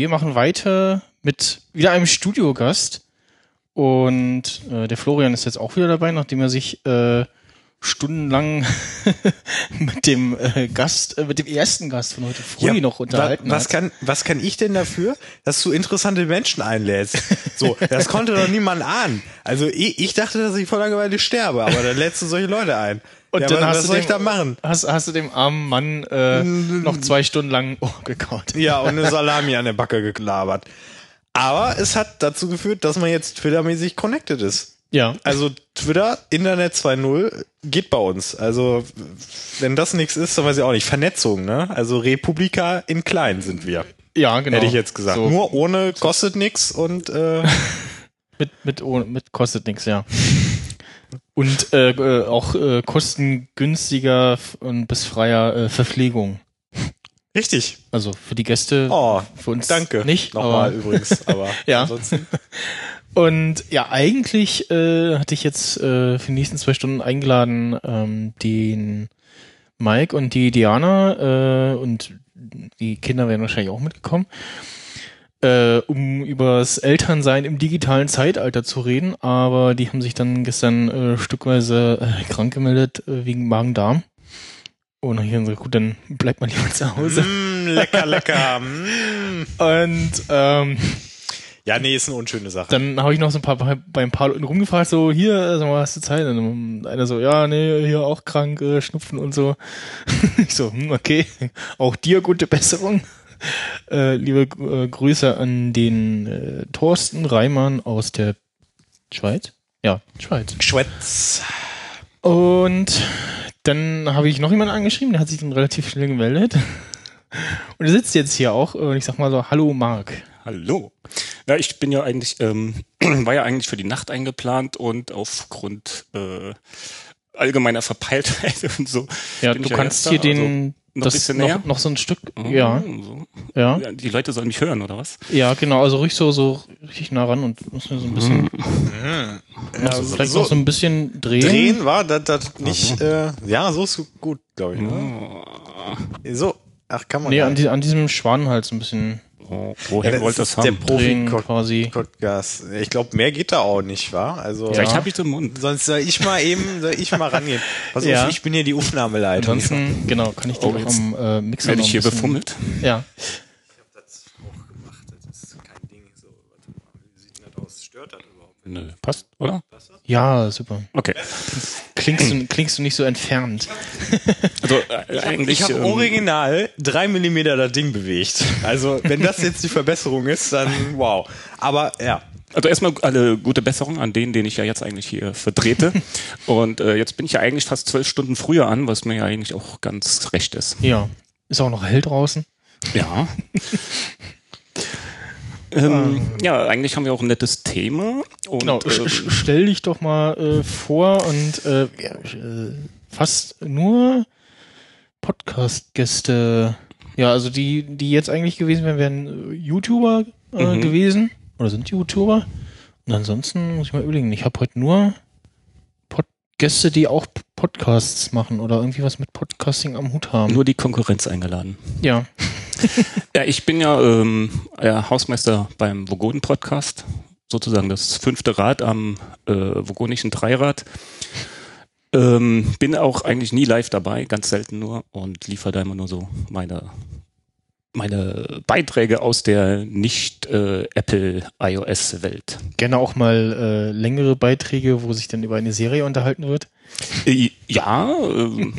wir machen weiter mit wieder einem Studiogast. Und äh, der Florian ist jetzt auch wieder dabei, nachdem er sich äh, stundenlang mit dem äh, Gast, äh, mit dem ersten Gast von heute früh Ja, noch unterhalten wa was hat. Kann, was kann ich denn dafür, dass du interessante Menschen einlädst? So, das konnte doch niemand ahnen. Also ich, ich dachte, dass ich vor Langeweile sterbe, aber dann lädst du solche Leute ein. Und ja, dann hast du soll dem, ich da machen? Hast, hast du dem armen Mann äh, noch zwei Stunden lang oh, gekaut. Ja, und eine Salami an der Backe geklabert. Aber es hat dazu geführt, dass man jetzt Twitter-mäßig connected ist. Ja. Also Twitter, Internet 2.0 geht bei uns. Also wenn das nichts ist, dann weiß ich auch nicht. Vernetzung, ne? Also Republika in klein sind wir. Ja, genau. Hätte ich jetzt gesagt. So, Nur ohne kostet nix und äh, mit, mit, ohne, mit kostet nichts, ja. Und äh, äh, auch äh, kostengünstiger und bis freier äh, Verpflegung. richtig. Also für die Gäste, Oh, für uns danke. nicht. Nochmal aber, übrigens. Aber Ja. ansonsten. Und ja, eigentlich äh, hatte ich jetzt äh, für die nächsten zwei Stunden eingeladen ähm, den Mike und die Diana äh, und die Kinder wären wahrscheinlich auch mitgekommen, äh, um übers Elternsein im digitalen Zeitalter zu reden. Aber die haben sich dann gestern äh, stückweise äh, krank gemeldet äh, wegen Magen-Darm. Und dann habe ich dann gesagt, gut, dann bleibt mal lieber zu Hause. mm, lecker, lecker. Mm. Und ähm, Ja, nee, ist eine unschöne Sache. dann habe ich noch so ein paar bei, bei ein paar Leuten rumgefragt, so hier, sag mal, hast du Zeit? Und einer so, ja, nee, hier auch krank, äh, Schnupfen und so. ich so, hm, okay, auch dir gute Besserung. Äh, liebe äh, Grüße an den äh, Thorsten Reimann aus der Schweiz. Ja, Schweiz. Schwätz. Und dann habe ich noch jemanden angeschrieben, der hat sich dann relativ schnell gemeldet. Und er sitzt jetzt hier auch und ich sag mal so, hallo Marc. Hallo. Ja, ich bin ja eigentlich, ähm, war ja eigentlich für die Nacht eingeplant und aufgrund äh, allgemeiner Verpeiltheit und so. Ja, du kannst hier da, den, also noch ein das bisschen noch, näher? noch so ein Stück, Mhm, ja, So. ja, Ja, Die Leute sollen mich hören, oder was? ja, genau, also ruhig so, so richtig nah ran und muss mir so ein bisschen, noch so, vielleicht noch so ein bisschen drehen. Drehen war das, das nicht, äh, ja, so ist gut, glaube ich. Ne? So, ach, kann man Nee, an, nicht. die, an diesem Schwan halt so ein bisschen Oh, Ja, woher das wollt das der haben? drehen Profi quasi. Podcast. Ich glaube, mehr geht da auch nicht, wa? Also, Vielleicht habe ich den Mund. sonst soll ich mal eben, soll ich mal rangehen. Pass Ja. auf, ich bin hier die Aufnahmeleitung. Ansonsten, genau, kann ich dir Oh, auch am äh, Mixer Werde ich hier befummelt? Ja, das auch gemacht, das ist kein Ding. So, warte mal, wie sieht denn das aus? Stört das überhaupt? Nö, passt, oder? Ja, super. Okay. Klingst du, klingst du nicht so entfernt. Also äh, eigentlich. Ich habe ähm, original drei Millimeter das Ding bewegt. Also, wenn das jetzt die Verbesserung ist, dann wow. Aber ja, Also erstmal alle gute Besserung an den, den ich ja jetzt eigentlich hier vertrete. Und äh, jetzt bin ich ja eigentlich fast zwölf Stunden früher an, was mir ja eigentlich auch ganz recht ist. Ja, ist auch noch hell draußen. Ja. ähm, ja, eigentlich haben wir auch ein nettes Thema. Und, Genau, äh, sch- stell dich doch mal äh, vor und äh, äh, fast nur Podcast-Gäste. Ja, also die, die jetzt eigentlich gewesen wären, wären äh, YouTuber äh, Mhm. gewesen oder sind YouTuber. Und ansonsten muss ich mal überlegen, ich habe heute nur Pod Gäste, die auch Podcasts machen oder irgendwie was mit Podcasting am Hut haben. nur die Konkurrenz eingeladen. ja, Ja, ich bin ja ähm, ja, Hausmeister beim Vogonen-Podcast, sozusagen das fünfte Rad am äh, Vogonischen Dreirad. Ähm, bin auch eigentlich nie live dabei, ganz selten nur und liefere da immer nur so meine meine Beiträge aus der nicht äh, gerne auch mal äh, längere Beiträge, wo sich dann über eine Serie unterhalten wird. Äh, ja, ähm,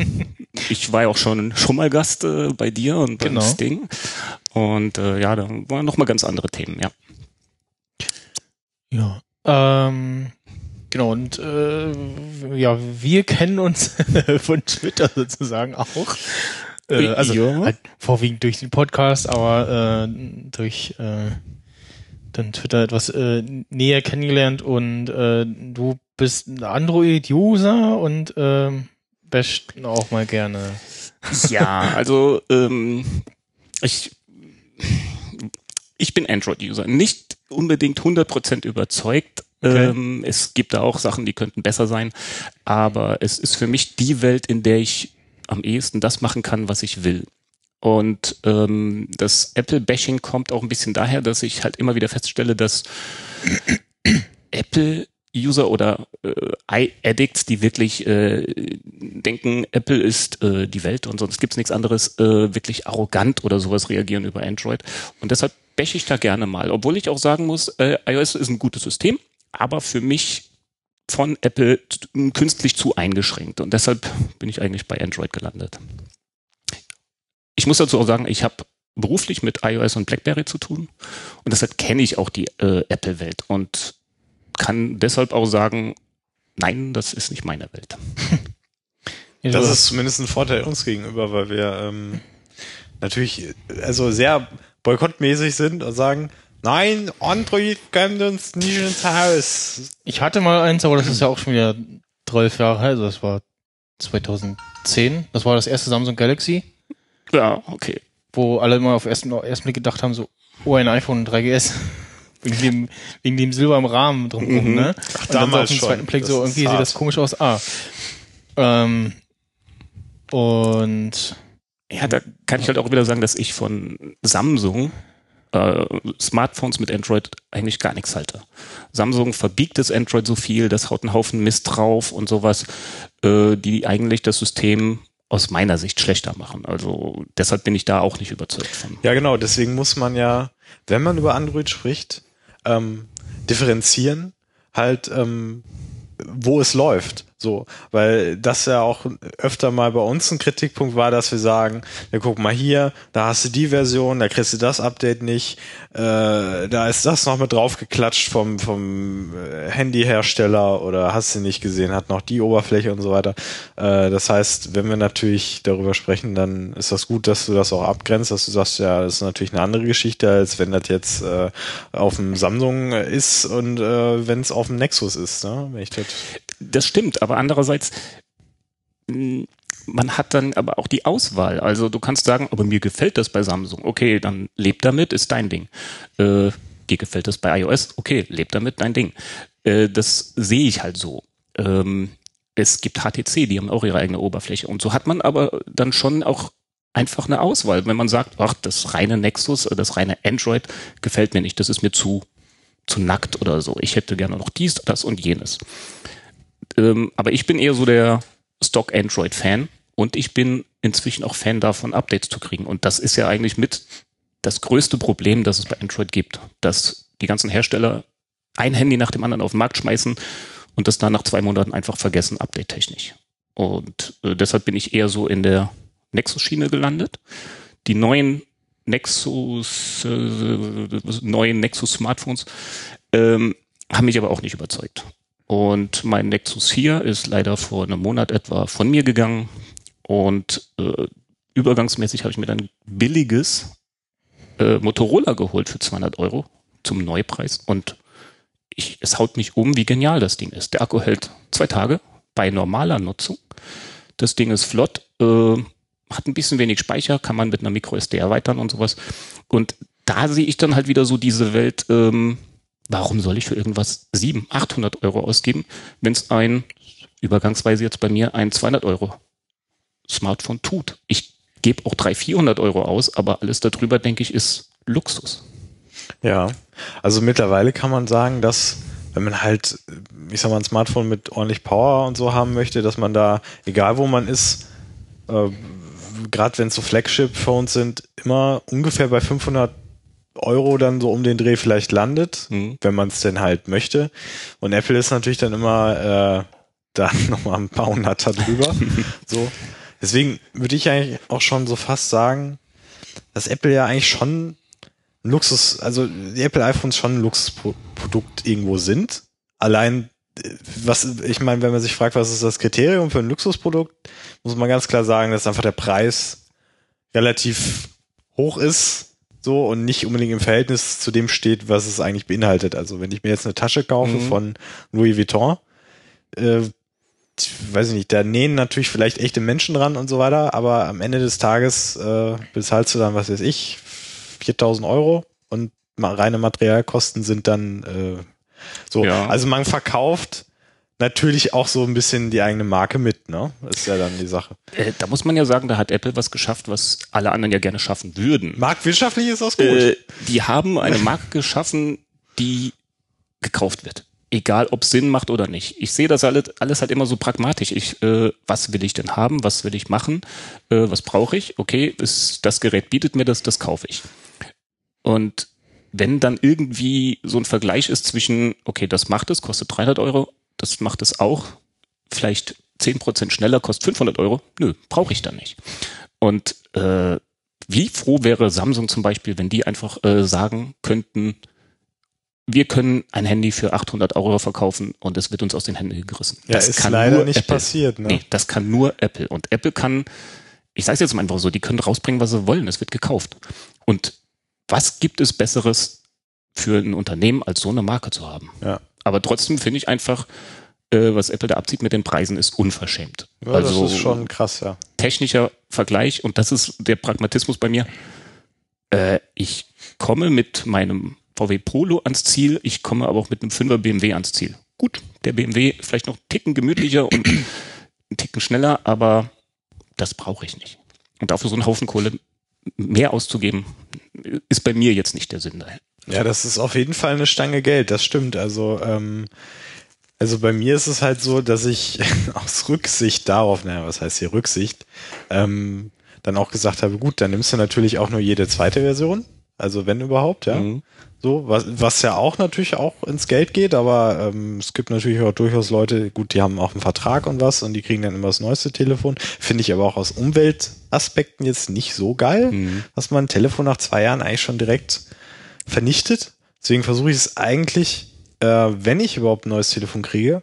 ich war ja auch schon schon mal Gast äh, bei dir und beim Genau. Sting und äh, ja, da waren noch mal ganz andere Themen, ja. Ja. Ähm, genau, und äh, ja, wir kennen uns von Twitter sozusagen auch. Äh, also Ja. halt vorwiegend durch den Podcast, aber äh, durch äh, dann Twitter etwas äh, näher kennengelernt und äh, du bist ein Android-User und ähm, basht auch mal gerne. Ja, also ähm, ich, ich bin Android-User. Nicht unbedingt 100% überzeugt, Okay. Ähm, es gibt da auch Sachen, die könnten besser sein. Aber es ist für mich die Welt, in der ich am ehesten das machen kann, was ich will. Und ähm, das Apple-Bashing kommt auch ein bisschen daher, dass ich halt immer wieder feststelle, dass Apple-User oder äh, i-Addicts, die wirklich äh, denken, Apple ist äh, die Welt und sonst gibt's nichts anderes, äh, wirklich arrogant oder sowas reagieren über Android. Und deshalb bash ich da gerne mal. Obwohl ich auch sagen muss, äh, iOS ist ein gutes System, aber für mich von Apple künstlich zu eingeschränkt. Und deshalb bin ich eigentlich bei Android gelandet. Ich muss dazu auch sagen, ich habe beruflich mit iOS und BlackBerry zu tun und deshalb kenne ich auch die äh, Apple-Welt und kann deshalb auch sagen, nein, das ist nicht meine Welt. Das ist zumindest ein Vorteil uns gegenüber, weil wir ähm, natürlich also sehr boykottmäßig sind und sagen, nein, Android kommt uns nicht ins Haus. Ich hatte mal eins, aber das ist ja auch schon wieder 12 Jahre her, also das war 2010. Das war das erste Samsung Galaxy, Ja, okay. wo alle immer auf ersten, ersten Blick gedacht haben, so, oh, ein iPhone 3GS. Wegen dem, wegen dem Silber im Rahmen drumherum, Mhm. ne? Ach, Und dann so damals auf schon. zweiten Blick so, irgendwie sieht das komisch aus. Ah. Ähm, und Ja, da kann ich halt auch wieder sagen, dass ich von Samsung äh, Smartphones mit Android eigentlich gar nichts halte. Samsung verbiegt das Android so viel, das haut einen Haufen Mist drauf und sowas, äh, die eigentlich das System aus meiner Sicht schlechter machen. Also deshalb bin ich da auch nicht überzeugt von. Ja, genau, deswegen muss man ja, wenn man über Android spricht, ähm, differenzieren, halt, ähm, wo es läuft. So, weil das ja auch öfter mal bei uns ein Kritikpunkt war, dass wir sagen, ja guck mal hier, da hast du die Version, da kriegst du das Update nicht, äh, da ist das noch mit draufgeklatscht vom, vom äh, Handyhersteller oder hast du nicht gesehen, hat noch die Oberfläche und so weiter. Äh, das heißt, wenn wir natürlich darüber sprechen, dann ist das gut, dass du das auch abgrenzt, dass du sagst, ja, das ist natürlich eine andere Geschichte, als wenn das jetzt äh, auf dem Samsung ist und äh, wenn es auf dem Nexus ist. Ne? Wenn ich das Das stimmt, aber andererseits, man hat dann aber auch die Auswahl. Also du kannst sagen, aber mir gefällt das bei Samsung. Okay, dann leb damit, ist dein Ding. Äh, dir gefällt das bei iOS. Okay, leb damit, dein Ding. Äh, das sehe ich halt so. Ähm, es gibt HTC, die haben auch ihre eigene Oberfläche. Und so hat man aber dann schon auch einfach eine Auswahl. Wenn man sagt, ach, das reine Nexus, äh, das reine Android gefällt mir nicht, das ist mir zu, zu nackt oder so. Ich hätte gerne noch dies, das und jenes. Ähm, aber ich bin eher so der Stock Android Fan und ich bin inzwischen auch Fan davon, Updates zu kriegen. Und das ist ja eigentlich mit das größte Problem, das es bei Android gibt, dass die ganzen Hersteller ein Handy nach dem anderen auf den Markt schmeißen und das dann nach zwei Monaten einfach vergessen, update-technisch. Und äh, deshalb bin ich eher so in der Nexus-Schiene gelandet. Die neuen Nexus, äh, neuen Nexus-Smartphones ähm, haben mich aber auch nicht überzeugt. Und mein Nexus 4 ist leider vor einem Monat etwa von mir gegangen. Und äh, übergangsmäßig habe ich mir dann billiges äh, Motorola geholt für 200 Euro zum Neupreis. Und ich, es haut mich um, wie genial das Ding ist. Der Akku hält zwei Tage bei normaler Nutzung. Das Ding ist flott, äh, hat ein bisschen wenig Speicher, kann man mit einer MicroSD erweitern und sowas. Und da sehe ich dann halt wieder so diese Welt, ähm, warum soll ich für irgendwas 700, 800 Euro ausgeben, wenn es ein, übergangsweise jetzt bei mir, ein 200 Euro Smartphone tut. Ich gebe auch 300, 400 Euro aus, aber alles darüber, denke ich, ist Luxus. Ja, also mittlerweile kann man sagen, dass wenn man halt, ich sag mal, ein Smartphone mit ordentlich Power und so haben möchte, dass man da, egal wo man ist, äh, gerade wenn es so Flagship-Phones sind, immer ungefähr bei 500 Euro dann so um den Dreh vielleicht landet, Mhm. wenn man es denn halt möchte. Und Apple ist natürlich dann immer äh, da nochmal ein paar Hunderter drüber. so. Deswegen würde ich eigentlich auch schon so fast sagen, dass Apple ja eigentlich schon ein Luxus, also die Apple iPhones schon ein Luxusprodukt irgendwo sind. Allein, äh, was, ich meine, wenn man sich fragt, was ist das Kriterium für ein Luxusprodukt, muss man ganz klar sagen, dass einfach der Preis relativ hoch ist, so, und nicht unbedingt im Verhältnis zu dem steht, was es eigentlich beinhaltet. Also, wenn ich mir jetzt eine Tasche kaufe Mhm. von Louis Vuitton, äh, weiß ich nicht, da nähen natürlich vielleicht echte Menschen dran und so weiter, aber am Ende des Tages äh, bezahlst du dann, was weiß ich, 4000 Euro und reine Materialkosten sind dann äh, So, Ja. also man verkauft natürlich auch so ein bisschen die eigene Marke mit, ne? Ist ja dann die Sache. Äh, da muss man ja sagen, da hat Apple was geschafft, was alle anderen ja gerne schaffen würden. Marktwirtschaftlich ist das gut. Äh, die haben eine Marke geschaffen, die gekauft wird. Egal, ob Sinn macht oder nicht. Ich sehe das alles, alles halt immer so pragmatisch. Ich, äh, was will ich denn haben? Was will ich machen? Äh, was brauche ich? Okay, ist, das Gerät bietet mir das, das kaufe ich. Und wenn dann irgendwie so ein Vergleich ist zwischen, okay, das macht es, kostet 300 Euro, das macht es auch, vielleicht 10% schneller, kostet 500 Euro, nö, brauche ich dann nicht. Und äh, wie froh wäre Samsung zum Beispiel, wenn die einfach äh, sagen könnten, wir können ein Handy für 800 Euro verkaufen und es wird uns aus den Händen gerissen. ja, das ist kann leider nur nicht Apple. passiert, ne? Nee, das kann nur Apple. Und Apple kann, ich sage es jetzt mal einfach so, die können rausbringen, was sie wollen. Es wird gekauft. Und was gibt es Besseres für ein Unternehmen, als so eine Marke zu haben? Ja. Aber trotzdem finde ich einfach, äh, was Apple da abzieht mit den Preisen, ist unverschämt. Ja, also das ist schon krass, ja. technischer Vergleich und das ist der Pragmatismus bei mir. Äh, ich komme mit meinem VW Polo ans Ziel, ich komme aber auch mit einem 5er BMW ans Ziel. Gut, der BMW vielleicht noch einen Ticken gemütlicher und einen Ticken schneller, aber das brauche ich nicht. Und dafür so einen Haufen Kohle mehr auszugeben, ist bei mir jetzt nicht der Sinn daher. Ja, das ist auf jeden Fall eine Stange Geld, das stimmt. Also, ähm, also bei mir ist es halt so, dass ich aus Rücksicht darauf, naja, was heißt hier Rücksicht, ähm, dann auch gesagt habe, gut, dann nimmst du natürlich auch nur jede zweite Version. Also wenn überhaupt, ja. Mhm. So, was, was ja auch natürlich auch ins Geld geht, aber ähm, es gibt natürlich auch durchaus Leute, gut, die haben auch einen Vertrag und was und die kriegen dann immer das neueste Telefon. Finde ich aber auch aus Umweltaspekten jetzt nicht so geil, Mhm. dass man ein Telefon nach zwei Jahren eigentlich schon direkt vernichtet. Deswegen versuche ich es eigentlich, äh, wenn ich überhaupt ein neues Telefon kriege,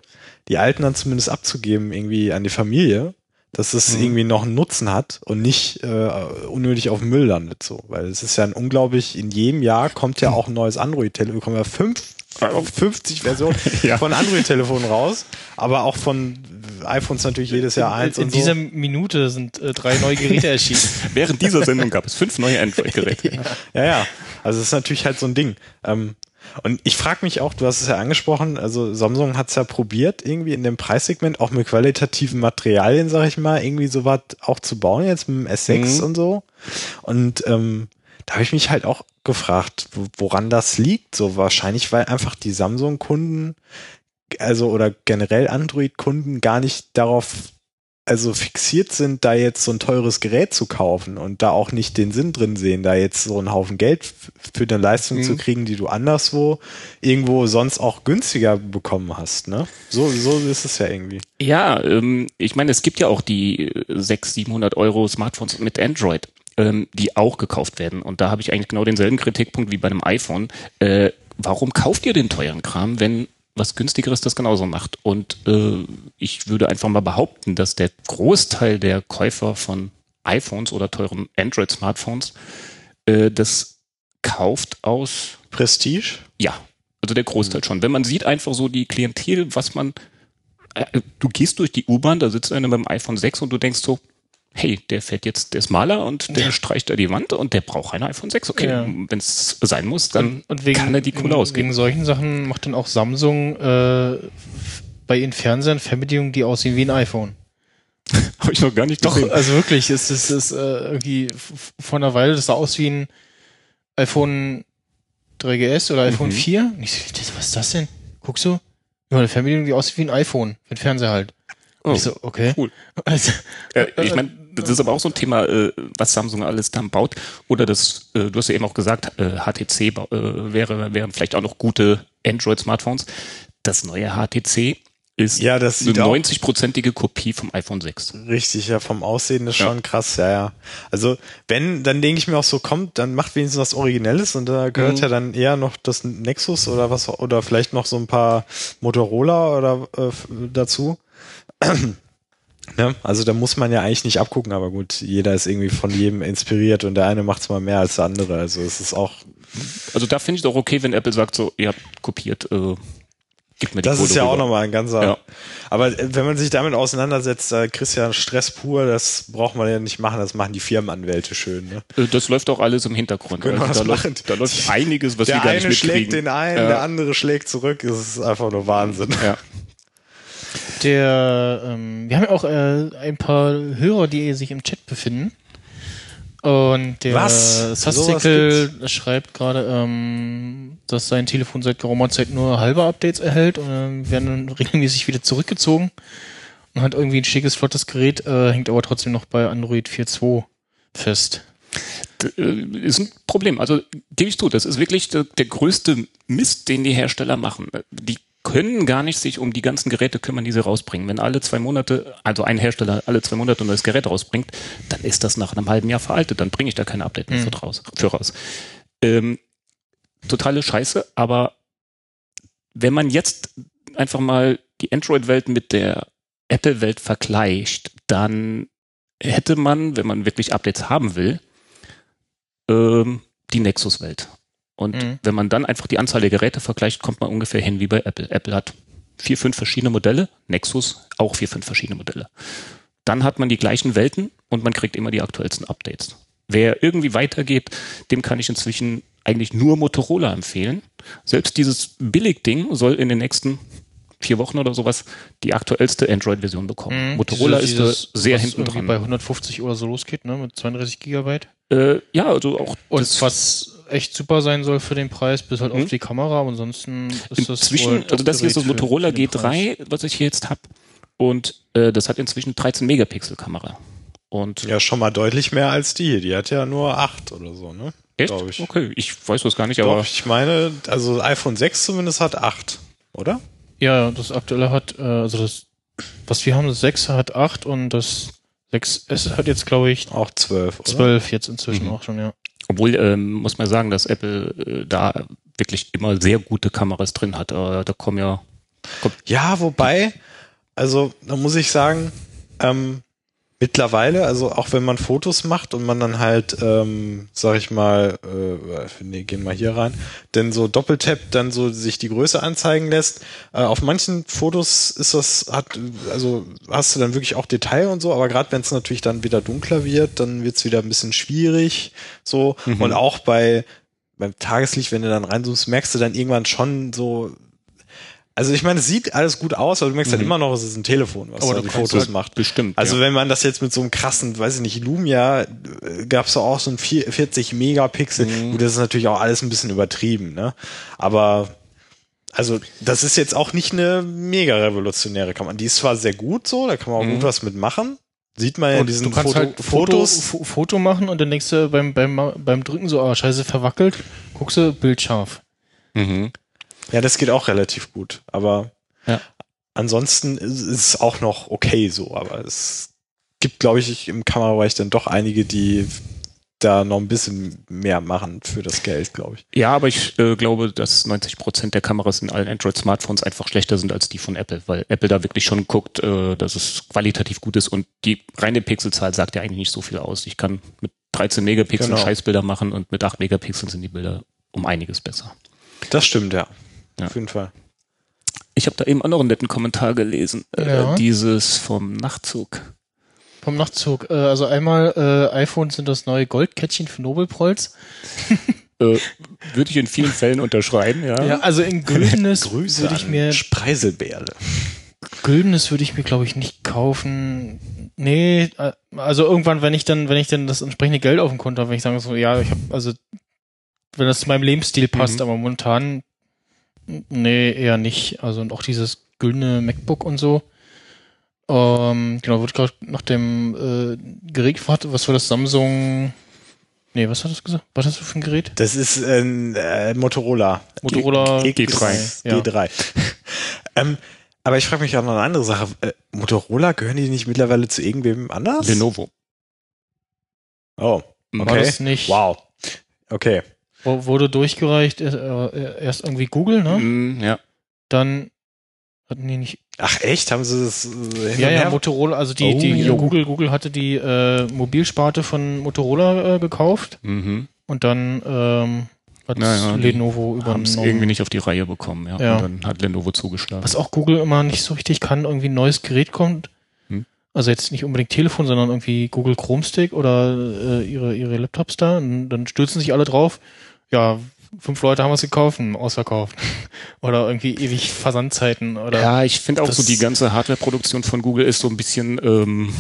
die alten dann zumindest abzugeben, irgendwie an die Familie, dass es Mhm. irgendwie noch einen Nutzen hat und nicht äh, unnötig auf dem Müll landet. So. Weil es ist ja ein unglaublich, in jedem Jahr kommt ja auch ein neues Android-Telefon, wir kommen ja fünf, 50 Versionen Ja. von Android-Telefonen raus, aber auch von iPhones natürlich jedes Jahr eins in und dieser so. Minute sind äh, drei neue Geräte erschienen. Während dieser Sendung gab es fünf neue Android-Geräte. Ja, ja. Also es ist natürlich halt so ein Ding. Ähm, und ich frage mich auch, du hast es ja angesprochen, also Samsung hat es ja probiert, irgendwie in dem Preissegment auch mit qualitativen Materialien, sag ich mal, irgendwie sowas auch zu bauen, jetzt mit dem S6 Mhm. und so. Und ähm, da habe ich mich halt auch gefragt, wo- woran das liegt. So wahrscheinlich, weil einfach die Samsung-Kunden, also oder generell Android-Kunden gar nicht darauf also fixiert sind, da jetzt so ein teures Gerät zu kaufen und da auch nicht den Sinn drin sehen, da jetzt so einen Haufen Geld für eine Leistung Mhm. zu kriegen, die du anderswo irgendwo sonst auch günstiger bekommen hast, ne? So, so ist es ja irgendwie. Ja, ähm, ich meine, es gibt ja auch die äh, 600, 700 Euro Smartphones mit Android, ähm, die auch gekauft werden. Und da habe ich eigentlich genau denselben Kritikpunkt wie bei einem iPhone. Äh, warum kauft ihr den teuren Kram, wenn was günstigeres das genauso macht? Und äh, ich würde einfach mal behaupten, dass der Großteil der Käufer von iPhones oder teuren Android-Smartphones äh, das kauft aus Prestige? ja, also der Großteil schon. Wenn man sieht einfach so die Klientel, was man, äh, du gehst durch die U-Bahn, da sitzt einer mit dem iPhone 6 und du denkst so, hey, der fährt jetzt, der ist Maler und der streicht da die Wand und der braucht ein iPhone 6. Okay, Ja. wenn es sein muss, dann und wegen, kann er die Kohle ausgeben. wegen solchen Sachen macht dann auch Samsung äh, bei ihren Fernsehern Fernbedienungen, die aussehen wie ein iPhone. Habe ich noch gar nicht Doch, gesehen. also wirklich, es ist, es ist äh, irgendwie vor einer Weile, das sah aus wie ein iPhone 3GS oder iPhone Mhm. 4. Und ich so, was ist das denn? Guckst du? Ja, eine Fernbedienung, die aussieht wie ein iPhone, den Fernseher halt. Und Oh, ich so, okay. cool. Also, Äh, ich meine, das ist aber auch so ein Thema, äh, was Samsung alles dann baut. Oder das, äh, du hast ja eben auch gesagt, äh, HTC äh, wäre, wären vielleicht auch noch gute Android-Smartphones. Das neue HTC ist Ja, das eine sieht auch- 90-prozentige Kopie vom iPhone 6. Richtig, ja, vom Aussehen ist Ja. schon krass, ja, ja. Also, wenn, dann denke ich mir auch so, kommt, dann macht wenigstens was Originelles und da gehört Mhm. ja dann eher noch das Nexus oder was, oder vielleicht noch so ein paar Motorola oder äh, dazu. Ne? Also, da muss man ja eigentlich nicht abgucken, aber gut, jeder ist irgendwie von jedem inspiriert und der eine macht's mal mehr als der andere. Also, es ist auch, Also da finde ich doch okay, wenn Apple sagt so, ihr habt kopiert, äh, gib mir die Das Kohle ist ja auch rüber. nochmal ein ganzer. Ja. Aber äh, wenn man sich damit auseinandersetzt, da kriegst du ja Stress pur, das braucht man ja nicht machen, das machen die Firmenanwälte schön. Ne? Äh, Das läuft auch alles im Hintergrund. Genau, also da, läuft, da läuft einiges, was der wir gar nicht eine mitkriegen. schlägt den einen, Ja. der andere schlägt zurück, das ist einfach nur Wahnsinn. Ja. Der, ähm, wir haben ja auch äh, ein paar Hörer, die sich im Chat befinden. Und der Was? Sastikel schreibt gerade, ähm, dass sein Telefon seit geraumer Zeit nur halbe Updates erhält und ähm, werden dann regelmäßig wieder zurückgezogen und hat irgendwie ein schickes, flottes Gerät, äh, hängt aber trotzdem noch bei Android 4.2 fest. D- äh, ist ein Problem. Also gebe ich zu, das ist wirklich der, der größte Mist, den die Hersteller machen. Die können gar nicht sich um die ganzen Geräte kümmern, die sie rausbringen. Wenn alle zwei Monate, also ein Hersteller alle zwei Monate ein neues Gerät rausbringt, dann ist das nach einem halben Jahr veraltet. Dann bringe ich da keine Update mehr für, raus, für raus. Ähm, totale Scheiße, aber wenn man jetzt einfach mal die Android-Welt mit der Apple-Welt vergleicht, dann hätte man, wenn man wirklich Updates haben will, ähm, die Nexus-Welt. Und Mhm. wenn man dann einfach die Anzahl der Geräte vergleicht, kommt man ungefähr hin wie bei Apple. Apple hat vier, fünf verschiedene Modelle, Nexus auch vier, fünf verschiedene Modelle. Dann hat man die gleichen Welten und man kriegt immer die aktuellsten Updates. Wer irgendwie weitergeht, dem kann ich inzwischen eigentlich nur Motorola empfehlen. Selbst dieses Billig-Ding soll in den nächsten vier Wochen oder sowas die aktuellste Android-Version bekommen. Motorola Mhm. Dieses- ist da dieses, sehr hinten dran. bei 150 oder so losgeht, ne, mit 32 Gigabyte. Äh, ja, also auch Und was echt super sein soll für den Preis, bis halt auf die Kamera, aber ansonsten ist das inzwischen, also das hier ist das Motorola für den Preis. G3, was ich hier jetzt habe. Und äh, das hat inzwischen 13 Megapixel Kamera. Und Ja, schon mal deutlich mehr als die. Die hat ja nur acht oder so, ne? echt? Ich. Okay, ich weiß das gar nicht, Doch, aber ich meine, also iPhone 6 zumindest hat acht, oder? Ja, das aktuelle hat, äh, also das, was wir haben, das 6 hat 8 und das 6S hat jetzt, glaube ich, Auch zwölf, oder? 12 jetzt inzwischen Mhm. auch schon, ja. Obwohl ähm, muss man sagen, dass Apple äh, da wirklich immer sehr gute Kameras drin hat. Äh, da kommen ja kommt, Ja, wobei, also da muss ich sagen, ähm, mittlerweile, also auch wenn man Fotos macht und man dann halt, ähm, sag ich mal, äh, nee, gehen wir hier rein, denn so Doppeltap dann so sich die Größe anzeigen lässt. Äh, auf manchen Fotos ist das, hat, also hast du dann wirklich auch Detail und so, aber gerade wenn es natürlich dann wieder dunkler wird, dann wird's wieder ein bisschen schwierig. So. Und auch bei beim Tageslicht, wenn du dann reinzoomst, merkst du dann irgendwann schon so, also ich meine, es sieht alles gut aus, aber du merkst dann immer noch, es ist ein Telefon, was Aber da du die Fotos halt macht. bestimmt. Also ja. wenn man das jetzt mit so einem krassen, weiß ich nicht, Lumia, äh, gab's da auch so ein vier- 40 Megapixel. Mhm. Gut, das ist natürlich auch alles ein bisschen übertrieben, ne? Aber also das ist jetzt auch nicht eine mega revolutionäre Kamera. Die ist zwar sehr gut so, da kann man auch Mhm. gut was mitmachen. Sieht man ja in Und diesen du kannst Foto halt Foto, Fotos. Foto, Foto machen und dann denkst du beim, beim, beim Drücken so, ah, scheiße, verwackelt, guckst du, Bild scharf. mhm. Ja, das geht auch relativ gut. Aber Ja. ansonsten ist es auch noch okay so. Aber es gibt, glaube ich, im Kamerabereich dann doch einige, die da noch ein bisschen mehr machen für das Geld, glaube ich. Ja, aber ich äh, glaube, dass 90 Prozent der Kameras in allen Android-Smartphones einfach schlechter sind als die von Apple, weil Apple da wirklich schon guckt, äh, dass es qualitativ gut ist und die reine Pixelzahl sagt ja eigentlich nicht so viel aus. Ich kann mit 13 Megapixeln Genau. Scheißbilder machen und mit 8 Megapixeln sind die Bilder um einiges besser. Das stimmt, ja. Ja. Auf jeden Fall. Ich habe da eben auch noch einen netten Kommentar gelesen. Ja. Äh, dieses vom Nachtzug. Vom Nachtzug. Äh, also einmal, äh, iPhones sind das neue Goldkettchen für Nobelprolls. Äh, Würde ich in vielen Fällen unterschreiben, ja. Ja, also in Güldenes würde ich mir, Spreiselbeere. Güldenes würde ich mir, glaube ich, nicht kaufen. Nee, äh, also irgendwann, wenn ich dann, wenn ich dann das entsprechende Geld auf dem Konto habe, wenn ich sage so, ja, ich habe, also wenn das zu meinem Lebensstil passt, Mhm. aber momentan, nee, eher nicht. Also und auch dieses güldene MacBook und so. Ähm, genau, wurde gerade nach dem äh, Gerät gefragt, was war das Samsung? Nee, was hat das gesagt? Was hast du für ein Gerät? Das ist ein äh, Motorola. Motorola G G3. Ja. G3. ähm, aber ich frage mich auch noch eine andere Sache. Äh, Motorola, gehören die nicht mittlerweile zu irgendwem anders? Lenovo. Oh, War okay. das nicht? Wow. Okay. Wo- Wurde durchgereicht, äh, äh, erst irgendwie Google, ne? Mm, ja. Dann hatten die nicht. Ach echt? Haben sie das äh, Ja, ja? Motorola, also die, Oh, die jo. Google, Google hatte die äh, Mobilsparte von Motorola äh, gekauft Mhm. und dann ähm, Hat Naja, Lenovo Haben es übernommen. irgendwie nicht auf die Reihe bekommen, ja. Ja. Und dann hat Lenovo zugeschlagen. Was auch Google immer nicht so richtig kann, irgendwie ein neues Gerät kommt. Hm. Also jetzt nicht unbedingt Telefon, sondern irgendwie Google Chrome Stick oder äh, ihre, ihre Laptops da. Und dann stürzen sich alle drauf. Ja, fünf Leute haben es gekauft, ausverkauft. oder irgendwie ewig Versandzeiten oder Ja, ich finde auch so, die ganze Hardware-Produktion von Google ist so ein bisschen, ähm,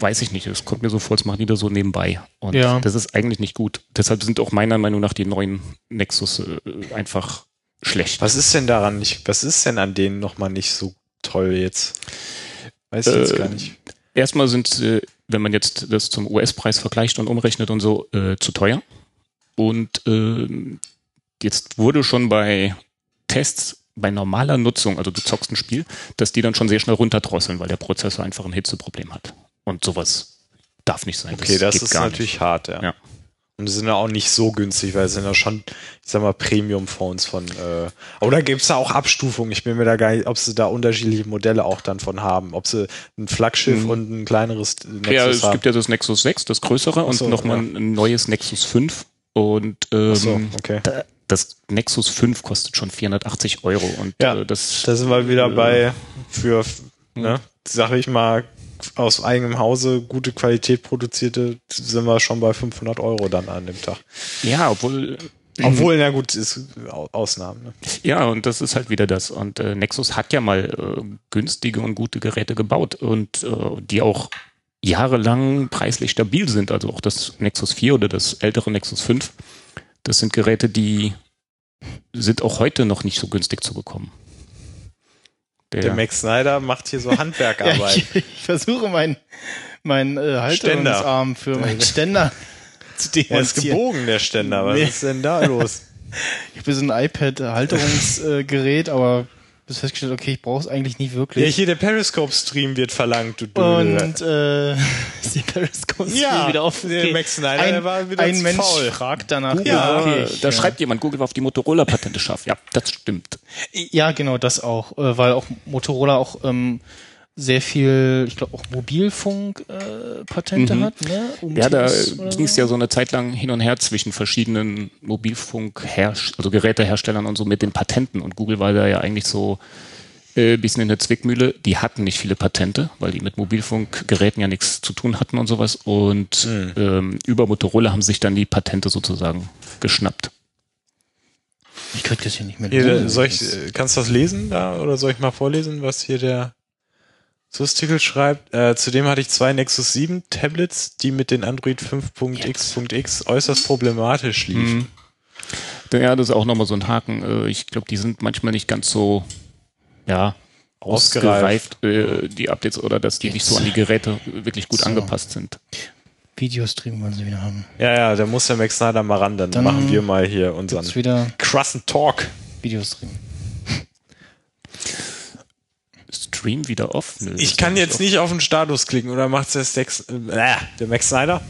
weiß ich nicht, es kommt mir so vor, als machen die das so nebenbei. Und Ja. das ist eigentlich nicht gut. Deshalb sind auch meiner Meinung nach die neuen Nexus äh, einfach schlecht. Was ist denn daran nicht, was ist denn an denen nochmal nicht so toll jetzt? Weiß ich jetzt Äh, gar nicht. Erstmal sind, äh, wenn man jetzt das zum US-Preis vergleicht und umrechnet und so, äh, zu teuer. Und ähm, jetzt wurde schon bei Tests, bei normaler Nutzung, also du zockst ein Spiel, dass die dann schon sehr schnell runterdrosseln, weil der Prozessor einfach ein Hitzeproblem hat. Und sowas darf nicht sein. Okay, das geht ist natürlich hart, ja. Ja. Und die sind ja auch nicht so günstig, weil es sind ja schon, ich sag mal, Premium-Phones von, äh, oder gibt's da auch Abstufungen? Ich bin mir da gar nicht, ob sie da unterschiedliche Modelle auch dann von haben. Ob sie ein Flaggschiff Mhm. und ein kleineres Nexus Ja, es haben. gibt ja das Nexus 6, das größere, und so, nochmal ja. ein neues Nexus 5. Und ähm, so, okay. da, das Nexus 5 kostet schon 480 Euro. Und Ja, äh, das, Da sind wir wieder äh, bei, für, ne, sag ich mal, aus eigenem Hause gute Qualität produzierte, sind wir schon bei 500 Euro dann an dem Tag. Ja, obwohl Obwohl, na gut, ist Au- Ausnahmen. Ne? Ja, und das ist halt wieder das. Und äh, Nexus hat ja mal äh, günstige und gute Geräte gebaut und äh, die auch jahrelang preislich stabil sind. Also auch das Nexus 4 oder das ältere Nexus 5. Das sind Geräte, die sind auch heute noch nicht so günstig zu bekommen. Der Max Snyder macht hier so Ja, Handwerkarbeit. ich, ich versuche meinen mein, äh, Halterungsarm für meinen Ständer zu Der ist demonstrieren. gebogen, der Ständer. Was Nee. ist denn da los? Ich habe so ein iPad-Halterungsgerät, aber bis festgestellt, okay, ich brauche es eigentlich nicht Ja, wirklich. hier der Periscope-Stream wird verlangt, du Dödel. Und äh, ist die Periscope Ja, wieder auf. der Max Snyder, ein, der war wieder ein Mensch faul. fragt danach. Google, ja, okay, ich, da ja. schreibt jemand, Google war auf die Motorola-Patente scharf. Ja, das stimmt. Ja, genau, das auch, äh, weil auch Motorola auch ähm, sehr viel, ich glaube auch Mobilfunk-Patente äh, Mhm. hat, ne? Ja, da ging es ja so eine Zeit lang hin und her zwischen verschiedenen Mobilfunk, also Geräteherstellern und so mit den Patenten. Und Google war da ja eigentlich so äh, bisschen in der Zwickmühle. Die hatten nicht viele Patente, weil die mit Mobilfunkgeräten ja nichts zu tun hatten und sowas. Und ähm, über Motorola haben sich dann die Patente sozusagen geschnappt. Ich krieg das hier nicht mehr. Hier, soll ich, äh, kannst du das lesen da oder soll ich mal vorlesen, was hier der Sustikel schreibt? Äh, zudem hatte ich zwei Nexus 7 Tablets, die mit den Android 5.x.x äußerst problematisch liefen. Mhm. Ja, das ist auch nochmal so ein Haken. Äh, Ich glaube, die sind manchmal nicht ganz so, ja, Ausgereift. ausgereift, äh, die Updates, oder dass die nicht so an die Geräte wirklich gut So. angepasst sind. Videostream wollen sie wieder haben. Ja, ja, da muss der Max Snyder mal ran, dann, Dann machen wir mal hier unseren Jetzt wieder krassen Talk. Videostream. Stream wieder off? Nö, Ich kann ist jetzt off. nicht auf den Status klicken oder macht's der Stex, äh, der Max Snyder?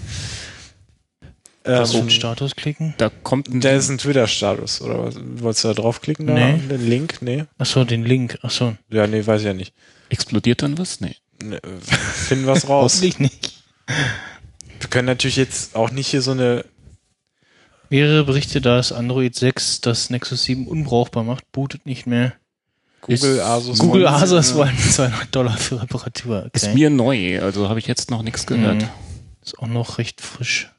Auf Ähm, Status klicken. Da kommt ein der ist ein Twitter-Status, oder was? Wolltest du da draufklicken? Da? Nee. Den Link? Nee. Achso, den Link. Achso. Ja, nee, weiß ich ja nicht. explodiert dann was? Nee. Ne, äh, Finden was raus. Hoffentlich nicht. Wir können natürlich jetzt auch nicht hier so eine. Mehrere Berichte, dass Android 6 das Nexus 7 unbrauchbar macht, bootet nicht mehr. Google, Ist- Asus. Google wollen- Asus wollen 200 Dollar für Reparatur. Ist Okay. mir neu, also habe ich jetzt noch nichts gehört. Mhm. Ist auch noch recht frisch.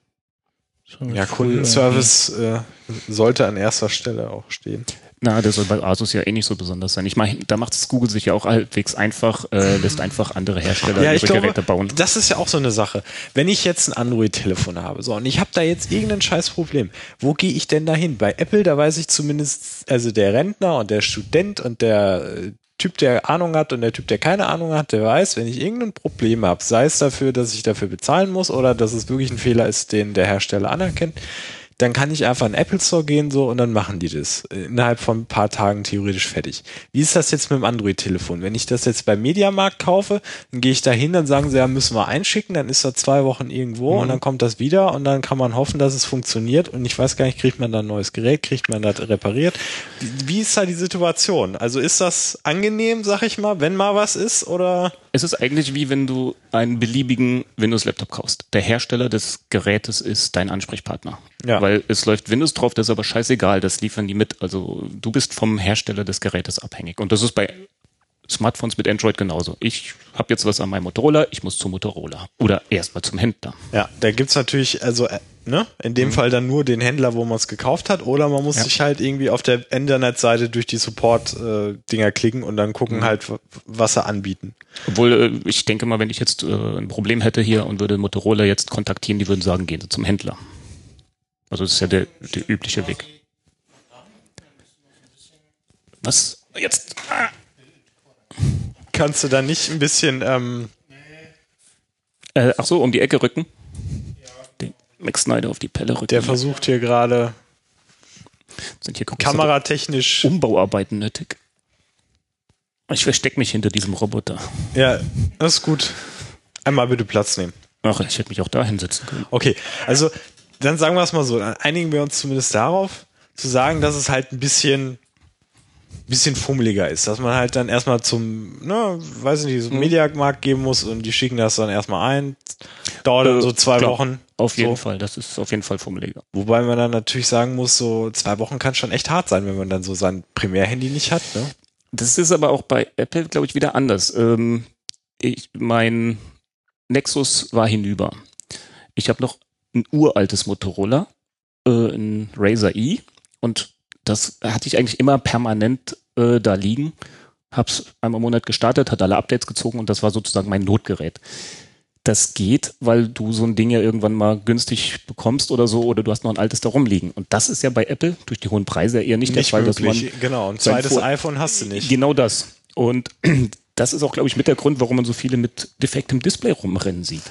Schon Ja, Kundenservice äh, sollte an erster Stelle auch stehen. Na, das soll bei Asus ja eh nicht so besonders sein. Ich meine, da macht es Google sich ja auch halbwegs einfach, äh, lässt einfach andere Hersteller Ja, ihre glaube, Geräte bauen. das ist ja auch so eine Sache. Wenn ich jetzt ein Android-Telefon habe, so, und ich habe da jetzt irgendein scheiß Problem, wo gehe ich denn da hin? Bei Apple, da weiß ich zumindest, also der Rentner und der Student und der äh, Typ, der Ahnung hat und der Typ, der keine Ahnung hat, der weiß, wenn ich irgendein Problem habe, sei es dafür, dass ich dafür bezahlen muss oder dass es wirklich ein Fehler ist, den der Hersteller anerkennt, dann kann ich einfach in den Apple Store gehen so und dann machen die das äh, innerhalb von ein paar Tagen theoretisch fertig. Wie ist das jetzt mit dem Android-Telefon? Wenn ich das jetzt beim Mediamarkt kaufe, dann gehe ich da hin, dann sagen sie, ja, müssen wir einschicken, dann ist er zwei Wochen irgendwo und dann kommt das wieder und dann kann man hoffen, dass es funktioniert und ich weiß gar nicht, kriegt man da ein neues Gerät, kriegt man das repariert? Wie, wie ist da die Situation? Also ist das angenehm, sag ich mal, wenn mal was ist oder? Es ist eigentlich wie wenn du einen beliebigen Windows-Laptop kaufst. Der Hersteller des Gerätes ist dein Ansprechpartner. Ja. Weil es läuft Windows drauf, das ist aber scheißegal, das liefern die mit. Also du bist vom Hersteller des Gerätes abhängig. Und das ist bei Smartphones mit Android genauso. Ich habe jetzt was an meinem Motorola, ich muss zum Motorola. Oder erstmal zum Händler. Ja, da gibt's natürlich, also, äh, ne, in dem Fall dann nur den Händler, wo man es gekauft hat, oder man muss Ja. sich halt irgendwie auf der Internetseite durch die Support-Dinger klicken und dann gucken halt, w- was sie anbieten. Obwohl, äh, ich denke mal, wenn ich jetzt äh, ein Problem hätte hier und würde Motorola jetzt kontaktieren, die würden sagen, gehen Sie zum Händler. Also das ist ja der, der übliche Weg. Was? Jetzt? Ah. Kannst du da nicht ein bisschen, ähm, Äh, ach so, um die Ecke rücken. Max Snyder auf die Pelle rücken. der versucht hier gerade Sind hier kameratechnisch, Umbauarbeiten nötig. Ich verstecke mich hinter diesem Roboter. ja, das ist gut. Einmal bitte Platz nehmen. Ach, ich hätte mich auch da hinsetzen können. Okay, also dann sagen wir es mal so, dann einigen wir uns zumindest darauf, zu sagen, dass es halt ein bisschen bisschen fummeliger ist, dass man halt dann erstmal zum, ne, weiß nicht, Mhm. zum Mediamarkt gehen muss und die schicken das dann erstmal ein. Dauert dann Äh, so zwei klar. Wochen. Auf jeden so. Fall, das ist auf jeden Fall fummeliger. Wobei man dann natürlich sagen muss, so zwei Wochen kann schon echt hart sein, wenn man dann so sein Primärhandy nicht hat. Ne? Das ist aber auch bei Apple, glaube ich, wieder anders. Ähm, ich, mein Nexus war hinüber. Ich habe noch ein uraltes Motorola, äh, ein Razer E, und das hatte ich eigentlich immer permanent äh, da liegen. Hab's einmal im Monat gestartet, hat alle Updates gezogen und das war sozusagen mein Notgerät. Das geht, weil du so ein Ding ja irgendwann mal günstig bekommst oder so, oder du hast noch ein altes da rumliegen. Und das ist ja bei Apple durch die hohen Preise eher nicht, Nicht der Fall, dass man genau. Ein zweites Vor- iPhone hast du nicht. Genau das. Und das ist auch, glaube ich, mit der Grund, warum man so viele mit defektem Display rumrennen sieht.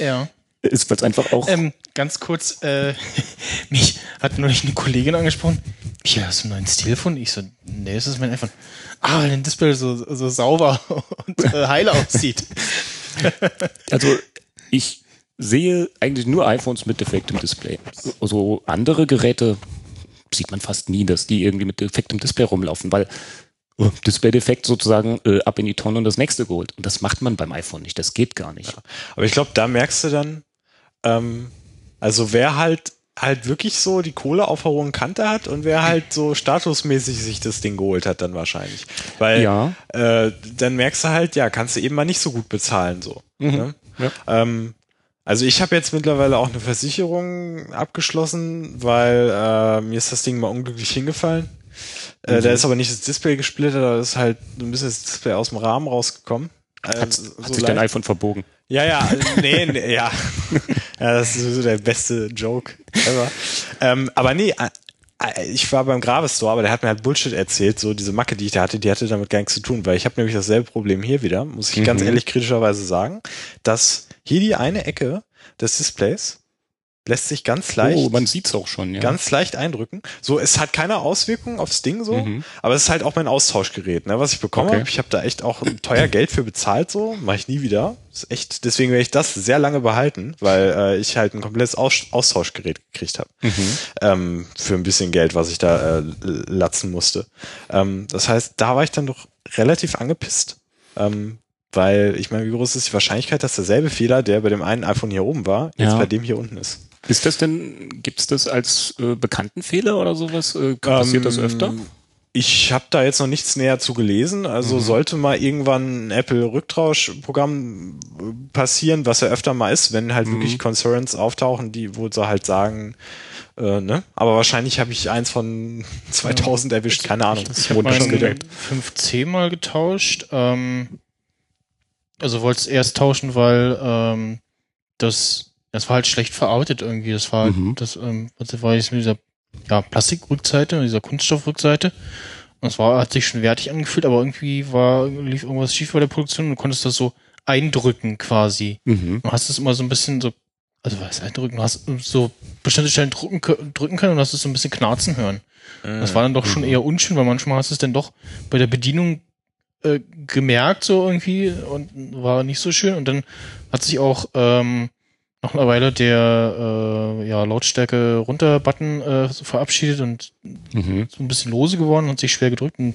Ja. Ist, weil es einfach auch. Ähm, ganz kurz, äh, mich hat neulich eine Kollegin angesprochen. Hier, hast du einen neuen Stilphone? Ich so, nee, das ist mein iPhone. Ah, weil dein Display so, so sauber und äh, heil aussieht. also ich sehe eigentlich nur iPhones mit defektem Display. Also andere Geräte sieht man fast nie, dass die irgendwie mit defektem Display rumlaufen, weil äh, Display-Defekt sozusagen äh, ab in die Tonne und das nächste geholt. Und das macht man beim iPhone nicht. Das geht gar nicht. Aber ich glaube, da merkst du dann, ähm, also wer halt halt wirklich so die Kohle auf der hohen Kante hat und wer halt so statusmäßig sich das Ding geholt hat, dann wahrscheinlich. Weil Ja. äh, dann merkst du halt, ja, kannst du eben mal nicht so gut bezahlen so. Ne? Ja. Ähm, also ich habe jetzt mittlerweile auch eine Versicherung abgeschlossen, weil äh, mir ist das Ding mal unglücklich hingefallen. Äh, da ist aber nicht das Display gesplittert, da ist halt ein bisschen das Display aus dem Rahmen rausgekommen. Äh, Hat, so hat sich dein iPhone verbogen. Ja, ja, nee, nee ja. ja, das ist sowieso der beste Joke ever. ähm, aber nee, äh, äh, ich war beim Gravestore, aber der hat mir halt Bullshit erzählt, so diese Macke, die ich da hatte, die hatte damit gar nichts zu tun, weil ich habe nämlich dasselbe Problem hier wieder, muss ich ganz Mhm. ehrlich kritischerweise sagen, dass hier die eine Ecke des Displays lässt sich ganz leicht Oh, man sieht's auch schon, ja. ganz leicht eindrücken. So, es hat keine Auswirkung aufs Ding so, Mhm. aber es ist halt auch mein Austauschgerät, ne, was ich bekomme. Okay. Ich habe da echt auch teuer Geld für bezahlt, so mache ich nie wieder. Ist echt, deswegen werde ich das sehr lange behalten, weil äh, ich halt ein komplettes Aus Austauschgerät gekriegt habe Mhm. ähm, für ein bisschen Geld, was ich da äh, latzen musste. Ähm, das heißt, da war ich dann doch relativ angepisst. Ähm, weil ich meine, wie groß ist die Wahrscheinlichkeit, dass derselbe Fehler, der bei dem einen iPhone hier oben war, jetzt Ja. bei dem hier unten ist? Ist das denn, gibt's das als äh, bekannten Fehler oder sowas? Äh, passiert das Ähm, öfter? Ich habe da jetzt noch nichts näher zu gelesen. Also sollte mal irgendwann ein Apple-Rücktauschprogramm äh, passieren, was ja öfter mal ist, wenn halt wirklich Concerns auftauchen, die wo sie halt sagen, äh, ne? Aber wahrscheinlich habe ich eins von 2000 erwischt, keine Ahnung. Ich habe Wurde schon meinen gedeckt. 5C mal getauscht. Ähm, also wollte es erst tauschen, weil ähm, das, das war halt schlecht verarbeitet irgendwie. Das war halt, Mhm. das ähm, was war jetzt mit dieser ja, Plastikrückseite, mit dieser Kunststoffrückseite. Und das war, hat sich schon wertig angefühlt, aber irgendwie war, lief irgendwas schief bei der Produktion und du konntest das so eindrücken quasi. Mhm. Du hast es immer so ein bisschen so, also was eindrücken, du hast so bestimmte Stellen drücken, drücken können und hast es so ein bisschen knarzen hören. Das war dann doch schon eher unschön, weil manchmal hast du es dann doch bei der Bedienung äh, gemerkt, so irgendwie, und war nicht so schön. Und dann hat sich auch ähm, nach einer Weile der äh, ja, Lautstärke runter-Button äh, verabschiedet und Mhm. so ein bisschen lose geworden und sich schwer gedrückt und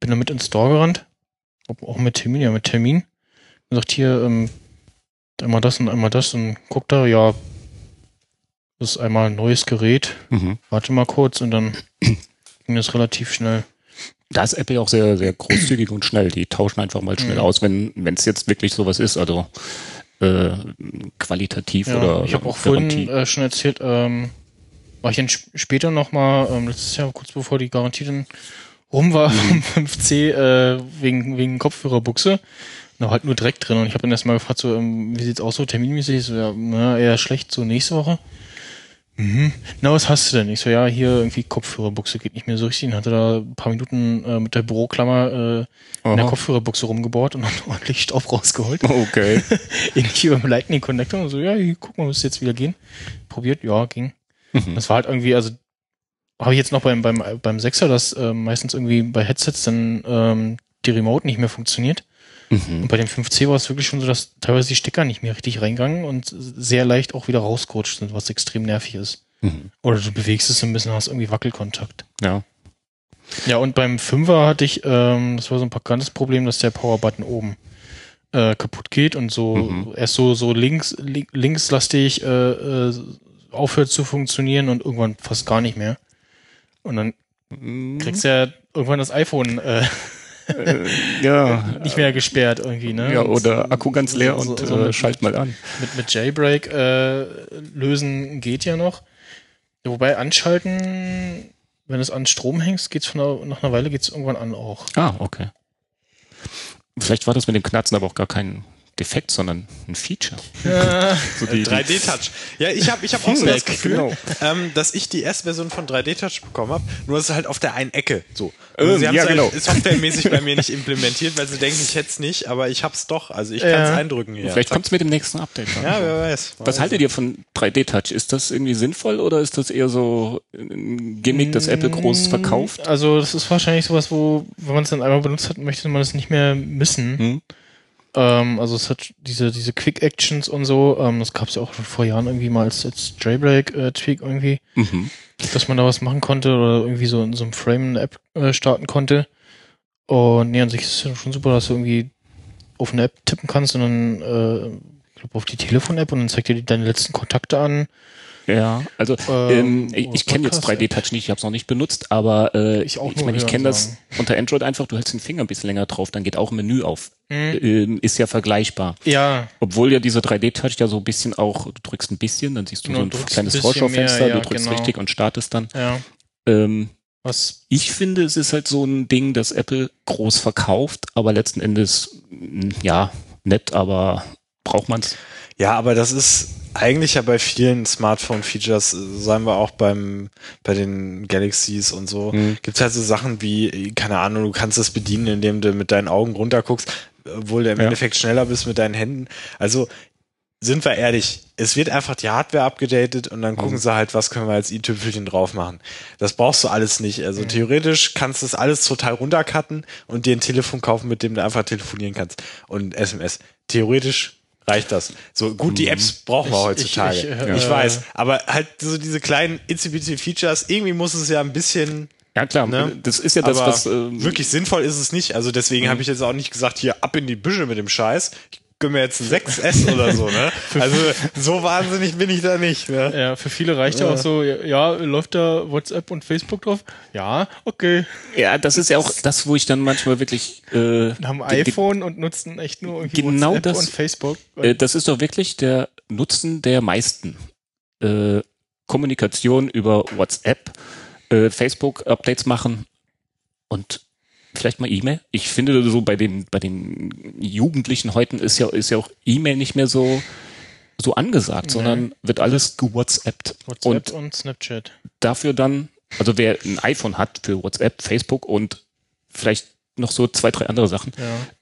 bin damit ins Store gerannt. Auch mit Termin, ja, mit Termin. und sagt hier, ähm, einmal das und einmal das und guckt da, ja, das ist einmal ein neues Gerät, Mhm. warte mal kurz und dann ging das relativ schnell. Da ist Apple auch sehr, sehr großzügig und schnell. Die tauschen einfach mal schnell Mhm. aus, wenn wenn es jetzt wirklich sowas ist, also äh, qualitativ Ja, oder ich habe auch Garantie. vorhin äh, schon erzählt, ähm, war ich dann sp später nochmal, ähm, letztes Jahr, kurz bevor die Garantie dann rum war, Mhm. vom 5C, äh, wegen, wegen Kopfhörerbuchse. Noch halt nur direkt drin. Und ich habe dann erstmal gefragt, so, ähm, wie sieht's aus, so terminmäßig? So, ja, na, eher schlecht, so nächste Woche. Mhm. Na, was hast du denn? Ich so, ja, hier irgendwie Kopfhörerbuchse geht nicht mehr so richtig. Und hatte da ein paar Minuten äh, mit der Büroklammer äh, in der. Kopfhörerbuchse rumgebohrt und dann ordentlich Staub rausgeholt. Okay. irgendwie dem Lightning Connector und so, ja, hier, guck mal, muss jetzt wieder gehen. Probiert, ja, ging. Mhm. Das war halt irgendwie, also habe ich jetzt noch beim, beim, beim Sechser, dass äh, meistens irgendwie bei Headsets dann ähm, die Remote nicht mehr funktioniert. Mhm. Und bei dem 5C war es wirklich schon so, dass teilweise die Stecker nicht mehr richtig reingegangen und sehr leicht auch wieder rausgerutscht sind, was extrem nervig ist. Mhm. Oder du bewegst es ein bisschen, hast irgendwie Wackelkontakt. Ja. Ja, und beim Fünfer hatte ich, ähm, das war so ein bekanntes Problem, dass der Powerbutton oben äh, kaputt geht und so Mhm. erst so so links li linkslastig äh, äh, aufhört zu funktionieren und irgendwann fast gar nicht mehr. Und dann Mhm. kriegst du ja irgendwann das iPhone äh, Äh, ja. nicht mehr gesperrt irgendwie, ne? Ja, oder Akku ganz leer so- und so äh, mit- schalt mal an. mit, mit Jailbreak äh, lösen geht ja noch. Wobei anschalten, wenn es an Strom hängst, geht's von einer, nach einer Weile geht's irgendwann an auch. Ah, okay. Vielleicht war das mit dem Knarzen aber auch gar kein Defekt, sondern ein Feature. So die, 3D-Touch. Ja, ich habe ich hab auch so das Gefühl, genau. ähm, dass ich die erste Version von 3D-Touch bekommen habe, nur ist es halt auf der einen Ecke. So. Ähm, Also sie haben ja, es genau. halt softwaremäßig bei mir nicht implementiert, weil sie denken, ich hätte es nicht, aber ich hab's doch. Also ich kann es Ja. eindrücken hier. Vielleicht kommt es mit dem nächsten Update. an. Ja, wer weiß. Was haltet ihr von 3D-Touch? Ist das irgendwie sinnvoll oder ist das eher so ein Gimmick, das Apple groß verkauft? Also das ist wahrscheinlich sowas, wo, wenn man es dann einmal benutzt hat, möchte man es nicht mehr missen. Hm? Ähm, also es hat diese, diese Quick Actions und so, ähm, das gab es ja auch schon vor Jahren irgendwie mal als, als Jailbreak-Tweak irgendwie, Mhm. dass man da was machen konnte oder irgendwie so in so einem Frame eine App äh, starten konnte. Und nee, an sich ist es schon super, dass du irgendwie auf eine App tippen kannst und dann, äh, ich glaube, auf die Telefon-App und dann zeigt dir deine letzten Kontakte an. Ja, also Ähm, ähm, ich, ich kenne jetzt Podcast-App. 3D-Touch nicht, ich habe es noch nicht benutzt, aber äh, Ich auch ich meine, ich kenne das unter Android einfach, du hältst den Finger ein bisschen länger drauf, dann geht auch ein Menü auf. Mhm. Ähm, ist ja vergleichbar. Ja, Obwohl ja dieser 3D-Touch ja so ein bisschen auch, du drückst ein bisschen, dann siehst du Genau, so ein kleines Vorschau-Fenster, ja, du drückst genau. richtig und startest dann. ja. Ähm, Was ich finde, es ist halt so ein Ding, das Apple groß verkauft, aber letzten Endes, ja, nett, aber braucht man's? Ja, aber das ist eigentlich ja bei vielen Smartphone-Features, äh, sagen wir auch beim, bei den Galaxies und so, Mhm. gibt's halt so Sachen wie, keine Ahnung, du kannst es bedienen, indem du mit deinen Augen runterguckst, obwohl du im Ja. Endeffekt schneller bist mit deinen Händen. Also, sind wir ehrlich, es wird einfach die Hardware abgedatet und dann gucken Mhm. sie halt, was können wir als i-Tüpfelchen drauf machen. Das brauchst du alles nicht. Also theoretisch kannst du das alles total runtercutten und dir ein Telefon kaufen, mit dem du einfach telefonieren kannst und SMS. Theoretisch reicht das. So gut, die Apps brauchen wir Ich- heutzutage. ich- Ich, ich, äh, weiß, aber halt so diese kleinen itty Features, irgendwie muss es ja ein bisschen Ja klar, Ne? das ist ja das, aber was ähm, wirklich sinnvoll ist es nicht. Also deswegen habe ich jetzt auch nicht gesagt, hier ab in die Büsche mit dem Scheiß. Ich gönne mir jetzt ein 6S oder so, ne? Also so wahnsinnig bin ich da nicht, ne? Ja, für viele reicht ja, Ja. auch so, ja, läuft da WhatsApp und Facebook drauf? Ja, okay. Ja, das ist ja auch das, wo ich dann manchmal wirklich. Äh, Haben ein iPhone und nutzen echt nur irgendwie Genau WhatsApp das- und Facebook. Äh, das ist doch wirklich der Nutzen der meisten. Äh, Kommunikation über WhatsApp, äh, Facebook-Updates machen und vielleicht mal E-Mail. Ich finde so bei den bei den Jugendlichen heute ist ja ist ja auch E-Mail nicht mehr so so angesagt, sondern wird alles gewhatsappt. WhatsApp Und und, Snapchat. dafür dann, also wer ein iPhone hat für WhatsApp, Facebook und vielleicht noch so zwei, drei andere Sachen,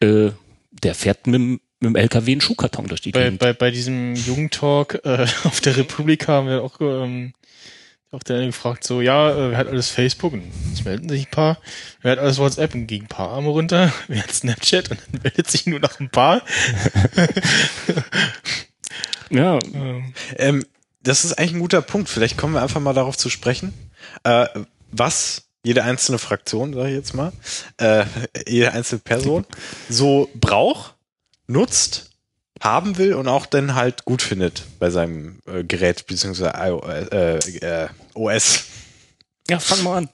Ja. äh, der fährt mit, dem- mit dem LKW einen Schuhkarton durch die Bei, Gegend. bei, bei diesem Jugendtalk äh, auf der Republika haben wir auch, ähm, auch der eine gefragt, so, ja, äh, wer hat alles Facebook? Und es melden sich ein paar. Wer hat alles WhatsApp? Und gegen ein paar Arme runter. Wer hat Snapchat? Und dann meldet sich nur noch ein paar. ja, Ähm, das ist eigentlich ein guter Punkt. Vielleicht kommen wir einfach mal darauf zu sprechen, äh, was jede einzelne Fraktion, sage ich jetzt mal, äh, jede einzelne Person so braucht, nutzt, haben will und auch dann halt gut findet bei seinem äh, Gerät iOS, äh, äh, OS. Ja, fang mal an.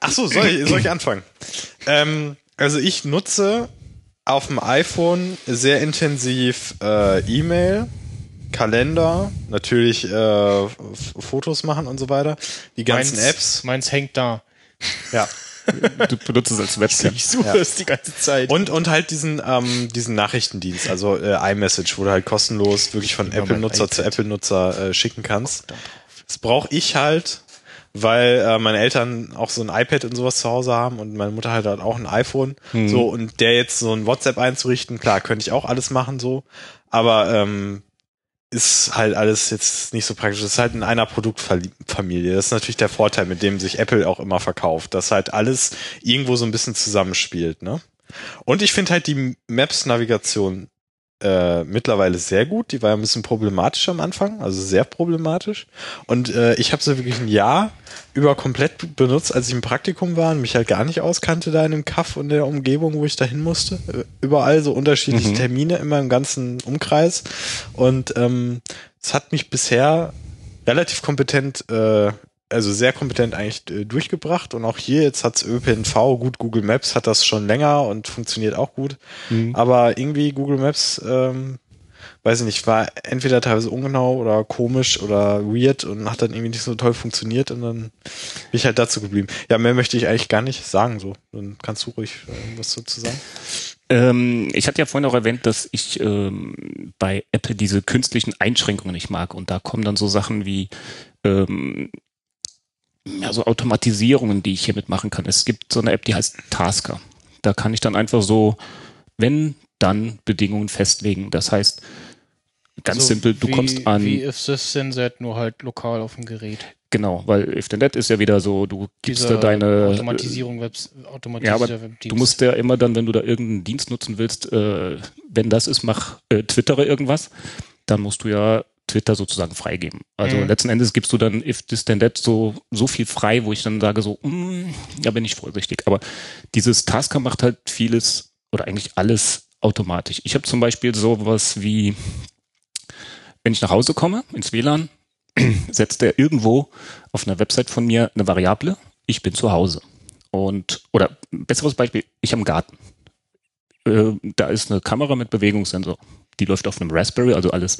Ach so, soll ich, soll ich anfangen? ähm, also ich nutze auf dem iPhone sehr intensiv äh, E-Mail, Kalender, natürlich äh, Fotos machen und so weiter. Die ganzen meins, Apps. Meins hängt da. Ja. Du benutzt es als Webcam. Ich suche Ja. es die ganze Zeit. Und, und halt diesen, ähm, diesen Nachrichtendienst, also äh, iMessage, wo du halt kostenlos wirklich von Apple-Nutzer zu. Apple-Nutzer äh, schicken kannst. Das brauche ich halt, weil äh, meine Eltern auch so ein iPad und sowas zu Hause haben und meine Mutter halt auch ein iPhone. So, und der jetzt so ein WhatsApp einzurichten, klar, könnte ich auch alles machen so, aber ähm, ist halt alles jetzt nicht so praktisch. Das ist halt in einer Produktfamilie. Das ist natürlich der Vorteil, mit dem sich Apple auch immer verkauft, dass halt alles irgendwo so ein bisschen zusammenspielt, ne? Und ich finde halt die Maps-Navigation äh, mittlerweile sehr gut. Die war ja ein bisschen problematisch am Anfang, also sehr problematisch. Und äh, ich habe sie wirklich ein Jahr über komplett benutzt, als ich im Praktikum war und mich halt gar nicht auskannte da in dem Kaff und der Umgebung, wo ich da hin musste. Äh, Überall so unterschiedliche Termine immer im ganzen Umkreis. Und ähm, es hat mich bisher relativ kompetent, äh, also sehr kompetent eigentlich äh, durchgebracht. Und auch hier, jetzt hat's ÖPNV, gut, Google Maps hat das schon länger und funktioniert auch gut. Aber irgendwie Google Maps, ähm, weiß ich nicht, war entweder teilweise ungenau oder komisch oder weird und hat dann irgendwie nicht so toll funktioniert und dann bin ich halt dazu geblieben. Ja, mehr möchte ich eigentlich gar nicht sagen, so. Dann kannst du ruhig äh, was dazu sagen. Ähm, ich hatte ja vorhin auch erwähnt, dass ich ähm, bei Apple diese künstlichen Einschränkungen nicht mag. Und da kommen dann so Sachen wie ähm, ja, so Automatisierungen, die ich hiermit machen kann. Es gibt so eine App, die heißt Tasker. Da kann ich dann einfach so, wenn, dann Bedingungen festlegen. Das heißt, ganz So simpel, du wie, kommst an. Wie if this then that, nur halt lokal auf dem Gerät. Genau, weil if then that ist ja wieder so, du gibst Diese da deine Automatisierung, Webs, Ja, automatisierter aber du musst ja immer dann, wenn du da irgendeinen Dienst nutzen willst, äh, wenn das ist, mach äh, Twittere irgendwas, dann musst du ja Twitter sozusagen freigeben. Also Mhm. letzten Endes gibst du dann if this then that so so viel frei, wo ich dann sage so, mm, ja bin ich vorsichtig. Aber dieses Tasker macht halt vieles oder eigentlich alles automatisch. Ich habe zum Beispiel sowas wie, wenn ich nach Hause komme ins WLAN, setzt er irgendwo auf einer Website von mir eine Variable, ich bin zu Hause. Und, oder besseres Beispiel, ich am Garten. Äh, da ist eine Kamera mit Bewegungssensor. Die läuft auf einem Raspberry, also alles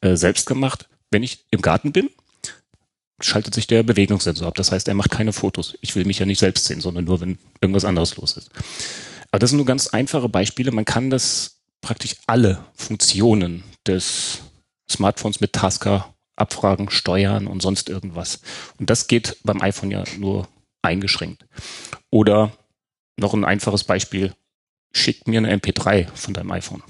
äh, selbst gemacht. Wenn ich im Garten bin, schaltet sich der Bewegungssensor ab. Das heißt, er macht keine Fotos. Ich will mich ja nicht selbst sehen, sondern nur, wenn irgendwas anderes los ist. Aber das sind nur ganz einfache Beispiele. Man kann das praktisch alle Funktionen des Smartphones mit Tasker abfragen, steuern und sonst irgendwas. Und das geht beim iPhone ja nur eingeschränkt. Oder noch ein einfaches Beispiel, schick mir eine MP3 von deinem iPhone.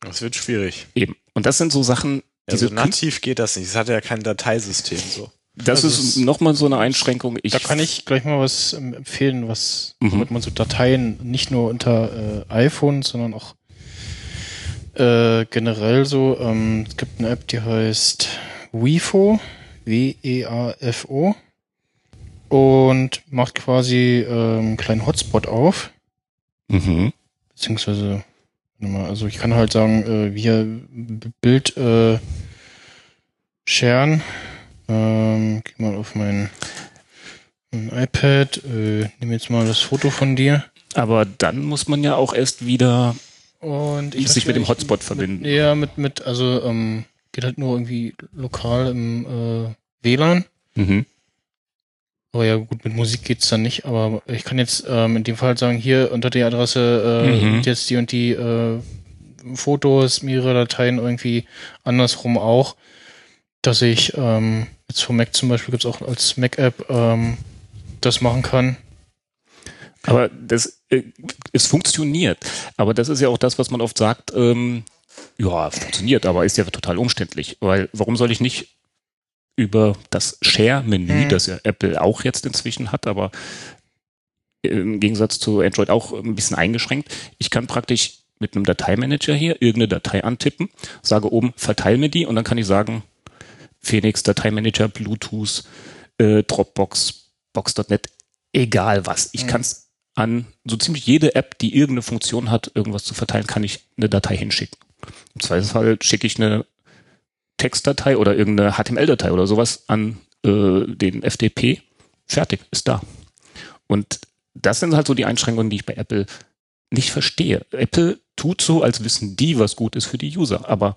Das wird schwierig. Eben. Und das sind so Sachen, Also nativ geht das nicht. Es hat ja kein Dateisystem so. das Also ist nochmal so eine Einschränkung. Ich, da kann ich gleich mal was empfehlen, was, Mhm. womit man so Dateien nicht nur unter äh, iPhone, sondern auch äh, generell so. Ähm, es gibt eine App, die heißt WeFo, W-E-A-F-O und macht quasi ähm, einen kleinen Hotspot auf, mhm. beziehungsweise also ich kann halt sagen, äh, wir Bild äh, sharen. Ähm, geh mal auf mein, mein iPad, äh, nehme jetzt mal das Foto von dir. Aber dann muss man ja auch erst wieder Und sich weiß mit dem Hotspot mit, verbinden. Ja, mit, mit, also ähm, geht halt nur irgendwie lokal im äh, WLAN. Mhm. Aber ja, gut, mit Musik geht's dann nicht, aber ich kann jetzt ähm, in dem Fall sagen, hier unter der Adresse äh, Mhm. jetzt die und die äh, Fotos, mehrere Dateien irgendwie andersrum auch, dass ich ähm, jetzt für Mac zum Beispiel gibt's auch als Mac-App ähm, das machen kann. Aber das, äh, es funktioniert. Aber das ist ja auch das, was man oft sagt, ähm, ja, funktioniert, aber ist ja total umständlich. Weil warum soll ich nicht über das Share-Menü, Mhm. das ja Apple auch jetzt inzwischen hat, aber im Gegensatz zu Android auch ein bisschen eingeschränkt. Ich kann praktisch mit einem Dateimanager hier irgendeine Datei antippen, sage oben, verteil mir die und dann kann ich sagen, Phoenix, Dateimanager, Bluetooth, äh, Dropbox, Box.net, egal was. Ich Mhm. kann es an so ziemlich jede App, die irgendeine Funktion hat, irgendwas zu verteilen, kann ich eine Datei hinschicken. Im Zweifelsfall schicke ich eine Textdatei oder irgendeine HTML-Datei oder sowas an äh, den FTP. Fertig, ist da. Und das sind halt so die Einschränkungen, die ich bei Apple nicht verstehe. Apple tut so, als wissen die, was gut ist für die User. Aber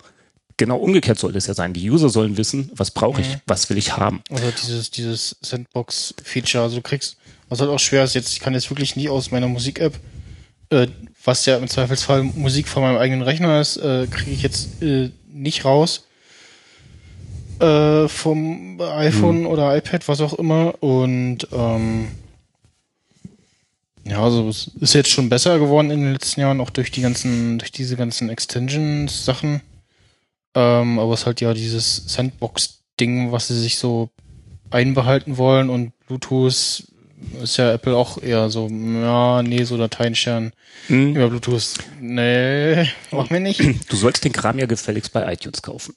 genau umgekehrt sollte es ja sein. Die User sollen wissen, was brauche ich, Mhm. was will ich haben. Also dieses, dieses Sandbox-Feature, also du kriegst, was halt auch schwer ist, jetzt, ich kann jetzt wirklich nie aus meiner Musik-App, äh, was ja im Zweifelsfall Musik von meinem eigenen Rechner ist, äh, kriege ich jetzt äh, nicht raus. Äh, vom iPhone oder iPad, was auch immer. Und ähm, ja, also es ist jetzt schon besser geworden in den letzten Jahren, auch durch die ganzen, durch diese ganzen Extensions-Sachen. Ähm, aber es ist halt ja dieses Sandbox-Ding, was sie sich so einbehalten wollen und Bluetooth ist ja Apple auch eher so, ja, nee, so Dateien scheren Hm. über Bluetooth. Nee, mach mir nicht. Du sollst den Kram ja gefälligst bei iTunes kaufen.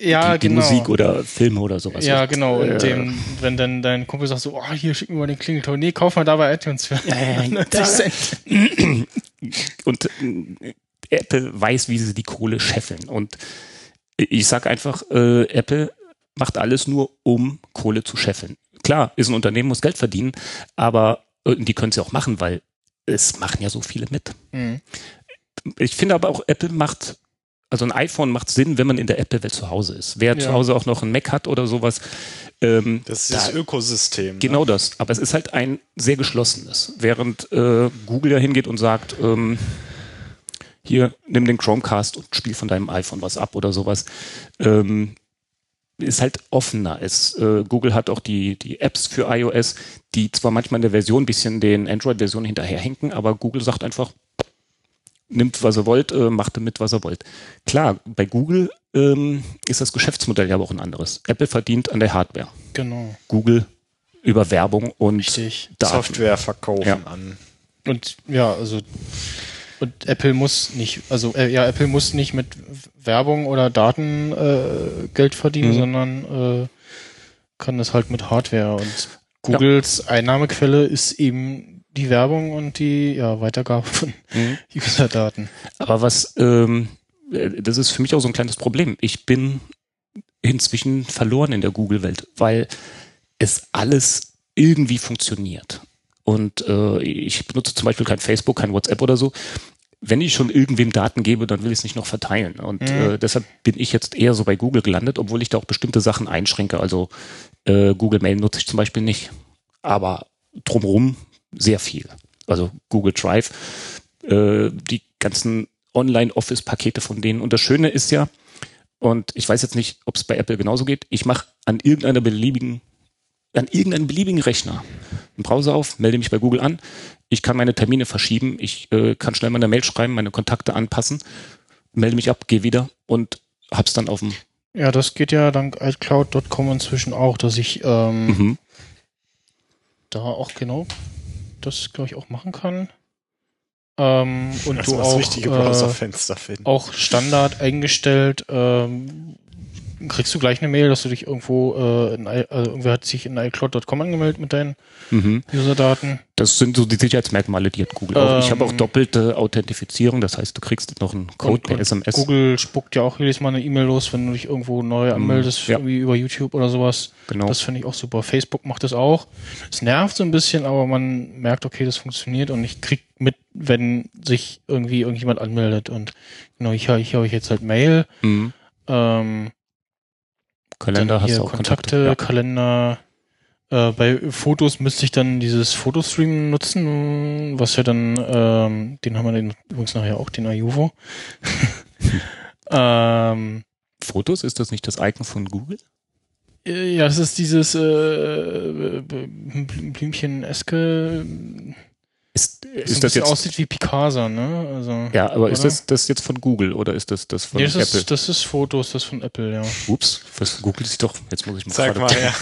Ja, die, die genau. Musik oder Filme oder sowas. ja, genau. Und Äh, dem, wenn dann dein Kumpel sagt so, oh, hier, schick mir mal den Klingelton. Nee, kauf mal da bei iTunes für Ja, ja, ja. 90 Cent. Und äh, Apple weiß, wie sie die Kohle scheffeln. Und ich sag einfach, äh, Apple macht alles nur, um Kohle zu scheffeln. Klar, ist ein Unternehmen, muss Geld verdienen, aber äh, die können es ja auch machen, weil es machen ja so viele mit. Mhm. Ich finde aber auch, Apple macht, also ein iPhone macht Sinn, wenn man in der Apple-Welt zu Hause ist. Wer Ja. zu Hause auch noch ein Mac hat oder sowas, ähm, Das ist das da- Ökosystem. Genau das. Aber es ist halt ein sehr geschlossenes. Während äh, Google ja hingeht und sagt, ähm, hier, nimm den Chromecast und spiel von deinem iPhone was ab oder sowas. Ähm, ist halt offener. Es, äh, Google hat auch die, die Apps für iOS, die zwar manchmal in der Version ein bisschen den Android-Versionen hinterherhinken, aber Google sagt einfach, nimmt, was ihr wollt, äh, macht damit, was ihr wollt. Klar, bei Google ähm, ist das Geschäftsmodell ja aber auch ein anderes. Apple verdient an der Hardware. Genau. Google über Werbung und Richtig. Daten. Software verkaufen Ja. an. Und ja, also und Apple muss nicht, also äh, ja, Apple muss nicht mit Werbung oder Daten äh, Geld verdienen, Mhm. sondern äh, kann das halt mit Hardware. Und Googles Einnahmequelle ist eben die Werbung und die ja, Weitergabe von Mhm. User-Daten. Aber was, ähm, äh, das ist für mich auch so ein kleines Problem. Ich bin inzwischen verloren in der Google-Welt, weil es alles irgendwie funktioniert. Und äh, ich benutze zum Beispiel kein Facebook, kein WhatsApp oder so. Wenn ich schon irgendwem Daten gebe, dann will ich es nicht noch verteilen. Und Mhm. äh, deshalb bin ich jetzt eher so bei Google gelandet, obwohl ich da auch bestimmte Sachen einschränke. Also äh, Google Mail nutze ich zum Beispiel nicht. Aber drumherum sehr viel. Also Google Drive, äh, die ganzen Online-Office-Pakete von denen. Und das Schöne ist ja, und ich weiß jetzt nicht, ob es bei Apple genauso geht, ich mache an irgendeiner beliebigen, an irgendeinem beliebigen Rechner einen Browser auf, melde mich bei Google an, ich kann meine Termine verschieben, ich äh, kann schnell meine Mail schreiben, meine Kontakte anpassen, melde mich ab, gehe wieder und hab's dann auf dem Ja, das geht ja dank iCloud.com inzwischen auch, dass ich ähm, mhm. da auch genau das, glaube ich, auch machen kann. Ähm, und Das du das auch richtige äh, Browserfenster finden. auch Standard eingestellt. Ähm, kriegst du gleich eine Mail, dass du dich irgendwo, äh, in, also irgendwer hat sich in iCloud.com angemeldet mit deinen Mhm. Userdaten. Das sind so die Sicherheitsmerkmale, die hat Google auch. Ich habe auch Ähm, doppelte Authentifizierung, das heißt, du kriegst noch einen Code per SMS. Google spuckt ja auch jedes Mal eine E-Mail los, wenn du dich irgendwo neu anmeldest, ja. irgendwie über YouTube oder sowas. Genau. Das finde ich auch super. Facebook macht das auch. Es nervt so ein bisschen, aber man merkt, okay, das funktioniert und ich krieg mit, wenn sich irgendwie irgendjemand anmeldet. Und genau, hier, hier habe ich jetzt halt Mail. Mhm. Ähm, Kalender dann hast du auch Kontakte, Kontakte. Kalender. Äh, bei Fotos müsste ich dann dieses Fotostream nutzen, was ja dann, ähm, den haben wir den, übrigens nachher auch, den Ayuvo. ähm, Ja. Fotos, ist das nicht das Icon von Google? äh, ja, das ist dieses äh, Blümchen-eske, Ist, ist ein das jetzt, aussieht wie Picasa, ne? Also, ja, aber ist oder? das, das jetzt von Google oder ist das das von nee, das, Apple? ist, das ist Fotos, das von Apple, ja. Ups, was googelt sich doch? Jetzt muss ich mal Zeig gerade- mal her.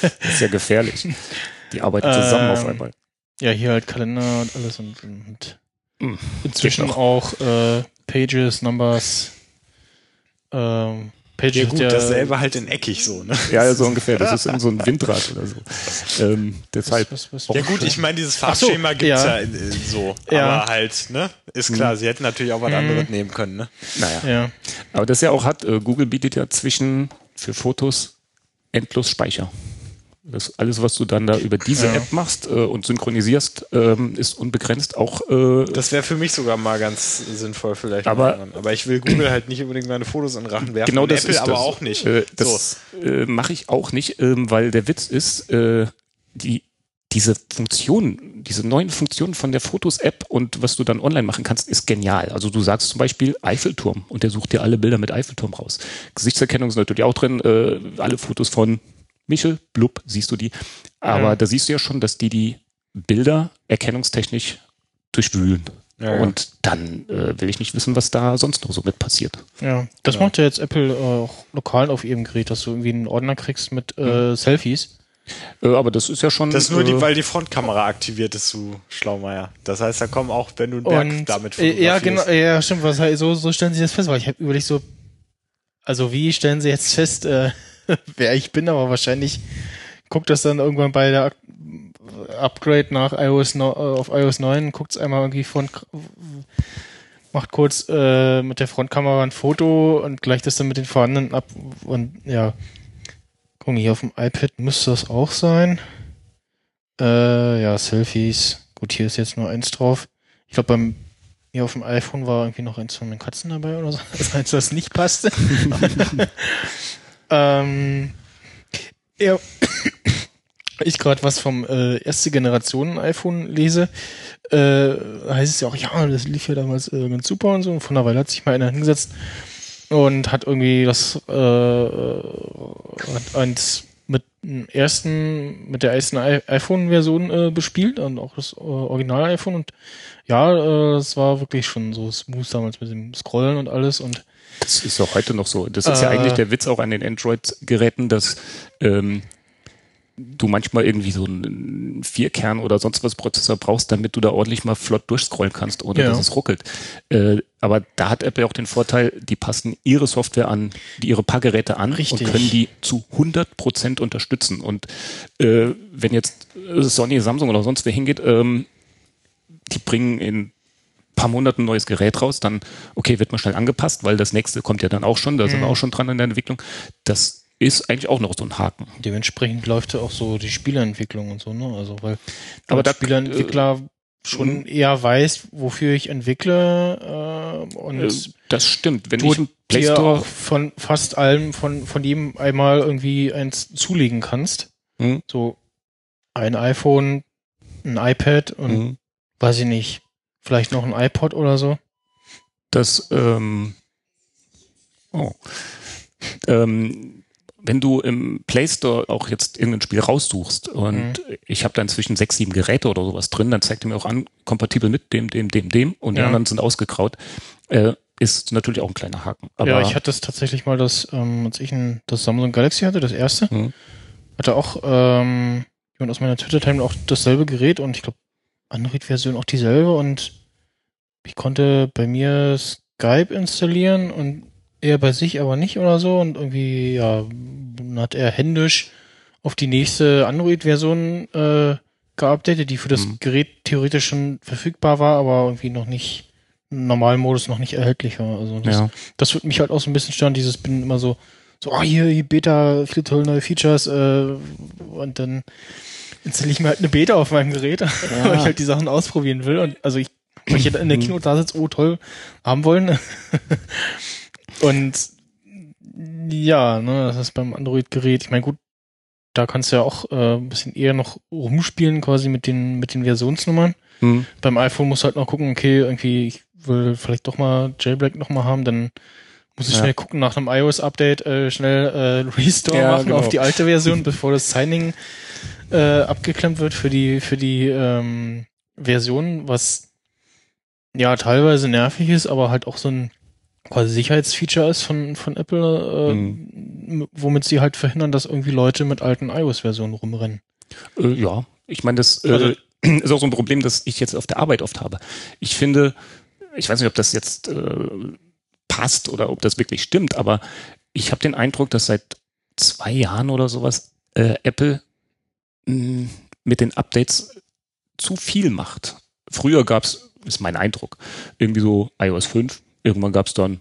Das ist ja gefährlich. Die arbeiten zusammen auf Ähm, einmal. Ja, hier halt Kalender und alles und, und Hm, inzwischen noch. auch äh, Pages, Numbers, ähm, Page Ja gut, dasselbe halt in eckig so, ne? Ja, so ungefähr. Das ist in so ein Windrad oder so. Ähm, deshalb. Was- was- Ja gut, ich meine, dieses Ach so, Farbschema gibt's ja. ja, in, in so. Ja. Aber halt, ne? Ist klar, sie hätten natürlich auch was anderes nehmen können, ne? Naja. Ja. Aber das ja auch hat, äh, Google bietet ja zwischen für Fotos endlos Speicher. Das alles, was du dann da über diese Ja. App machst äh, und synchronisierst, ähm, ist unbegrenzt auch. Äh, Das wäre für mich sogar mal ganz sinnvoll vielleicht. Aber- aber ich will Google halt nicht unbedingt meine Fotos in Rachen werfen. genau das Apple ist aber das. auch nicht. Äh, so. das äh, mache ich auch nicht, ähm, weil der Witz ist, äh, die diese Funktion, diese neuen Funktionen von der Fotos-App und was du dann online machen kannst, ist genial. Also du sagst zum Beispiel Eiffelturm und der sucht dir alle Bilder mit Eiffelturm raus. Gesichtserkennung ist natürlich auch drin, äh, alle Fotos von Michel, blub, siehst du die. Aber Ja. da siehst du ja schon, dass die die Bilder erkennungstechnisch durchwühlen. Ja, ja. Und dann äh, will ich nicht wissen, was da sonst noch so mit passiert. Ja, das macht ja jetzt Apple äh, auch lokal auf ihrem Gerät, dass du irgendwie einen Ordner kriegst mit äh, Selfies. Äh, aber das ist ja schon. Das ist nur äh, die, weil die Frontkamera aktiviert ist, du Schlaumeier. Das heißt, da kommen auch, wenn du einen Berg Und damit äh, ja, genau, ja, stimmt, was so, so stellen sie das fest, weil ich habe überlegt so, also wie stellen sie jetzt fest, äh, wer ich bin, aber wahrscheinlich guckt das dann irgendwann bei der Upgrade nach iOS äh, auf iOS 9, guckt es einmal irgendwie von macht kurz äh, mit der Frontkamera ein Foto und gleicht das dann mit den vorhandenen ab und ja. Guck mal, hier auf dem iPad müsste das auch sein. Äh, ja, Selfies. Gut, hier ist jetzt nur eins drauf. Ich glaube, beim hier auf dem iPhone war irgendwie noch eins von den Katzen dabei oder so. Eins, das nicht passte. ähm, ja, ich gerade was vom äh, erste Generation iPhone lese, äh, heißt es ja auch, ja, das lief ja damals äh, ganz super und so. Und von der Weile hat sich mal einer hingesetzt und hat irgendwie das äh, hat eins mit dem ersten, mit der ersten iPhone-Version äh, bespielt und auch das äh, Original-iPhone und ja, äh, es war wirklich schon so smooth damals mit dem Scrollen und alles und Das ist auch heute noch so. Das ist ja Äh. eigentlich der Witz auch an den Android-Geräten, dass ähm, du manchmal irgendwie so einen Vierkern oder sonst was Prozessor brauchst, damit du da ordentlich mal flott durchscrollen kannst, ohne Ja. dass es ruckelt. Äh, aber da hat Apple auch den Vorteil, die passen ihre Software an, die ihre paar Geräte an Richtig. und können die zu 100 Prozent unterstützen. Und äh, wenn jetzt Sony, Samsung oder sonst wer hingeht, ähm, die bringen in paar Monaten ein neues Gerät raus, dann, okay, wird mal schnell angepasst, weil das nächste kommt ja dann auch schon, da sind wir auch schon dran in der Entwicklung. Das ist eigentlich auch noch so ein Haken. dementsprechend läuft ja auch so die Spieleentwicklung und so, ne? Also weil Aber der Spieleentwickler schon eher weiß, wofür ich entwickle äh, und Äh, Das stimmt. Wenn du ich im Play Store, auch von fast allem, von, von jedem einmal irgendwie eins zulegen kannst. Mhm. So ein iPhone, ein iPad und Mhm. weiß ich nicht, vielleicht noch ein iPod oder so. das, ähm, oh, ähm, wenn du im Play Store auch jetzt irgendein Spiel raussuchst und ich habe da inzwischen sechs, sieben Geräte oder sowas drin, dann zeigt er mir auch an, kompatibel mit dem, dem, dem, dem und die Ja. anderen sind ausgegraut, äh, ist natürlich auch ein kleiner Haken. Aber ja, ich hatte das tatsächlich mal, das, ähm, als ich ein, das Samsung Galaxy hatte, das erste, Mhm. hatte auch ähm, jemand aus meiner Twitter-Time auch dasselbe Gerät und ich glaube, Android-Version auch dieselbe und ich konnte bei mir Skype installieren und er bei sich aber nicht oder so und irgendwie, ja, hat er händisch auf die nächste Android-Version äh, geupdatet, die für das Mhm. Gerät theoretisch schon verfügbar war, aber irgendwie noch nicht im normalen Modus noch nicht erhältlich war. Also das, ja. das wird mich halt auch so ein bisschen stören, dieses bin immer so, so, oh, hier, hier Beta, viele tolle neue Features, äh, und dann installiere ich mir halt eine Beta auf meinem Gerät, weil ich halt die Sachen ausprobieren will. Und also ich, weil ich in der Kino da sitze, oh toll, haben wollen. und ja, ne, das ist beim Android-Gerät, ich meine, gut, da kannst du ja auch äh, ein bisschen eher noch rumspielen, quasi mit den, mit den Versionsnummern Hm. beim iPhone muss halt noch gucken, okay, irgendwie, ich will vielleicht doch mal Jailbreak noch mal haben, dann muss ich Ja. schnell gucken nach einem iOS-Update, äh, schnell äh, Restore Ja, machen genau. auf die alte Version, bevor das Signing äh, abgeklemmt wird für die für die ähm, Version, was ja teilweise nervig ist, aber halt auch so ein quasi Sicherheitsfeature ist von von Apple, äh, Mhm. womit sie halt verhindern, dass irgendwie Leute mit alten iOS-Versionen rumrennen. Äh, ja, ich meine, das äh, Also- ist auch so ein Problem, das ich jetzt auf der Arbeit oft habe. Ich finde, ich weiß nicht, ob das jetzt äh, passt oder ob das wirklich stimmt, aber ich habe den Eindruck, dass seit zwei Jahren oder sowas äh, Apple mit den Updates zu viel macht. Früher gab's, ist mein Eindruck, irgendwie so iOS 5, irgendwann gab's dann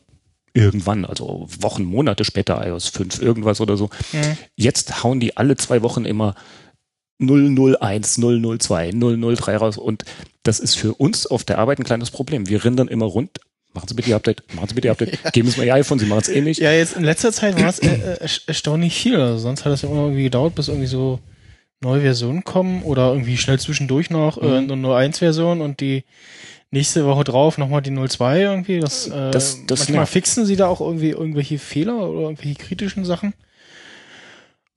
irgendwann, also Wochen, Monate später iOS 5, irgendwas oder so. Mhm. Jetzt hauen die alle zwei Wochen immer 001, 002, 003 raus und das ist für uns auf der Arbeit ein kleines Problem. Wir dann immer rund. Machen Sie bitte Ihr Update, machen Sie bitte Ihr Update, geben Sie mir Ihr iPhone, Sie machen es eh nicht. Ja, jetzt in letzter Zeit war es äh, äh, erst- erstaunlich viel. Also sonst hat es ja immer irgendwie gedauert, bis irgendwie so neue Versionen kommen oder irgendwie schnell zwischendurch noch äh, Mhm. eine 01-Version und die nächste Woche drauf nochmal die 02 irgendwie. Das, äh, Das- das manchmal nervt. fixen sie da auch irgendwie irgendwelche Fehler oder irgendwelche kritischen Sachen.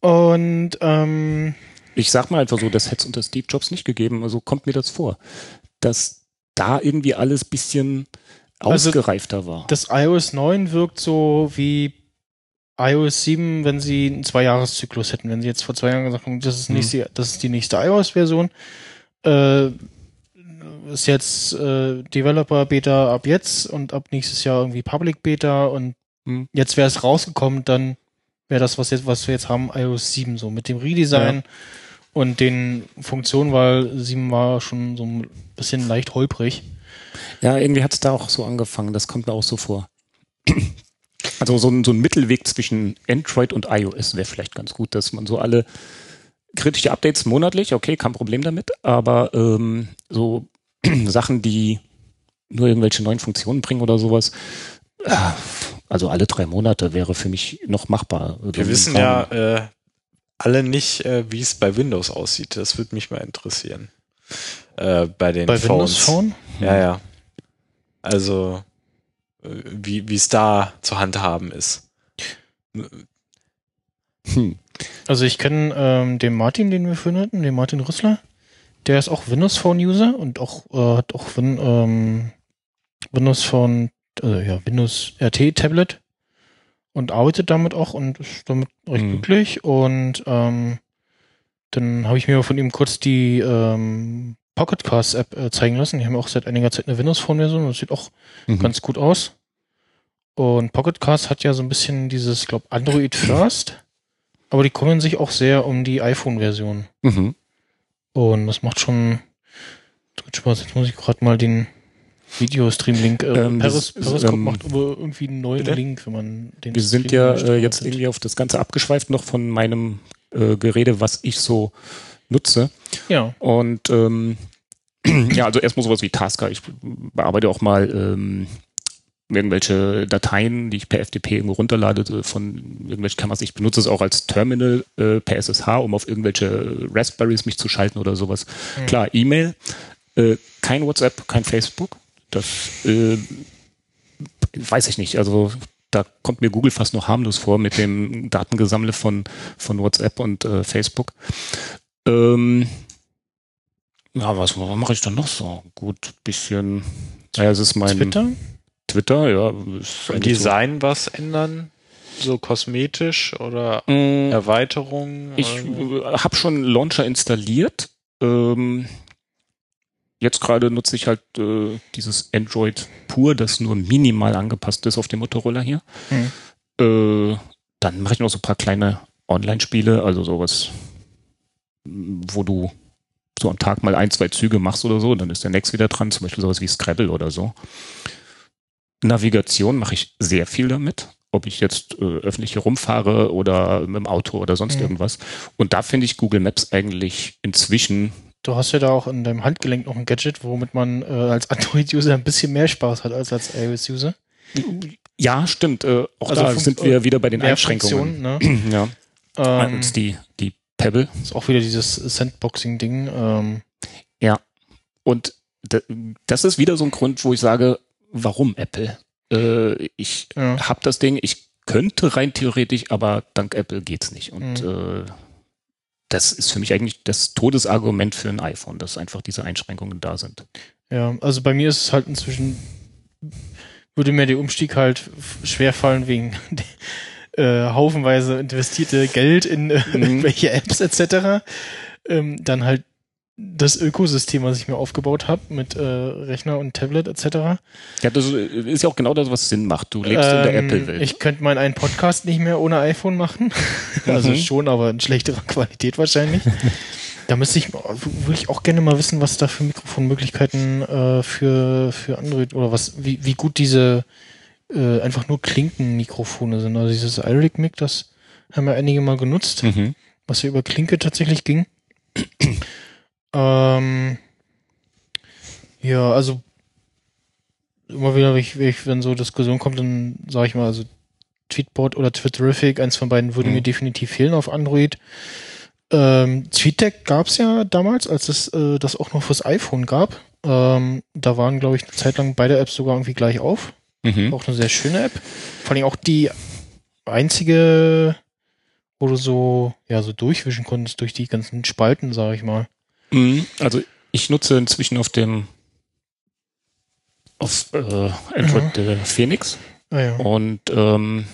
Und ähm, Ich sag mal einfach so, das hätte es unter Steve Jobs nicht gegeben, also kommt mir das vor, dass da irgendwie alles bisschen Also, ausgereifter war. das iOS 9 wirkt so wie iOS 7, wenn sie einen Zweijahreszyklus hätten. Wenn sie jetzt vor zwei Jahren gesagt haben, das ist, Mhm. nächste, das ist die nächste iOS-Version, äh, ist jetzt äh, Developer Beta ab jetzt und ab nächstes Jahr irgendwie Public Beta und Mhm. jetzt wäre es rausgekommen, dann wäre das, was jetzt, was wir jetzt haben, iOS 7 so mit dem Redesign und den Funktionen, weil 7 war schon so ein bisschen leicht holprig. Ja, irgendwie hat es da auch so angefangen, das kommt mir auch so vor. Also so ein, so ein Mittelweg zwischen Android und iOS wäre vielleicht ganz gut, dass man so alle kritische Updates monatlich, okay, kein Problem damit, aber ähm, so Sachen, die nur irgendwelche neuen Funktionen bringen oder sowas, äh, also alle drei Monate wäre für mich noch machbar. Wir wissen ja äh, alle nicht, äh, wie es bei Windows aussieht. Das würde mich mal interessieren. Äh, bei den Bei Phones. Windows Phone? Ja, ja. Also, wie wie es da zu handhaben ist. Hm. Also ich kenne ähm, den Martin, den wir vorhin hatten, den Martin Rüssler. Der ist auch Windows Phone User und auch äh, hat auch Win, ähm, Windows Phone, äh, ja Windows RT Tablet und arbeitet damit auch und ist damit recht Mhm. glücklich. Und ähm, dann habe ich mir von ihm kurz die ähm, Pocket Cast App äh, zeigen lassen. Die haben auch seit einiger Zeit eine Windows Phone Version und das sieht auch Mhm. ganz gut aus. Und Pocket Cast hat ja so ein bisschen dieses, glaub, Android First, aber die kümmern sich auch sehr um die iPhone-Version. Mhm. Und das macht schon Spaß. Jetzt muss ich gerade mal den Videostream-Link. Äh, Ähm, Peris, Periscope ähm, macht aber irgendwie einen neuen bitte? Link, wenn man den Wir sind Stream ja äh, jetzt startet. irgendwie auf das Ganze abgeschweift noch von meinem äh, Gerede, was ich so nutze. Ja, Und ähm, ja, also erstmal sowas wie Tasker. Ich bearbeite auch mal ähm, irgendwelche Dateien, die ich per FTP irgendwo runterlade äh, von irgendwelchen Kameras. Ich benutze es auch als Terminal äh, per SSH, um auf irgendwelche Raspberries mich zu schalten oder sowas. Mhm. Klar, E-Mail, äh, kein WhatsApp, kein Facebook. Das äh, weiß ich nicht. Also da kommt mir Google fast noch harmlos vor mit dem Datengesammle von, von WhatsApp und äh, Facebook. Ähm, ja, was, was mache ich dann noch so? Gut, bisschen. Naja, es ist mein Twitter. Twitter, ja. Im Design was ändern? So kosmetisch oder So. Mm, Erweiterungen? Ich so? habe schon einen Launcher installiert. Ähm, jetzt gerade nutze ich halt äh, dieses Android pur, das nur minimal angepasst ist auf den Motorola hier. Mhm. Äh, dann mache ich noch so ein paar kleine Online-Spiele, also sowas, m, wo du so am Tag mal ein, zwei Züge machst oder so, dann ist der Next wieder dran, zum Beispiel sowas wie Scrabble oder so. Navigation mache ich sehr viel damit, ob ich jetzt äh, öffentlich hier rumfahre oder mit dem Auto oder sonst Mhm. irgendwas. Und da finde ich Google Maps eigentlich inzwischen Du hast ja da auch in deinem Handgelenk noch ein Gadget, womit man äh, als Android-User ein bisschen mehr Spaß hat als als iOS-User. ja, stimmt. Äh, auch Also da sind wir wieder bei den Einschränkungen. Ne? ja, ähm, als die, die Pebble. ist auch wieder dieses Sandboxing-Ding. Ähm, Und d- das ist wieder so ein Grund, wo ich sage, warum Apple? Äh, ich ja. habe das Ding, ich könnte rein theoretisch, aber dank Apple geht's nicht. Und Mhm. äh, das ist für mich eigentlich das Todesargument für ein iPhone, dass einfach diese Einschränkungen da sind. Ja, also bei mir ist es halt inzwischen, würde mir der Umstieg halt schwer fallen wegen äh, haufenweise investierte Geld in äh, Mhm. irgendwelche Apps etc. Ähm, dann halt das Ökosystem, was ich mir aufgebaut habe mit äh, Rechner und Tablet etc. Ja, das ist ja auch genau das, was Sinn macht. Du lebst ähm, in der ähm, Apple-Welt. Ich könnte meinen einen Podcast nicht mehr ohne iPhone machen. also mhm. schon, aber in schlechterer Qualität wahrscheinlich. da müsste ich, würde ich auch gerne mal wissen, was da für Mikrofonmöglichkeiten äh, für, für Android oder was, wie, wie gut diese äh, einfach nur Klinkenmikrofone sind. Also dieses iRig Mic, das haben wir einige mal genutzt, mhm. was ja über Klinke tatsächlich ging. Ähm, ja, also immer wieder, wenn, ich, wenn so Diskussion kommt, dann sage ich mal, also Tweetbot oder Twitterific, eins von beiden würde mhm. mir definitiv fehlen auf Android. Ähm, TweetDeck gab es ja damals, als es äh, das auch noch fürs iPhone gab. Ähm, da waren, glaube ich, eine Zeit lang beide Apps sogar irgendwie gleich auf. Mhm. Auch eine sehr schöne App. Vor allem auch die einzige, wo du so, ja, so durchwischen konntest durch die ganzen Spalten, sage ich mal. Mhm. Also ich nutze inzwischen auf dem auf äh, Android mhm. Phoenix. Ah, ja. Und ähm,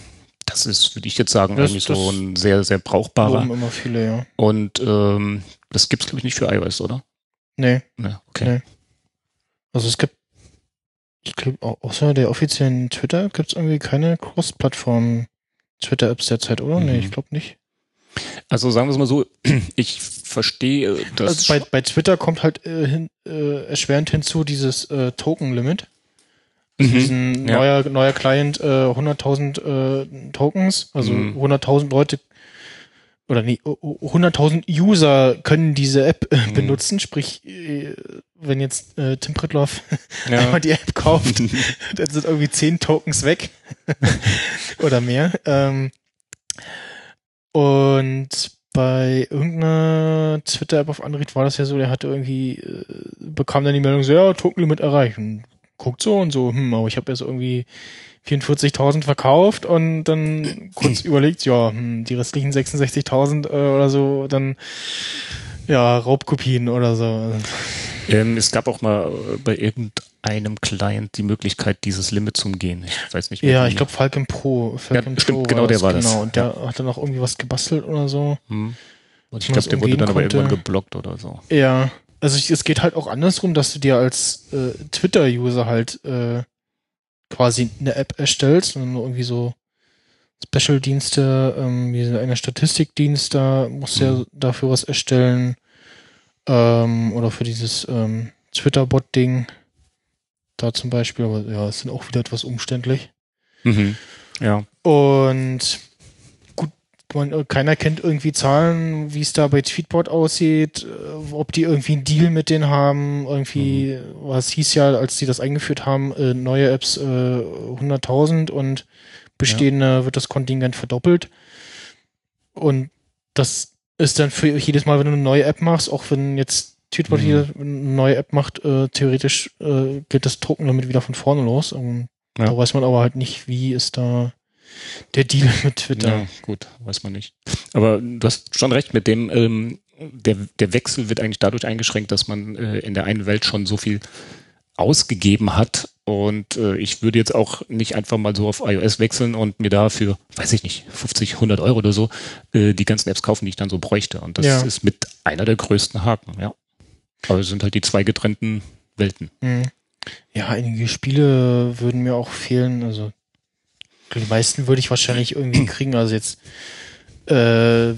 das ist, würde ich jetzt sagen, das, eigentlich so ein sehr, sehr brauchbarer. immer viele, ja. Und ähm, das gibt's glaube ich nicht für iOS, oder? Nee. Nee, okay. Nee. Also es gibt, ich glaube, außer der offiziellen Twitter gibt's irgendwie keine Cross-Plattform Twitter-Apps derzeit, oder? Mhm. Nee, ich glaube nicht. Also sagen wir es mal so, ich verstehe das. Also bei, bei Twitter kommt halt äh, hin, äh, erschwerend hinzu dieses äh, Token-Limit. Mhm, diesen ja. neuer, neuer Client äh, 100.000 äh, Tokens, also mhm. 100.000 Leute oder nee, 100.000 User können diese App äh, mhm. benutzen, sprich, äh, wenn jetzt äh, Tim Pritloff ja. einmal die App kauft, dann sind irgendwie 10 Tokens weg oder mehr. Ähm, und bei irgendeiner Twitter-App auf Android war das ja so, der hatte irgendwie, äh, bekam dann die Meldung so, ja, Tokenlimit erreicht. Und guckt so und so, hm, aber ich habe jetzt irgendwie 44.000 verkauft und dann kurz überlegt, ja, hm, die restlichen 66.000 äh, oder so, dann ja, Raubkopien oder so. Ähm, es gab auch mal äh, bei irgendeinem Client die Möglichkeit, dieses Limit zu umgehen. Ich weiß nicht mehr. Ja, ich glaube Falcon Pro. Falcon ja, stimmt, genau der war das. Genau, und der ja. hat dann auch irgendwie was gebastelt oder so. Hm. Und ich glaube, der wurde dann konnte. aber irgendwann geblockt oder so. Ja, also ich, es geht halt auch andersrum, dass du dir als äh, Twitter-User halt äh, quasi eine App erstellst und irgendwie so Special-Dienste, ähm, wie eine Statistikdienst, da musst du mhm. ja dafür was erstellen. Ähm, oder für dieses ähm, Twitter-Bot-Ding. Da zum Beispiel, aber ja, es sind auch wieder etwas umständlich. Mhm. Ja. Und man, äh, keiner kennt irgendwie Zahlen, wie es da bei Tweetbot aussieht, äh, ob die irgendwie einen Deal mit denen haben, irgendwie, mhm. was hieß ja, als die das eingeführt haben, äh, neue Apps äh, 100.000 und bestehende ja. wird das Kontingent verdoppelt. Und das ist dann für jedes Mal, wenn du eine neue App machst, auch wenn jetzt Tweetbot mhm. hier eine neue App macht, äh, theoretisch äh, geht das Drucken damit wieder von vorne los. Und ja. Da weiß man aber halt nicht, wie ist da der Deal mit Twitter. Ja, gut, weiß man nicht. Aber du hast schon recht mit dem, ähm, der, der Wechsel wird eigentlich dadurch eingeschränkt, dass man äh, in der einen Welt schon so viel ausgegeben hat. Und äh, ich würde jetzt auch nicht einfach mal so auf iOS wechseln und mir dafür, weiß ich nicht, 50, 100 Euro oder so, äh, die ganzen Apps kaufen, die ich dann so bräuchte. Und das ja. ist mit einer der größten Haken, ja. Aber es sind halt die zwei getrennten Welten. Mhm. Ja, einige Spiele würden mir auch fehlen. Also die meisten würde ich wahrscheinlich irgendwie kriegen. Also jetzt äh,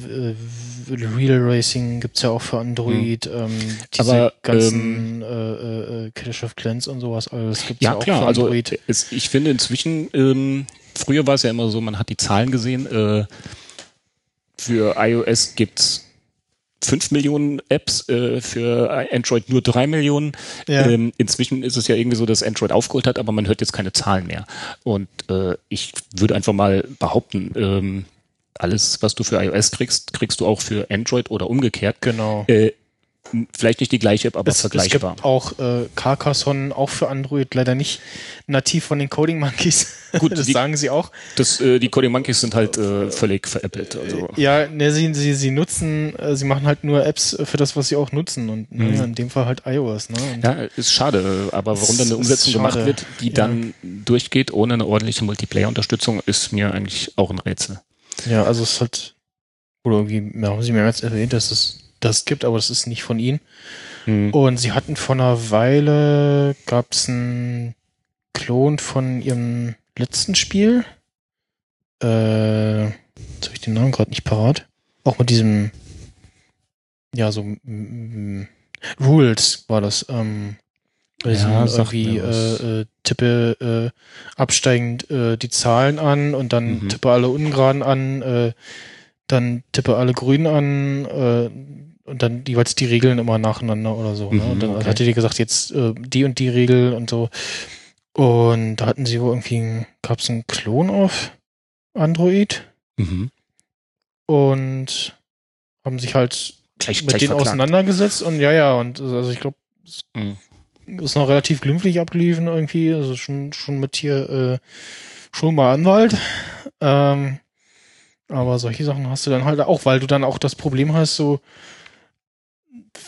Real Racing gibt's ja auch für Android. Mhm. Ähm, diese Aber, ganzen ähm, äh, äh, Clash of Clans und sowas alles gibt's ja, ja auch klar, für also Android. Also es, ich finde inzwischen, ähm, früher war es ja immer so, man hat die Zahlen gesehen. Äh, für iOS gibt's 5 Millionen Apps, äh, für Android nur 3 Millionen. Ja. Ähm, inzwischen ist es ja irgendwie so, dass Android aufgeholt hat, aber man hört jetzt keine Zahlen mehr. Und äh, ich würde einfach mal behaupten, ähm, alles, was du für iOS kriegst, kriegst du auch für Android oder umgekehrt. Genau. Äh, vielleicht nicht die gleiche App, aber es, vergleichbar. Es gibt auch äh, Carcassonne, auch für Android, leider nicht nativ von den Coding Monkeys. Gut, das die, sagen sie auch. Das, äh, die Coding Monkeys sind halt äh, völlig veräppelt. Also. Ja, ne, sie, sie, sie nutzen, äh, sie machen halt nur Apps für das, was sie auch nutzen und ne, mhm. in dem Fall halt iOS. Ne? Und ja, ist schade, aber warum dann eine Umsetzung gemacht wird, die ja. dann durchgeht ohne eine ordentliche Multiplayer-Unterstützung, ist mir eigentlich auch ein Rätsel. Ja, also es hat, oder irgendwie, haben sie mir jetzt erwähnt, dass es das gibt, aber das ist nicht von ihnen. Hm. Und sie hatten vor einer Weile, gab es einen Klon von ihrem letzten Spiel. Äh, jetzt habe ich den Namen gerade nicht parat. Auch mit diesem, ja, so Rules war das. Ähm, Ja, ja, sagt irgendwie äh, äh, tippe äh, absteigend äh, die Zahlen an und dann Mhm. tippe alle ungeraden an, äh, dann tippe alle grün an äh, und dann jeweils die Regeln immer nacheinander oder so. ne? Mhm, Und dann okay. hatte die gesagt, jetzt äh, die und die Regel und so. Und da hatten sie wohl irgendwie, gab es einen Klon auf Android Mhm. und haben sich halt Gleich, mit gleich denen verklagt. auseinandergesetzt und ja, ja, und also ich glaube, Mhm. Ist noch relativ glimpflich abgeliefen irgendwie, also schon, schon mit hier, äh, schon mal Anwalt. Ähm, aber solche Sachen hast du dann halt auch, weil du dann auch das Problem hast, so,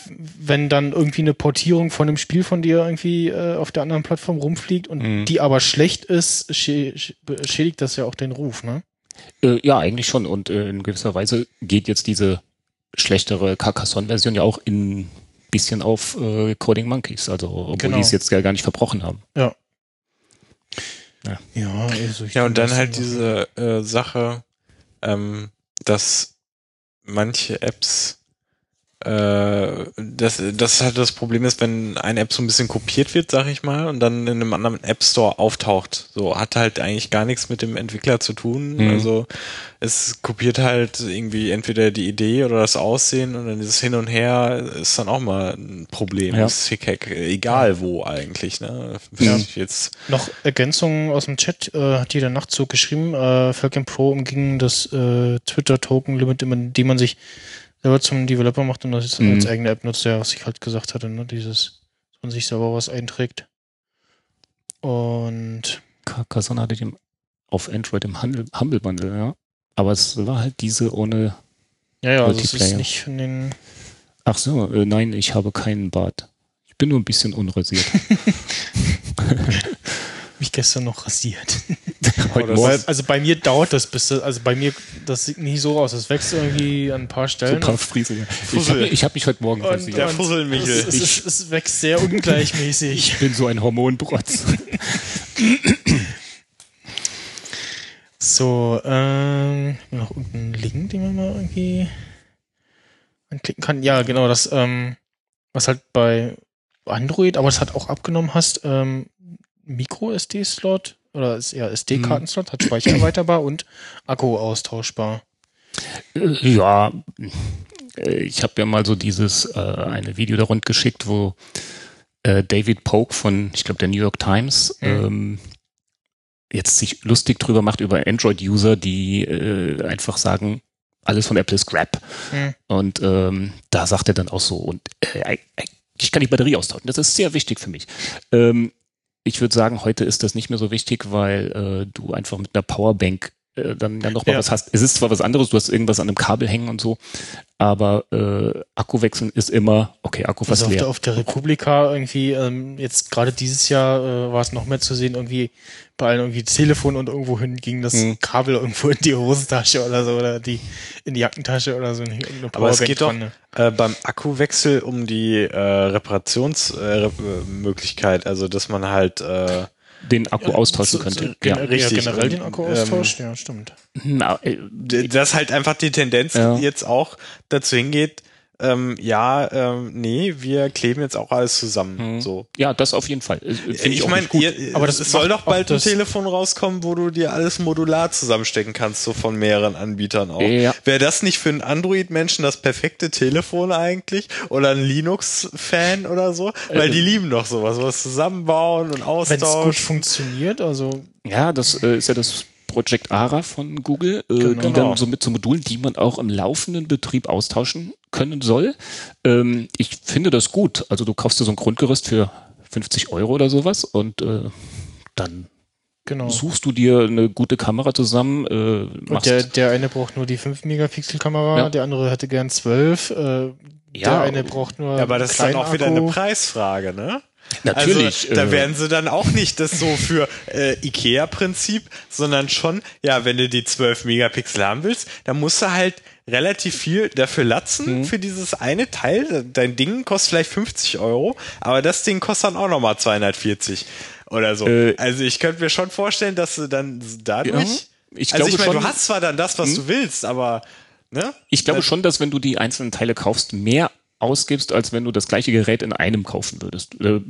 wenn dann irgendwie eine Portierung von einem Spiel von dir irgendwie äh, auf der anderen Plattform rumfliegt und Mhm. die aber schlecht ist, schä schä- schädigt das ja auch den Ruf, ne? Äh, ja, eigentlich schon. Und äh, in gewisser Weise geht jetzt diese schlechtere Carcassonne-Version ja auch in bisschen auf äh, Coding Monkeys, also obwohl Genau. die es jetzt ja gar nicht verbrochen haben. Ja, also ich Ja, und dann halt diese äh, Sache, ähm, dass manche Apps, äh, dass das halt das Problem ist, wenn eine App so ein bisschen kopiert wird, sag ich mal, und dann in einem anderen App Store auftaucht. So hat halt eigentlich gar nichts mit dem Entwickler zu tun. Mhm. Also es kopiert halt irgendwie entweder die Idee oder das Aussehen und dann dieses Hin und Her ist dann auch mal ein Problem. Ja. Das ist Hickhack, egal wo eigentlich. Ne? Ja. Jetzt Noch Ergänzungen aus dem Chat äh, hat jeder Nachtzug geschrieben. Äh, Falcon Pro umging das äh, Twitter-Token-Limit, indem man sich selber zum Developer macht und das jetzt Mhm. als eigene App nutzt, ja, was ich halt gesagt hatte, ne? Dieses, dass man sich selber was einträgt. Und Carcassonne hatte ich im, auf Android im Handel, Humble Bundle, ja. Aber es war halt diese ohne. ja, ja, also es ist nicht von den. Ach so, äh, nein, ich habe keinen Bart. Ich bin nur ein bisschen unrasiert. mich gestern noch rasiert. Heute das Morgen ist- Also bei mir dauert das bis, also bei mir, das sieht nicht so aus. Das wächst irgendwie an ein paar so Stellen. ein paar Friese. Ich habe ich hab mich heute Morgen Und- der Fusselmichel. Es, es, es, es wächst sehr ungleichmäßig. Ich bin so ein Hormonbrotz. So, ähm, noch irgendeinen Link, den man mal irgendwie anklicken kann. Ja, genau, das, ähm, was halt bei Android, aber es hat auch abgenommen hast, ähm, Micro-SD-Slot oder ist eher SD-Kartenslot, hat Speicher erweiterbar und Akku austauschbar. Äh, Ja, ich habe ja mal so dieses äh, eine Video da rund geschickt, wo äh, David Polk von, ich glaube, der New York Times Mhm. ähm, jetzt sich lustig drüber macht über Android-User, die äh, einfach sagen, alles von Apple ist Crap. Mhm. Und ähm, da sagt er dann auch so, und äh, ich kann die Batterie austauschen. Das ist sehr wichtig für mich. Ähm, ich würde sagen, heute ist das nicht mehr so wichtig, weil äh, du einfach mit einer Powerbank äh, dann, dann noch mal Ja. was hast. Es ist zwar was anderes, du hast irgendwas an einem Kabel hängen und so, aber äh, Akku wechseln ist immer, okay, Akku fast Also auf, leer. der, auf der Republika irgendwie, ähm, jetzt gerade dieses Jahr äh, war es noch mehr zu sehen, irgendwie bei allen irgendwie Telefon und irgendwo hin ging das Mhm. Kabel irgendwo in die Hosentasche oder so oder die in die Jackentasche oder so. Aber es geht doch äh, beim Akkuwechsel um die äh, Reparationsmöglichkeit, äh, Möglichkeit, also dass man halt äh, den Akku austauschen So- könnte. ja. generell, richtig. Ja, generell den Akku ähm, austauscht, ja, stimmt. Na, äh, dass halt einfach die Tendenz Ja. jetzt auch dazu hingeht, ähm, ja, ähm, nee, wir kleben jetzt auch alles zusammen. Mhm. So. ja, das auf jeden Fall. Äh, Finde ich, Ich auch meine, nicht gut. aber das es soll doch bald ein Telefon rauskommen, wo du dir alles modular zusammenstecken kannst, so von mehreren Anbietern auch. Ja. Wäre das nicht für einen Android-Menschen das perfekte Telefon eigentlich? Oder ein Linux-Fan oder so? Weil Äh, die lieben doch sowas, was zusammenbauen und Wenn es gut austauschen. funktioniert, also Ja, das äh, ist ja das Project ARA von Google, äh, Genau. die dann so mit so Modulen, die man auch im laufenden Betrieb austauschen können soll. Ähm, ich finde das gut. Also du kaufst dir so ein Grundgerüst für 50 Euro oder sowas und äh, dann genau. suchst du dir eine gute Kamera zusammen, äh, Und machst der, der eine braucht nur die 5-Megapixel-Kamera, Ja. der andere hätte gern 12. Äh, Ja, der eine braucht nur Ja, aber das ist dann auch wieder Akku. eine Preisfrage, ne? Natürlich, Also, da äh, werden sie dann auch nicht das so für äh, IKEA-Prinzip, sondern schon, ja, wenn du die 12 Megapixel haben willst, dann musst du halt relativ viel dafür Mhm. latzen für dieses eine Teil. Dein Ding kostet vielleicht 50 Euro, aber das Ding kostet dann auch nochmal 240 oder so. Äh, also ich könnte mir schon vorstellen, dass du dann dadurch. Ja, ich also glaube ich meine, du hast zwar dann das, was du willst, aber ne? Ich glaube schon, dass wenn du die einzelnen Teile kaufst, mehr ausgibst, als wenn du das gleiche Gerät in einem kaufen würdest. Äh,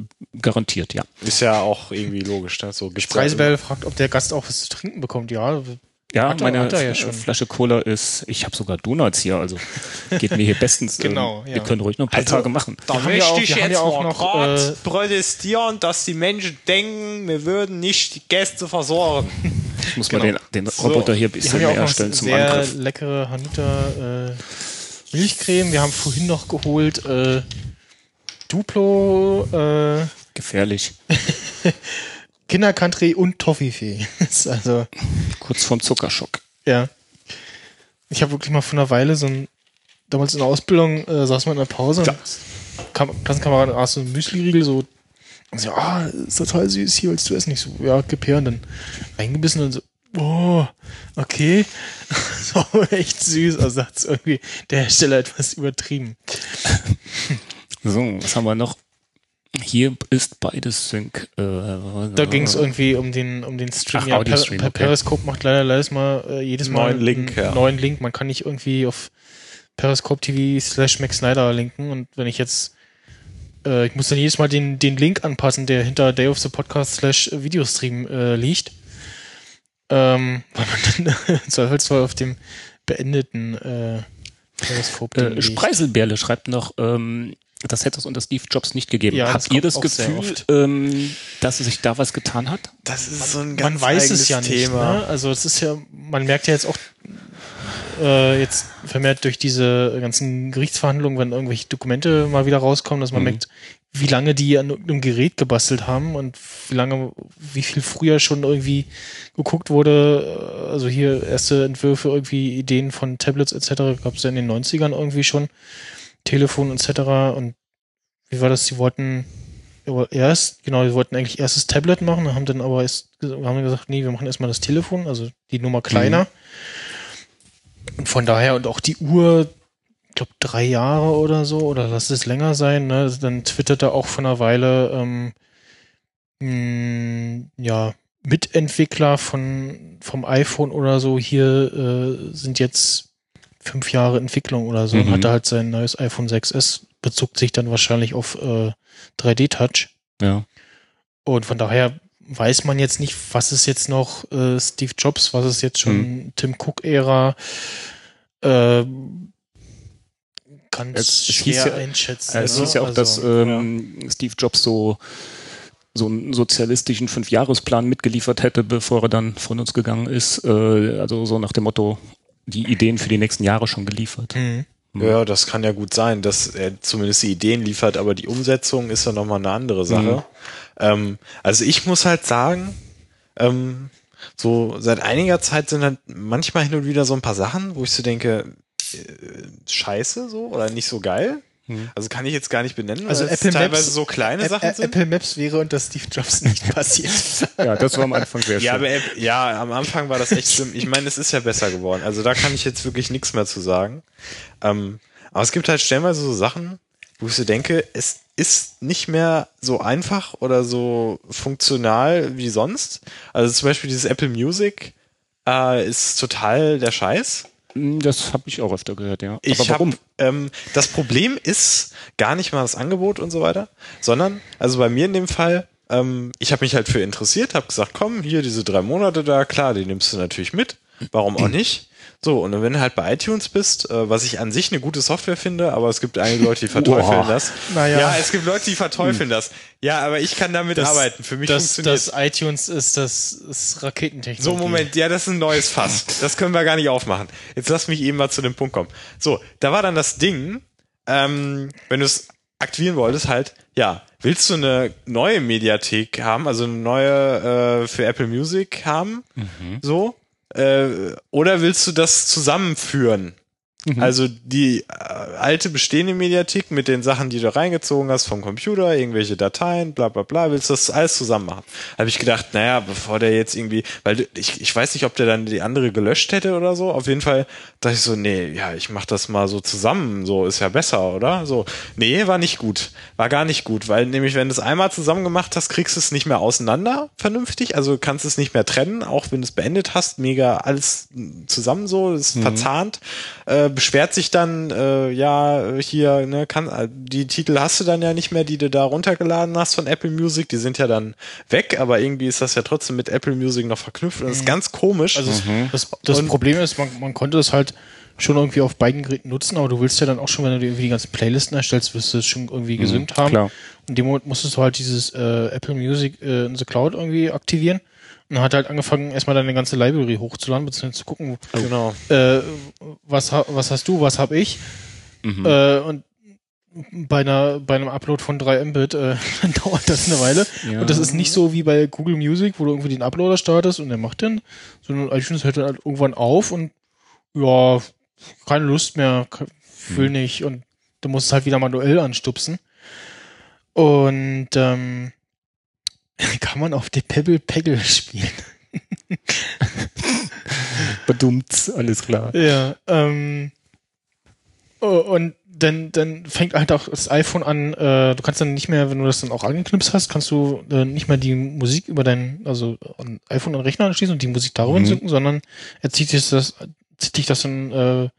garantiert, ja. Ist ja auch irgendwie logisch. Ne? So Preisbell fragt, ob der Gast auch was zu trinken bekommt. Ja, Ja, Hat er- meine er ja schon. Flasche Cola ist, ich habe sogar Donuts hier, also geht mir hier bestens. Genau, ähm, ja. Wir können ruhig noch ein paar Also, Tage machen. Da haben ja möchte auch- ich jetzt ja auch mal noch, äh, protestieren, dass die Menschen denken, wir würden nicht die Gäste versorgen. Ich muss genau. mal den, den Roboter hier ein bisschen haben ja auch näher noch stellen zum sehr Angriff. leckere Hanuta äh, Milchcreme. Wir haben vorhin noch geholt äh, Duplo, äh, Gefährlich. Kindercountry und Toffifee. also, Kurz vorm Zuckerschock. ja. Ich habe wirklich mal vor einer Weile so ein, damals in der Ausbildung, äh, saß man in der Pause und kam, Klassenkameraden aß so ein Müsli-Riegel so und so, ah, ist total süß, hier willst du essen? Ich so, ja, gib her und dann reingebissen und so, oh, okay. Das war echt süß. Also hat irgendwie der Hersteller etwas übertrieben. So, was haben wir noch? Hier ist beides Sync. Äh, Da ging es irgendwie um den, um den Stream. Ach, ja, Audio-Stream, per, okay. Periscope macht leider leider mal äh, jedes Mal Neuen Link, einen ja. neuen Link. Man kann nicht irgendwie auf Periscope TV slash Max Snyder linken und wenn ich jetzt äh, ich muss dann jedes Mal den, den Link anpassen, der hinter Day of the Podcast slash Videostream äh, liegt. Ähm, weil man dann im Zweifelsfall auf dem beendeten äh, Äh. Spreiselbärle schreibt noch, ähm, das hätte es unter Steve Jobs nicht gegeben. Ja, das Habt ihr das Gefühl, ähm, dass sich da was getan hat? Das ist so ein man ganz weiß eigenes es ja nicht. Thema. Ne? Also es ist ja, man merkt ja jetzt auch äh, jetzt vermehrt durch diese ganzen Gerichtsverhandlungen, wenn irgendwelche Dokumente mal wieder rauskommen, dass man merkt, wie lange die an irgendeinem Gerät gebastelt haben und wie lange, wie viel früher schon irgendwie geguckt wurde. äh, Also hier erste Entwürfe, irgendwie Ideen von Tablets etc. gab es ja in den 90ern irgendwie schon. Telefon etc. Und wie war das? Sie wollten erst, genau, wir wollten eigentlich erst das Tablet machen, haben dann aber erst, haben gesagt, nee, wir machen erstmal das Telefon, also die Nummer kleiner. Und von daher, und auch die Uhr, glaube, drei Jahre oder so, oder lass es länger sein, ne? Dann twitterte auch von einer Weile, ähm, mh, ja, Mitentwickler von, vom iPhone oder so, hier äh, sind jetzt fünf Jahre Entwicklung oder so, und Mhm. hatte halt sein neues iPhone 6S, bezog sich dann wahrscheinlich auf äh, 3D-Touch. Ja. Und von daher weiß man jetzt nicht, was ist jetzt noch äh, Steve Jobs, was ist jetzt schon Tim Cook-Ära. Äh, ganz Es- schwer hieß ja- einschätzen. Es ne? hieß ja auch, dass Also, ähm, Steve Jobs so so einen sozialistischen Fünfjahresplan mitgeliefert hätte, bevor er dann von uns gegangen ist. Äh, also so nach dem Motto, die Ideen für die nächsten Jahre schon geliefert. Mhm. Ja, das kann ja gut sein, dass er zumindest die Ideen liefert, aber die Umsetzung ist ja nochmal eine andere Sache. Ähm, also ich muss halt sagen, ähm, so seit einiger Zeit sind halt manchmal hin und wieder so ein paar Sachen, wo ich so denke, äh, scheiße so oder nicht so geil. Also kann ich jetzt gar nicht benennen, Also weil es Apple teilweise Maps- so kleine Ä- Sachen sind. Apple Maps wäre unter Steve Jobs nicht passiert. Ja, das war am Anfang sehr Ja, schön. aber App- ja, am Anfang war das echt schlimm. Ich meine, es ist ja besser geworden. Also da kann ich jetzt wirklich nichts mehr zu sagen. Ähm, aber es gibt halt stellenweise so Sachen, wo ich so denke, es ist nicht mehr so einfach oder so funktional wie sonst. Also zum Beispiel dieses Apple Music äh, ist total der Scheiß. Hm, Das habe ich auch öfter gehört, ja. Ich Aber warum? Hab, ähm, das Problem ist gar nicht mal das Angebot und so weiter, sondern, also bei mir in dem Fall, ähm, ich habe mich halt für interessiert, habe gesagt, komm, hier diese drei Monate da, klar, die nimmst du natürlich mit, warum auch nicht? So, und wenn du halt bei iTunes bist, äh, was ich an sich eine gute Software finde, aber es gibt einige Leute, die verteufeln Boah. das. Naja. Ja, es gibt Leute, die verteufeln das. Ja, aber ich kann damit Das- arbeiten. Für mich das, funktioniert das iTunes ist das ist Raketentechnik. so, Moment, ja, das ist ein neues Fass. Das können wir gar nicht aufmachen. Jetzt lass mich eben mal zu dem Punkt kommen. So, da war dann das Ding, ähm, wenn du es aktivieren wolltest, halt, ja, willst du eine neue Mediathek haben, also eine neue äh, für Apple Music haben, so, äh, oder willst du das zusammenführen? Mhm. Also die äh, alte bestehende Mediathek mit den Sachen, die du reingezogen hast vom Computer, irgendwelche Dateien, bla bla bla, willst du das alles zusammen machen? Habe ich gedacht, naja, bevor der jetzt irgendwie, weil ich, ich weiß nicht, ob der dann die andere gelöscht hätte oder so. Auf jeden Fall dachte ich so, nee, ja, ich mach das mal so zusammen, so ist ja besser, oder? So, nee, war nicht gut. War gar nicht gut, weil nämlich, wenn du es einmal zusammen gemacht hast, kriegst du es nicht mehr auseinander vernünftig, also kannst es nicht mehr trennen, auch wenn du es beendet hast, mega alles zusammen so, ist mhm. verzahnt. Äh, beschwert sich dann, äh, ja, hier, ne, kann, die Titel hast du dann ja nicht mehr, die du da runtergeladen hast von Apple Music, die sind ja dann weg, aber irgendwie ist das ja trotzdem mit Apple Music noch verknüpft und das ist mhm. ganz komisch. Also mhm. das, das Problem ist, man, man konnte es halt schon irgendwie auf beiden Geräten nutzen, aber du willst ja dann auch schon, wenn du dir irgendwie die ganzen Playlisten erstellst, wirst du es schon irgendwie mhm, gesynkt haben. Klar. In dem Moment musstest du halt dieses äh, Apple Music äh, in the Cloud irgendwie aktivieren und hat halt angefangen, erstmal deine ganze Library hochzuladen, beziehungsweise zu gucken, genau. äh, was, was hast du, was hab ich. Mhm. Äh, und bei einer bei einem Upload von 3 Mbit äh, dauert das eine Weile. Ja. Und das ist nicht so wie bei Google Music, wo du irgendwie den Uploader startest und der macht den, sondern iTunes hört dann halt irgendwann auf und ja, keine Lust mehr, fühl hm. nicht und du musst es halt wieder manuell anstupsen. Und ähm, kann man auf die Pebble Peggle spielen. Bedummt, alles klar. Ja, ähm, oh, und dann, dann fängt halt auch das iPhone an, äh, du kannst dann nicht mehr, wenn du das dann auch angeknipst hast, kannst du äh, nicht mehr die Musik über dein, also ein iPhone an den Rechner anschließen und die Musik darüber mhm. synken, sondern er zieht sich das, zieht dich das dann äh,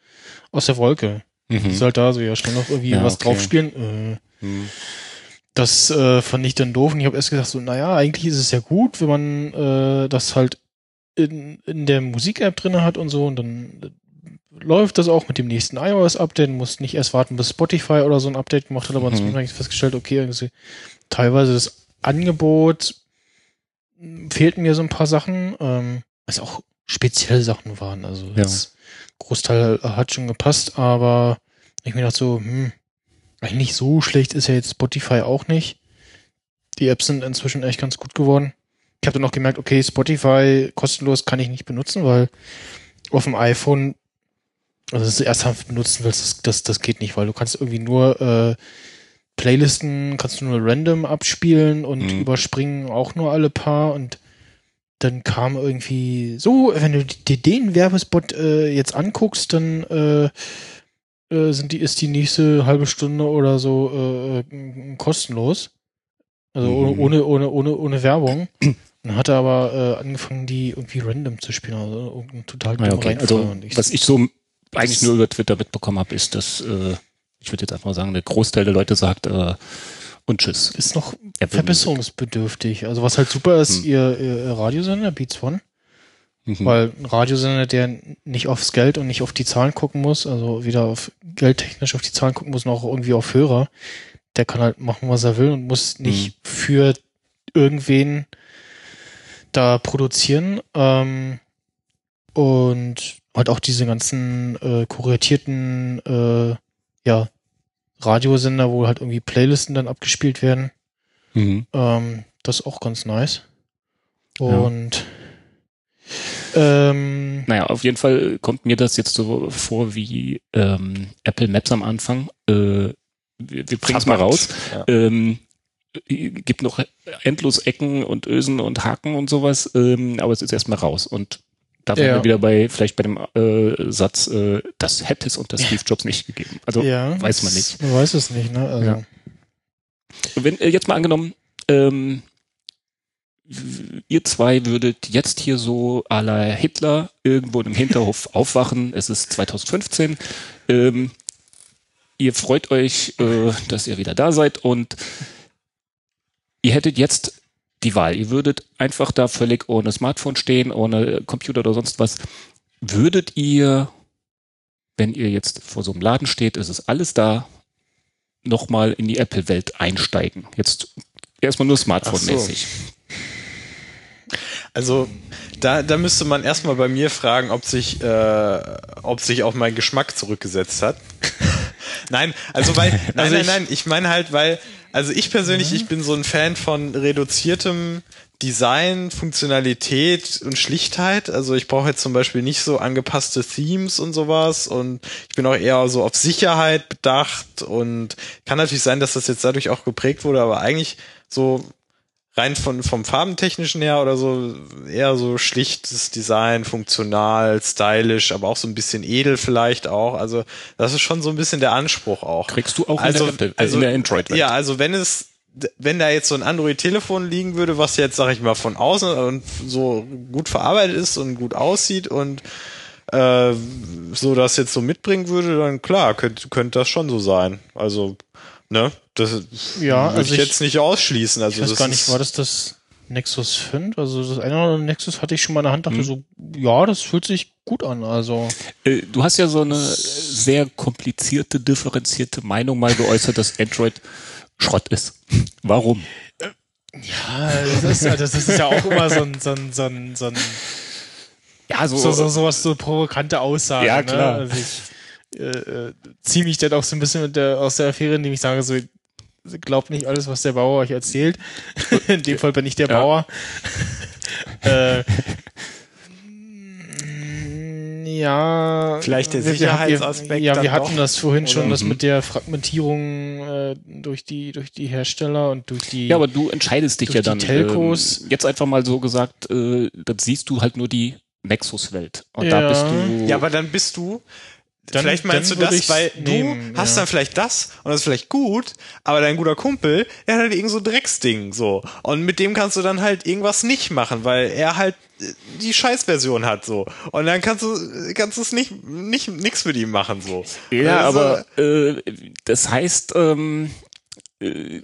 aus der Wolke. Mhm. Ist halt da so, ja, schnell noch irgendwie ja, was okay. draufspielen. Äh, mhm. Das äh, fand ich dann doof und ich habe erst gesagt, so, naja, eigentlich ist es ja gut, wenn man äh, das halt in, in der Musik-App drinne hat und so und dann äh, läuft das auch mit dem nächsten iOS-Update, muss nicht erst warten, bis Spotify oder so ein Update gemacht hat, aber mhm. ich festgestellt, okay, teilweise das Angebot fehlten mir so ein paar Sachen, ähm, was auch spezielle Sachen waren. Also ja. das Großteil hat schon gepasst, aber ich mir dachte so, hm, eigentlich so schlecht ist ja jetzt Spotify auch nicht. Die Apps sind inzwischen echt ganz gut geworden. Ich habe dann noch gemerkt, okay, Spotify kostenlos kann ich nicht benutzen, weil auf dem iPhone, also das ernsthaft benutzen willst, das, das, das geht nicht, weil du kannst irgendwie nur äh, Playlisten, kannst du nur random abspielen und mhm. überspringen auch nur alle paar und dann kam irgendwie so, wenn du dir den Werbespot äh, jetzt anguckst, dann äh, äh, sind die, ist die nächste halbe Stunde oder so äh, äh kostenlos. Also mhm. ohne, ohne, ohne, ohne Werbung. Dann hat er aber äh, angefangen, die irgendwie random zu spielen. Also total ja, okay. Also, was ich so eigentlich nur über Twitter mitbekommen habe, ist, dass äh, ich würde jetzt einfach sagen, der Großteil der Leute sagt, äh, und tschüss. Ist noch verbesserungsbedürftig. Also was halt super ist, hm. ihr, ihr Radiosender, Beats One, Mhm. Weil ein Radiosender, der nicht aufs Geld und nicht auf die Zahlen gucken muss, also weder auf geldtechnisch auf die Zahlen gucken muss, noch irgendwie auf Hörer, der kann halt machen, was er will und muss nicht mhm. für irgendwen da produzieren. Ähm, und halt auch diese ganzen äh, kuratierten äh, ja, Radiosender, wo halt irgendwie Playlisten dann abgespielt werden. Mhm. Ähm, das ist auch ganz nice. Und ja. Ähm, naja, auf jeden Fall kommt mir das jetzt so vor wie ähm, Apple Maps am Anfang. Äh, wir wir bringen es mal raus. Ja. Ähm, gibt noch endlos Ecken und Ösen und Haken und sowas, ähm, aber es ist erstmal raus. Und da sind ja. wir wieder bei, vielleicht bei dem äh, Satz, äh, das hätte es unter Steve Jobs nicht gegeben. Also ja, weiß man nicht. Man weiß es nicht, ne? Also. Ja. Wenn äh, jetzt mal angenommen, ähm, ihr zwei würdet jetzt hier so à la Hitler irgendwo im Hinterhof aufwachen. Es ist 2015. Ähm, ihr freut euch, äh, dass ihr wieder da seid und ihr hättet jetzt die Wahl. Ihr würdet einfach da völlig ohne Smartphone stehen, ohne Computer oder sonst was. Würdet ihr, wenn ihr jetzt vor so einem Laden steht, ist es alles da, nochmal in die Apple-Welt einsteigen? Jetzt erstmal nur Smartphone-mäßig. So. Also da, da müsste man erstmal bei mir fragen, ob sich, äh, ob sich auch mein Geschmack zurückgesetzt hat. nein, also weil, nein, also nein, nein, ich meine halt, weil Also ich persönlich, ich bin so ein Fan von reduziertem Design, Funktionalität und Schlichtheit. Also ich brauche jetzt zum Beispiel nicht so angepasste Themes und sowas und ich bin auch eher so auf Sicherheit bedacht und kann natürlich sein, dass das jetzt dadurch auch geprägt wurde, aber eigentlich so rein von, vom Farbentechnischen her oder so eher so schlichtes Design, funktional, stylisch, aber auch so ein bisschen edel vielleicht auch. Also das ist schon so ein bisschen der Anspruch auch. Kriegst du auch also, in der, also, in der android Ja, also wenn es wenn da jetzt so ein Android-Telefon liegen würde, was jetzt, sag ich mal, von außen und so gut verarbeitet ist und gut aussieht und äh, so das jetzt so mitbringen würde, dann klar, könnte könnte das schon so sein. Also, ne, das Ja, würde also ich jetzt nicht ausschließen. Also Ich weiß das gar nicht, war das das Nexus 5? Also das eine oder andere Nexus hatte ich schon mal in der Hand, Mhm. dachte so, ja, das fühlt sich gut an. Also Äh, Du hast ja so eine sehr komplizierte, differenzierte Meinung mal geäußert, dass Android Schrott ist. Warum? ja, das ist, das ist ja auch immer so ein, so ein, so ein, so ein Ja, so, so, so, sowas, so provokante Aussagen. Ja, klar. Ne? Also ich äh, äh, ziehe mich dann auch so ein bisschen mit der, aus der Affäre, indem ich sage, so, glaubt nicht alles, was der Bauer euch erzählt. In dem Fall bin ich der Ja. Bauer. äh, ja. Vielleicht der wir- wir- Sicherheitsaspekt Ja, wir hatten doch? das vorhin schon, Oder- das Mhm. mit der Fragmentierung äh, durch die durch die Hersteller und durch die Ja, aber du entscheidest dich durch ja die dann. Telcos. Ähm, jetzt einfach mal so gesagt, äh, dann siehst du halt nur die Nexus-Welt. Und da Ja. bist du. ja, aber dann bist du Dann- vielleicht meinst dann du das, weil nehmen, du hast ja. dann vielleicht das und das ist vielleicht gut, aber dein guter Kumpel, der hat halt irgend so ein Drecksding, so. Und mit dem kannst du dann halt irgendwas nicht machen, weil er halt äh, die Scheißversion hat, so. Und dann kannst du, kannst du es nicht, nicht, nix mit ihm machen, so. Ja, Also, aber äh, das heißt, ähm, äh,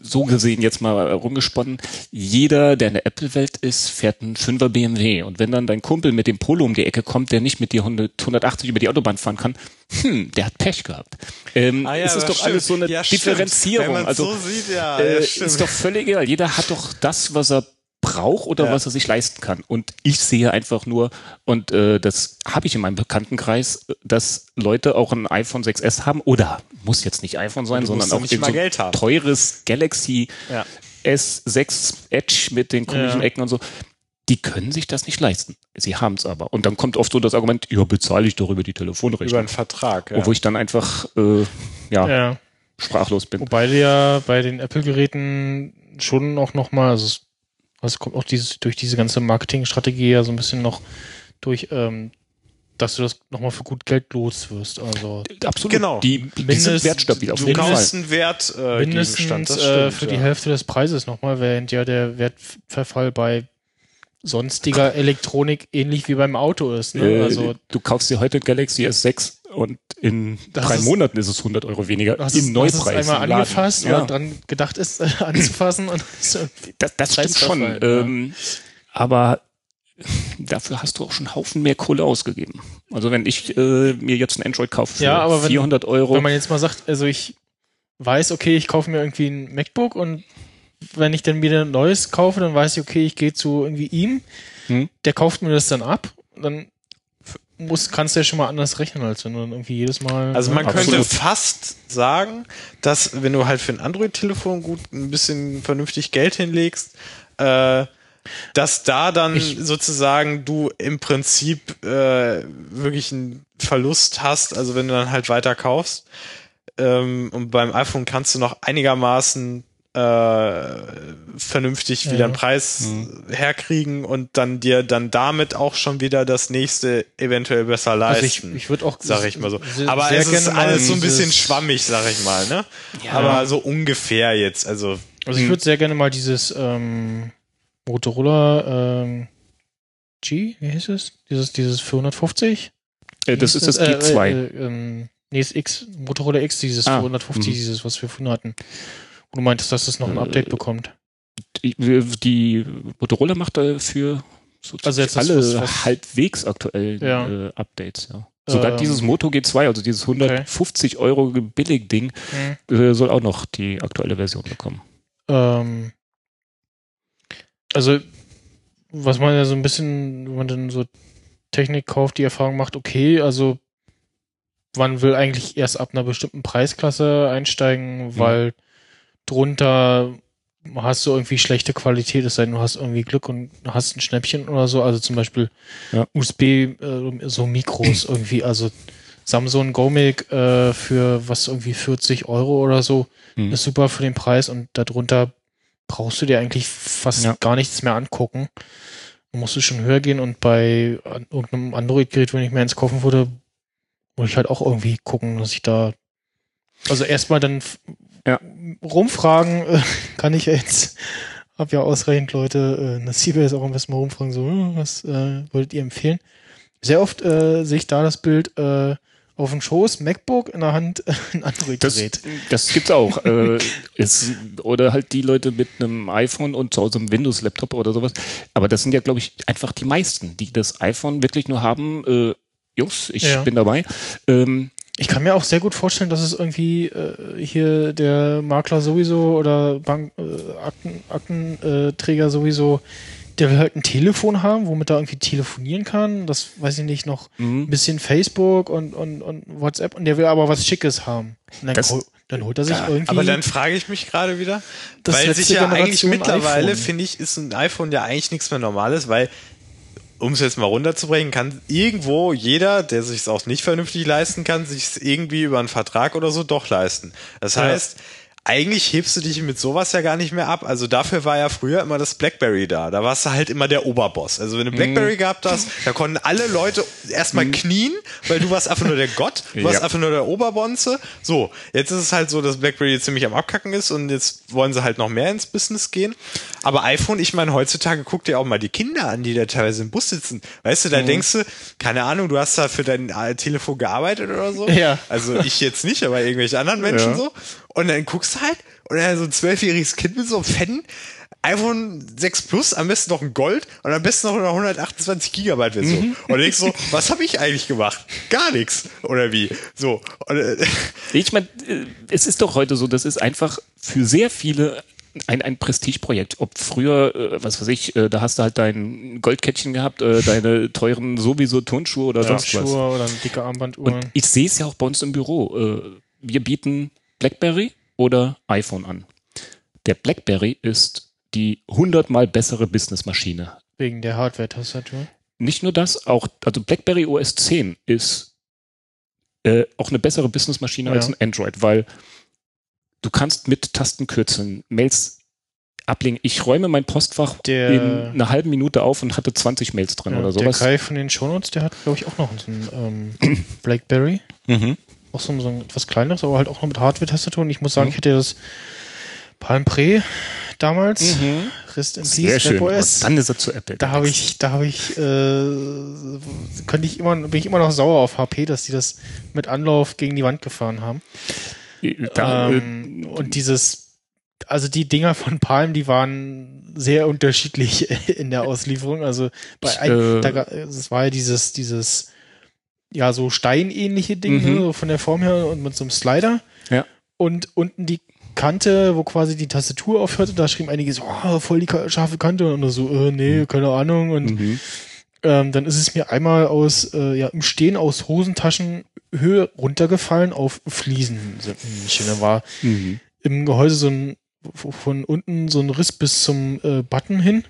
so gesehen jetzt mal rumgesponnen, jeder, der in der Apple-Welt ist, fährt einen 5er BMW. Und wenn dann dein Kumpel mit dem Polo um die Ecke kommt, der nicht mit dir 100, 180 über die Autobahn fahren kann, hm, der hat Pech gehabt. Ähm, Ah ja, es ist doch stimmt. alles so eine Ja. Differenzierung. Also so sieht, ja, äh, ist doch völlig egal. Jeder hat doch das, was er braucht oder Ja. was er sich leisten kann. Und ich sehe einfach nur, und äh, das habe ich in meinem Bekanntenkreis, dass Leute auch ein iPhone 6S haben oder muss jetzt nicht iPhone sein, sondern auch so haben. teures Galaxy Ja. S6 Edge mit den komischen Ja. Ecken und so. Die können sich das nicht leisten. Sie haben es aber. Und dann kommt oft so das Argument, ja, bezahle ich doch über die über Telefonrechnung. einen Vertrag, ja. Wo ich dann einfach äh, ja, ja. sprachlos bin. Wobei du ja bei den Apple-Geräten schon auch nochmal, also es also es kommt auch dieses, durch diese ganze Marketingstrategie ja so ein bisschen noch durch, ähm, dass du das nochmal für gut Geld los wirst. Also Absolut. Genau. Die, die sind Mindest- wertstabil auf du jeden Fall. kaufst einen Wert äh, mindestens das äh, stimmt, für die ja. Hälfte des Preises nochmal, während ja der Wertverfall bei sonstiger Elektronik ähnlich wie beim Auto ist. Ne? Äh, Also du kaufst dir heute ein Galaxy S6 und in Das drei ist- Monaten ist es 100 Euro weniger du hast, im es Neupreis. einmal im Laden. angefasst ja. oder dran gedacht ist, äh, anzufassen und so. Das, das stimmt schon. Preisverfall, ja. Ähm, aber dafür hast du auch schon einen Haufen mehr Kohle ausgegeben. Also wenn ich äh, mir jetzt ein Android kaufe für Ja, aber wenn- 400 Euro, Wenn man jetzt mal sagt, also ich weiß, okay, ich kaufe mir irgendwie ein MacBook und wenn ich dann wieder ein neues kaufe, dann weiß ich, okay, ich gehe zu irgendwie ihm, Hm. der kauft mir das dann ab, dann muss, kannst du ja schon mal anders rechnen, als wenn du dann irgendwie jedes Mal. Also man Absolut. könnte fast sagen, dass wenn du halt für ein Android-Telefon gut ein bisschen vernünftig Geld hinlegst, äh, dass da dann Ich- sozusagen du im Prinzip äh, wirklich einen Verlust hast, also wenn du dann halt weiter kaufst. Ähm, und beim iPhone kannst du noch einigermaßen äh, vernünftig wieder einen Preis herkriegen und dann dir dann damit auch schon wieder das nächste eventuell besser leisten also ich, ich würde auch sag ich mal so. sehr- Aber es ist alles so ein bisschen schwammig, sag ich mal, ne? Ja. Aber so ungefähr jetzt, also Also ich würde sehr gerne mal dieses ähm, Motorola ähm, G, wie hieß es? Dieses, dieses 450? äh, das ist hieß das G2. Äh, äh, ähm, nee, das X, Motorola X, dieses Ah, 450, mhm. dieses, was wir vorhin hatten. Du meintest, dass das noch ein Äh, Update bekommt. die, die Motorola macht dafür so Also jetzt alle was- was- halbwegs aktuellen Ja. äh, Updates, ja. Sogar Ähm, dieses Moto G2, also dieses 150 Euro Billig-Ding, äh, soll auch noch die aktuelle Version bekommen. Ähm, also, was man ja so ein bisschen, wenn man dann so Technik kauft, die Erfahrung macht, okay, also man will eigentlich erst ab einer bestimmten Preisklasse einsteigen, weil drunter hast du irgendwie schlechte Qualität, es sei denn, du hast irgendwie Glück und hast ein Schnäppchen oder so. Also zum Beispiel Ja. USB, äh, so Mikros irgendwie, also Samsung GoMic äh, für was irgendwie 40 Euro oder so Hm. ist super für den Preis und darunter brauchst du dir eigentlich fast Ja. gar nichts mehr angucken. Du musst du schon höher gehen und bei an, irgendeinem Android-Gerät, wenn ich mir eins kaufen würde, muss ich halt auch irgendwie gucken, dass ich da also erstmal dann Ja. rumfragen, äh, kann ich jetzt, hab ja ausreichend Leute, äh, Nassibe ist auch am besten mal rumfragen, so, was äh, würdet ihr empfehlen? Sehr oft äh, sehe ich da das Bild äh, auf dem Schoß, MacBook, in der Hand äh, ein Das, Android-Gerät. das gibt's auch. äh, es, oder halt die Leute mit einem iPhone und zu Hause einem Windows-Laptop oder sowas. Aber das sind ja, glaube ich, einfach die meisten, die das iPhone wirklich nur haben. Äh, Jungs, ich Ja. bin dabei. Ähm, Ich kann mir auch sehr gut vorstellen, dass es irgendwie äh, hier der Makler sowieso oder Bank, äh, Akten, Aktenträger sowieso, der will halt ein Telefon haben, womit er irgendwie telefonieren kann. Das weiß ich nicht, noch ein mhm. bisschen Facebook und, und, und WhatsApp und der will aber was Schickes haben. Dann, Das- hol- dann holt er sich irgendwie. Aber dann frage ich mich gerade wieder, Das weil sich ja eigentlich Generation mittlerweile, iPhone. finde ich, ist ein iPhone ja eigentlich nichts mehr Normales, weil um es jetzt mal runterzubrechen, kann irgendwo jeder, der sich es auch nicht vernünftig leisten kann, sich es irgendwie über einen Vertrag oder so doch leisten. Das Ja. Eigentlich hebst du dich mit sowas ja gar nicht mehr ab. Also dafür war ja früher immer das BlackBerry da. Da warst du halt immer der Oberboss. Also wenn du. BlackBerry gehabt hast, da konnten alle Leute erstmal knien, weil du warst einfach nur der Gott, du warst Ja. einfach nur der Oberbonze. So, jetzt ist es halt so, dass BlackBerry ziemlich am Abkacken ist und jetzt wollen sie halt noch mehr ins Business gehen. Aber iPhone, ich meine, heutzutage guck dir auch mal die Kinder an, die da teilweise im Bus sitzen. Weißt du, da denkst du, keine Ahnung, du hast da für dein äh, Telefon gearbeitet oder so. Ja. Also ich jetzt nicht, aber irgendwelche anderen Menschen Ja. so. Und dann guckst du halt und dann so ein zwölfjähriges Kind mit so einem fetten iPhone 6 Plus, am besten noch ein Gold und am besten noch eine 128 Gigabyte Version. Mhm. Und denkst so, was habe ich eigentlich gemacht? Gar nichts. Oder wie? So. Und, äh, Ich meine, äh, es ist doch heute so, das ist einfach für sehr viele ein, ein Prestigeprojekt. Ob früher, äh, was weiß ich, äh, da hast du halt dein Goldkettchen gehabt, äh, deine teuren sowieso Turnschuhe oder sonst was. Turnschuhe oder eine dicke Armbanduhr. Und ich sehe es ja auch bei uns im Büro. Äh, wir bieten BlackBerry oder iPhone an. Der BlackBerry ist die hundertmal bessere Businessmaschine. wegen der Hardware-Tastatur. Nicht nur das, auch, also BlackBerry OS 10 ist äh, auch eine bessere Businessmaschine Ja. als ein Android, weil du kannst mit Tastenkürzeln Mails ablegen. Ich räume mein Postfach Der- in einer halben Minute auf und hatte 20 Mails drin Ja, oder der sowas. Kai von den Shownotes, der hat, glaube ich, auch noch so ein ähm, Blackberry. Mhm. Auch so, ein- so ein etwas kleineres, aber halt auch noch mit Hardware-Tastatur. Und ich muss sagen, Mhm. ich hatte das Palm Pre damals. Mhm. Rest in Sehr Peace, schön. WebOS. Und dann ist er zu Apple. Da habe ich, da habe ich, äh, könnte ich immer, bin ich immer noch sauer auf HP, dass die das mit Anlauf gegen die Wand gefahren haben. da, ähm, und dieses, also die Dinger von Palm, die waren sehr unterschiedlich in der Auslieferung. Also bei Ich, äh, da, es war ja dieses, dieses, ja, so steinähnliche Ding, Mhm. so von der Form her und mit so einem Slider. Ja. Und unten die Kante, wo quasi die Tastatur aufhörte, da schrieben einige so, oh, voll die scharfe Kante und so, äh, nee, keine Ahnung. Und mhm. ähm, dann ist es mir einmal aus, äh, ja, im Stehen aus Hosentaschenhöhe runtergefallen auf Fliesen. Und da war Mhm. im Gehäuse so ein, von unten so ein Riss bis zum äh, Button hin.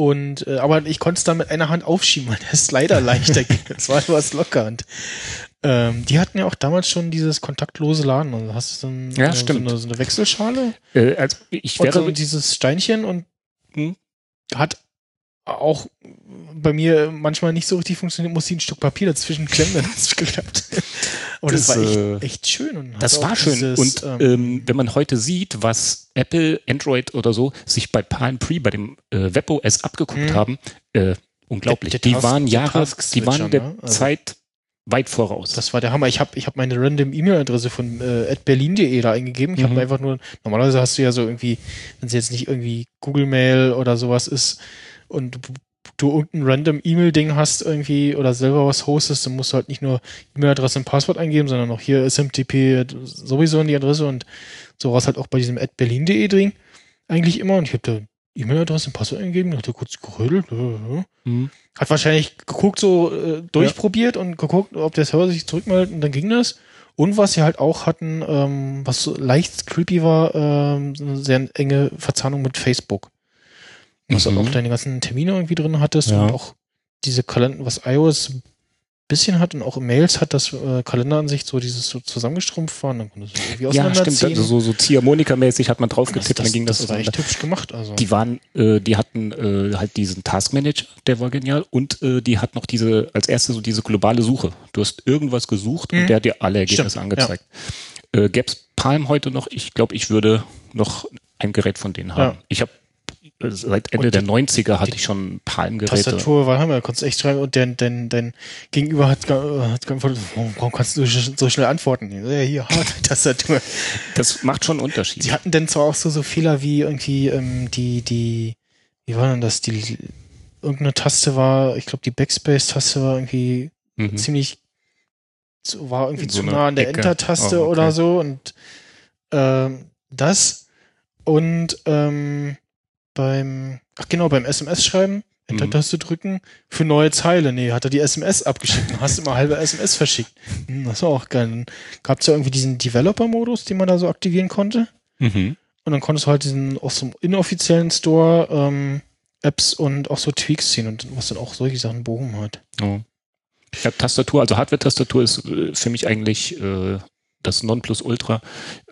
Und, äh, aber ich konnte es dann mit einer Hand aufschieben, weil der Slider leichter ging. Das war etwas locker. Und, ähm, die hatten ja auch damals schon dieses kontaktlose Laden. Also hast du dann Ja, äh, stimmt. So, eine, so eine Wechselschale Äh, also ich und wäre so dieses Steinchen und Hm. hat auch bei mir manchmal nicht so richtig funktioniert, muss ich ein Stück Papier dazwischen klemmen, dann hat es geklappt. Aber das, Das, war äh, echt, echt schön. Und Das war schön. dieses, und ähm, ähm, wenn man heute sieht, was Apple, Android oder so sich bei Palm Pre, bei dem äh, WebOS abgeguckt Mhm. haben, äh, unglaublich. Der- der die Task- waren Jahre, die waren der ne? Also- Zeit weit voraus. Das war der Hammer. Ich habe ich hab meine random E-Mail-Adresse von äh, berlin.de da eingegeben. Ich Mhm. habe einfach nur, normalerweise hast du ja so irgendwie, wenn es jetzt nicht irgendwie Google Mail oder sowas ist und du, du irgendein random E-Mail-Ding hast irgendwie oder selber was hostest, dann musst du halt nicht nur E-Mail-Adresse und Passwort eingeben, sondern auch hier SMTP sowieso in die Adresse und so was halt auch bei diesem berlin.de drin eigentlich immer. Und ich habe da E-Mail-Adresse und Passwort eingegeben, hat er kurz gerödelt. äh, äh. Mhm. Hat wahrscheinlich geguckt, so äh, durchprobiert und geguckt, ob der Server sich zurückmeldet und dann ging das. Und was sie halt auch hatten, ähm, was so leicht creepy war, ähm, so eine sehr enge Verzahnung mit Facebook. Was Mhm. auch deine ganzen Termine irgendwie drin hattest Ja. und auch diese Kalender, was iOS ein bisschen hat und auch Mails hat, dass äh, Kalenderansicht so dieses so zusammengestrumpft waren, dann konntest du irgendwie Ja, stimmt. Also so, so Ziehharmonika-mäßig hat man drauf getippt, das, dann ging das, das war echt hübsch gemacht. Also. Die waren, äh, die hatten äh, halt diesen Taskmanager, der war genial, und äh, die hat noch diese, als erste so diese globale Suche. Du hast irgendwas gesucht Mhm. und der hat dir alle Ergebnisse Stimmt, angezeigt. Äh, gäb's Palm heute noch? Ich glaube, ich würde noch ein Gerät von denen haben. Ja. Ich habe seit Ende Und der die- 90er hatte ich schon Palm-Geräte. Tastatur war Hammer, konntest echt schreiben und dein, dein, dein Gegenüber hat, hat warum, kannst du so schnell antworten? Ja, hier, Tastatur. Das macht schon einen Unterschied. Sie hatten denn zwar auch so, so Fehler wie irgendwie ähm, die, die, wie war denn das, die, irgendeine Taste war, ich glaube die Backspace-Taste war irgendwie Mhm. ziemlich, war irgendwie So zu nah an der. Enter-Taste Oh, okay. oder so und ähm, das und ähm, beim, ach genau, beim SMS-Schreiben, Enter-Taste drücken für neue Zeile. Nee, hat er die SMS abgeschickt und hast immer halbe SMS verschickt. Hm, das war auch geil. Dann gab's ja irgendwie diesen Developer-Modus, den man da so aktivieren konnte. Mhm. Und dann konntest du halt diesen aus dem inoffiziellen Store ähm, Apps und auch so Tweaks ziehen und was dann auch solche Sachen behoben hat. Ja. Ja, Tastatur, also Hardware-Tastatur ist äh, für mich eigentlich äh, das Nonplusultra.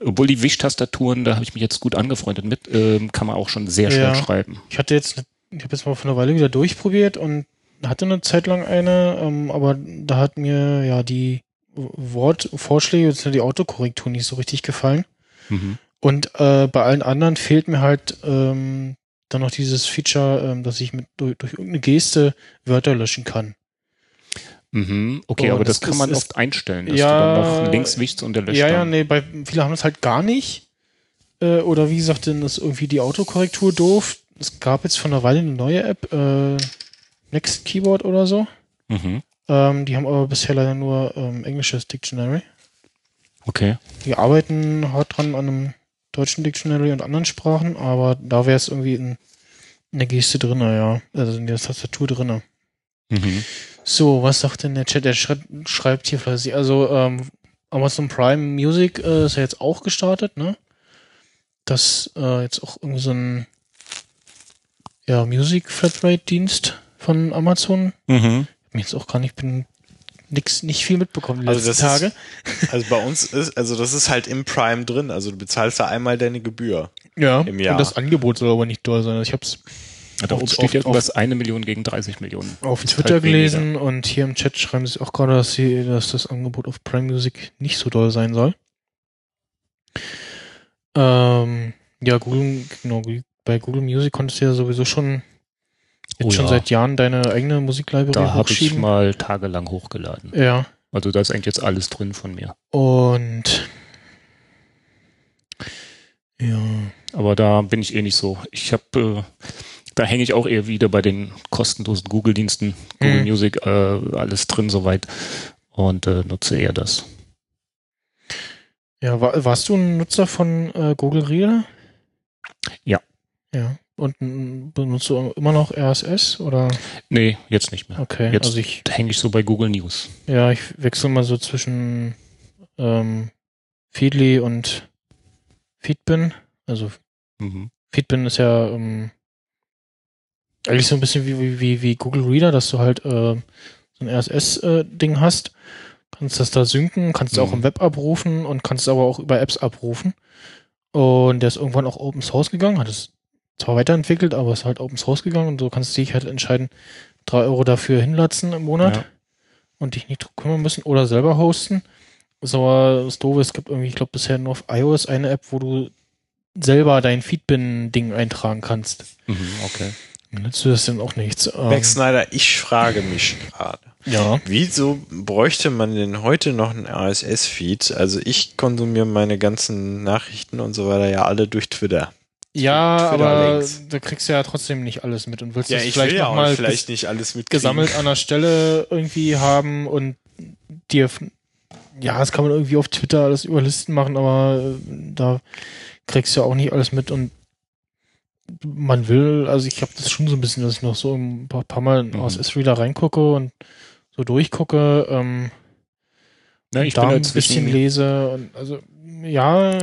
Obwohl die Wisch-Tastaturen, da habe ich mich jetzt gut angefreundet mit, ähm, kann man auch schon sehr schnell Ja. schreiben. Ich hatte jetzt, ich habe jetzt mal vor einer Weile wieder durchprobiert und hatte eine Zeit lang eine, ähm, aber da hat mir ja die Wortvorschläge, beziehungsweise die Autokorrektur nicht so richtig gefallen. Mhm. Und äh, bei allen anderen fehlt mir halt ähm, dann noch dieses Feature, ähm, dass ich mit durch, durch irgendeine Geste Wörter löschen kann. Mhm. Okay, Oh, aber das kann man ist- oft einstellen, dass Ja, du dann nach links wischst und der löscht Ja, ja, nee, bei viele haben das halt gar nicht. Äh, oder wie gesagt, dann ist irgendwie die Autokorrektur doof. Es gab jetzt von einer Weile eine neue App, äh, Next Keyboard oder so. Mhm. Ähm, die haben aber bisher leider nur ähm, englisches Dictionary. Okay. Die arbeiten hart dran an einem deutschen Dictionary und anderen Sprachen, aber da wäre es irgendwie in, in der Geste drinne, ja. Also in der Tastatur drinne. Mhm. So, was sagt denn der Chat? Der schreibt, schreibt hier fleißig. Also ähm, Amazon Prime Music äh, ist ja jetzt auch gestartet, ne? Das äh, jetzt auch irgendwie so ein ja, Music Flatrate Dienst von Amazon. Mhm. Ich hab mich jetzt auch gar nicht bin nix nicht viel mitbekommen die Also letzten Tage. ist- Also bei uns ist, also das ist halt im Prime drin. Also du bezahlst da einmal deine Gebühr. ja. im Jahr. Und das Angebot soll aber nicht doll sein. Ich habe Da Auf- oben steht auf- ja irgendwas eine Million gegen 30 Millionen. auf Ist Twitter halt gelesen und hier im Chat schreiben sie auch gerade, dass sie, dass das Angebot auf Prime Music nicht so doll sein soll. Ähm, ja, Google, genau, bei Google Music konntest du ja sowieso schon jetzt Oh schon ja. seit Jahren deine eigene Musiklibrary Da habe ich mal tagelang hochgeladen. ja. Also da ist eigentlich jetzt alles drin von mir. Und ja, Aber da bin ich eh nicht so. Ich habe, äh, da hänge ich auch eher wieder bei den kostenlosen Google-Diensten, Google Mhm. Music, äh, alles drin soweit und äh, nutze eher das. ja, war, warst du ein Nutzer von äh, Google Reader? Ja. Ja. Und benutzt du immer noch RSS oder? Nee, jetzt nicht mehr. Okay. Jetzt Also ich hänge ich so bei Google News. Ja, ich wechsle mal so zwischen ähm, Feedly und Feedbin. Also Mhm. Feedbin ist ja ähm, eigentlich so ein bisschen wie, wie, wie, wie Google Reader, dass du halt äh, so ein RSS-Ding hast. Kannst das da synken, kannst es auch Mhm. im Web abrufen und kannst es aber auch über Apps abrufen. Und der ist irgendwann auch Open Source gegangen, hat es zwar weiterentwickelt, aber ist halt Open Source gegangen und so kannst du dich halt entscheiden, drei Euro dafür hinlatzen im Monat Ja. und dich nicht kümmern müssen oder selber hosten. Ist aber das Doofe, es gibt irgendwie, ich glaube, bisher nur auf iOS eine App, wo du selber dein Feedbin-Ding eintragen kannst. Mhm, okay. Dann nützt du das denn auch nichts. Ähm, Max Snyder, ich frage mich gerade. ja. Wieso bräuchte man denn heute noch einen RSS-Feed? Also ich konsumiere meine ganzen Nachrichten und so weiter ja alle durch Twitter. Ja, aber Twitter-Links. du kriegst ja trotzdem nicht alles mit und willst Ja, das ich vielleicht will ja noch auch mal vielleicht nicht alles mit gesammelt an der Stelle irgendwie haben und dir, ja, das kann man irgendwie auf Twitter alles über Listen machen, aber äh, da kriegst du ja auch nicht alles mit und man will, also ich habe das schon so ein bisschen, dass ich noch so ein paar, paar Mal Mhm. RSS-Reader reingucke und so durchgucke, ähm, Ja, ich da bin ein bisschen lese. Und also ja,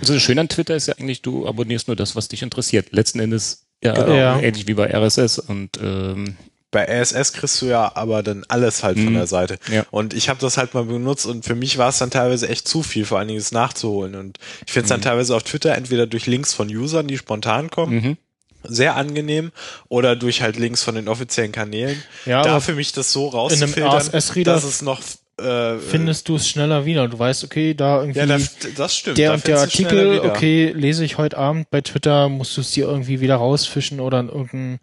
Also das Schöne an Twitter ist ja eigentlich, du abonnierst nur das, was dich interessiert. Letzten Endes ja, Genau. Ja. ähnlich wie bei RSS und ähm, Bei RSS kriegst du ja aber dann alles halt von Mhm. der Seite. Ja. Und ich habe das halt mal benutzt und für mich war es dann teilweise echt zu viel, vor allen Dingen es nachzuholen. Und ich finde es dann teilweise auf Twitter entweder durch Links von Usern, die spontan kommen, mhm. sehr angenehm, oder durch halt Links von den offiziellen Kanälen. ja da für mich das so rauszufiltern, dass es noch äh, findest du es schneller wieder. Du weißt, okay, da irgendwie ja, da, das stimmt. der da und der Artikel, okay, lese ich heute Abend bei Twitter, musst du es dir irgendwie wieder rausfischen oder in irgendeinen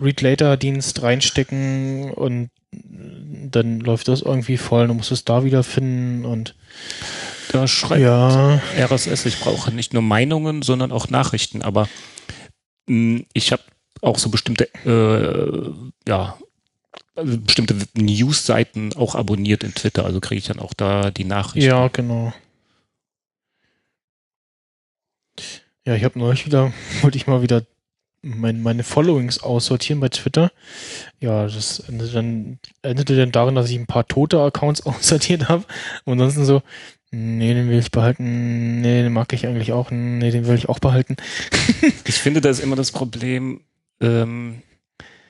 Read-Later-Dienst reinstecken und dann läuft das irgendwie voll, dann musst du es da wieder finden und da schreibt ja, RSS, ich brauche nicht nur Meinungen, sondern auch Nachrichten, aber mh, ich habe auch so bestimmte, äh, ja, also bestimmte News-Seiten auch abonniert in Twitter, also kriege ich dann auch da die Nachrichten. ja, genau. Ja, ich habe neulich wieder, wollte ich mal wieder mein, meine Followings aussortieren bei Twitter. Ja, das endete dann, endete dann darin, dass ich ein paar tote Accounts aussortiert habe. Und ansonsten so, nee, den will ich behalten, nee, den mag ich eigentlich auch, nee, den will ich auch behalten. Ich finde, da ist immer das Problem, ähm,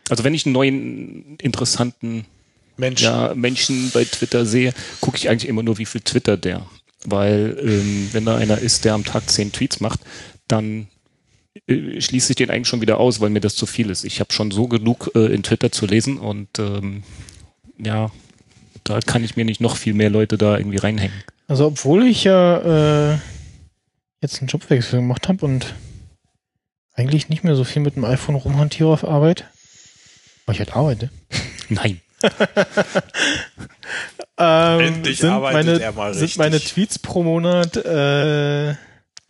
also wenn ich einen neuen, interessanten Mensch, ja, Menschen bei Twitter sehe, gucke ich eigentlich immer nur, wie viel Twitter der. Weil ähm, wenn da einer ist, der am Tag zehn Tweets macht, dann äh, schließe ich den eigentlich schon wieder aus, weil mir das zu viel ist. Ich habe schon so genug äh, in Twitter zu lesen und ähm, ja, da kann ich mir nicht noch viel mehr Leute da irgendwie reinhängen. Also obwohl ich ja äh, jetzt einen Jobwechsel gemacht habe und eigentlich nicht mehr so viel mit dem iPhone rumhantiere auf Arbeit, weil ich halt arbeite. Nein. Ähm, Endlich sind arbeitet meine, er mal sind richtig. meine Tweets pro Monat, äh,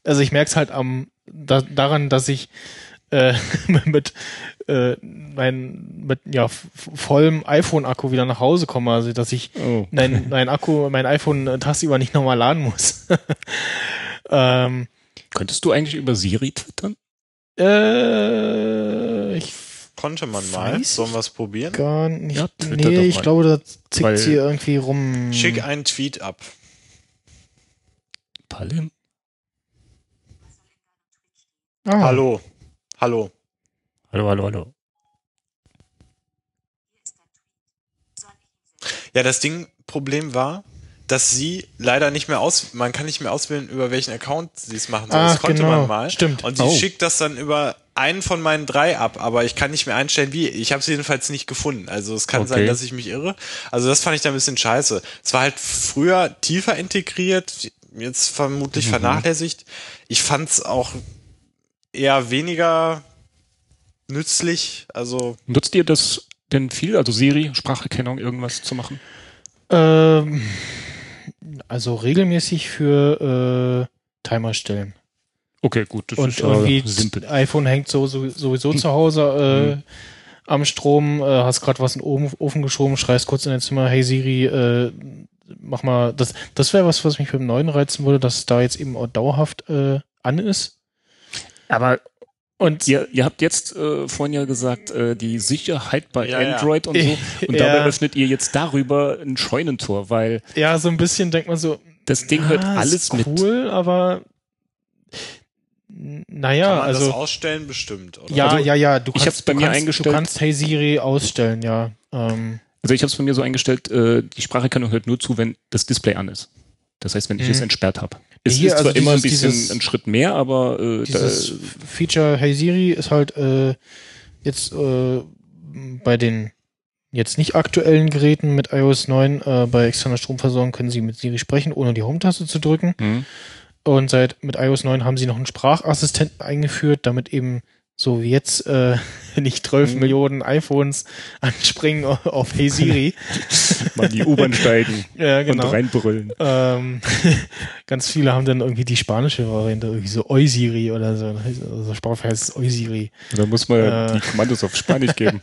also ich merke es halt am da, daran, dass ich äh, mit äh, mein, mit ja vollem iPhone-Akku wieder nach Hause komme, also dass ich Oh. mein, mein Akku, mein iPhone äh, tagsüber nicht nochmal laden muss. ähm, Könntest du eigentlich über Siri twittern? äh, ich konnte man mal. Sollen wir es probieren? gar nicht. Ja, nee, ich mal. glaube, da zickt sie irgendwie rum. Schick einen Tweet ab. Palim? Ah, Hallo. Hallo. Hallo, hallo, hallo. Ja, das Ding, Problem war, dass sie leider nicht mehr aus, man kann nicht mehr auswählen, über welchen Account sie es machen soll. Ach, das konnte genau. man mal. Stimmt. Und sie Oh. schickt das dann über einen von meinen drei ab, aber ich kann nicht mehr einstellen, wie. Ich habe es jedenfalls nicht gefunden. Also es kann Okay. sein, dass ich mich irre. Also das fand ich da ein bisschen scheiße. Es war halt früher tiefer integriert, jetzt vermutlich Mhm. vernachlässigt. Ich fand es auch eher weniger nützlich. Also Nutzt ihr das denn viel? Also Siri, Spracherkennung, irgendwas zu machen? Ähm, also regelmäßig für äh, Timer stellen. Okay, gut. Das Und ist irgendwie simpel. iPhone hängt so, so, sowieso zu Hause äh, am Strom, äh, hast gerade was in den Ofen, Ofen geschoben, schreist kurz in dein Zimmer, hey Siri, äh, mach mal, das, das wäre was, was mich beim neuen reizen würde, dass es da jetzt eben auch dauerhaft äh, an ist. Aber Und ihr, ihr habt jetzt äh, vorhin ja gesagt, äh, die Sicherheit bei Ja, ja. Android und so. Und Ja. dabei öffnet ihr jetzt darüber ein Scheunentor, weil ja, so ein bisschen denkt man so, das Ding hört ah, alles ist mit. cool, aber naja, kann man das also ausstellen bestimmt, oder? Ja, Also, ja, ja. Du ich kannst, hab's bei du mir kannst, eingestellt. Du kannst Hey Siri ausstellen, ja. Ähm, Also ich habe es bei mir so eingestellt, äh, die Spracherkennung hört nur zu, wenn das Display an ist. Das heißt, wenn ich Mhm. es entsperrt habe. Es Hier, ist zwar also immer ein dieses- bisschen dieses- ein Schritt mehr, aber äh, dieses da, Feature Hey Siri ist halt äh, jetzt äh, bei den jetzt nicht aktuellen Geräten mit iOS 9 äh, bei externer Stromversorgung können Sie mit Siri sprechen, ohne die Home-Taste zu drücken. hm. Und seit mit iOS 9 haben sie noch einen Sprachassistenten eingeführt, damit eben so wie jetzt äh, nicht 12 Mhm. Millionen iPhones anspringen auf Hey Siri. mal die U-Bahn steigen ja, genau. und reinbrüllen. Ähm, ganz viele haben dann irgendwie die spanische Variante, irgendwie so Oi Siri oder so. Also Sprache heißt Oi Siri. Da muss man Äh. die Kommandos auf Spanisch geben.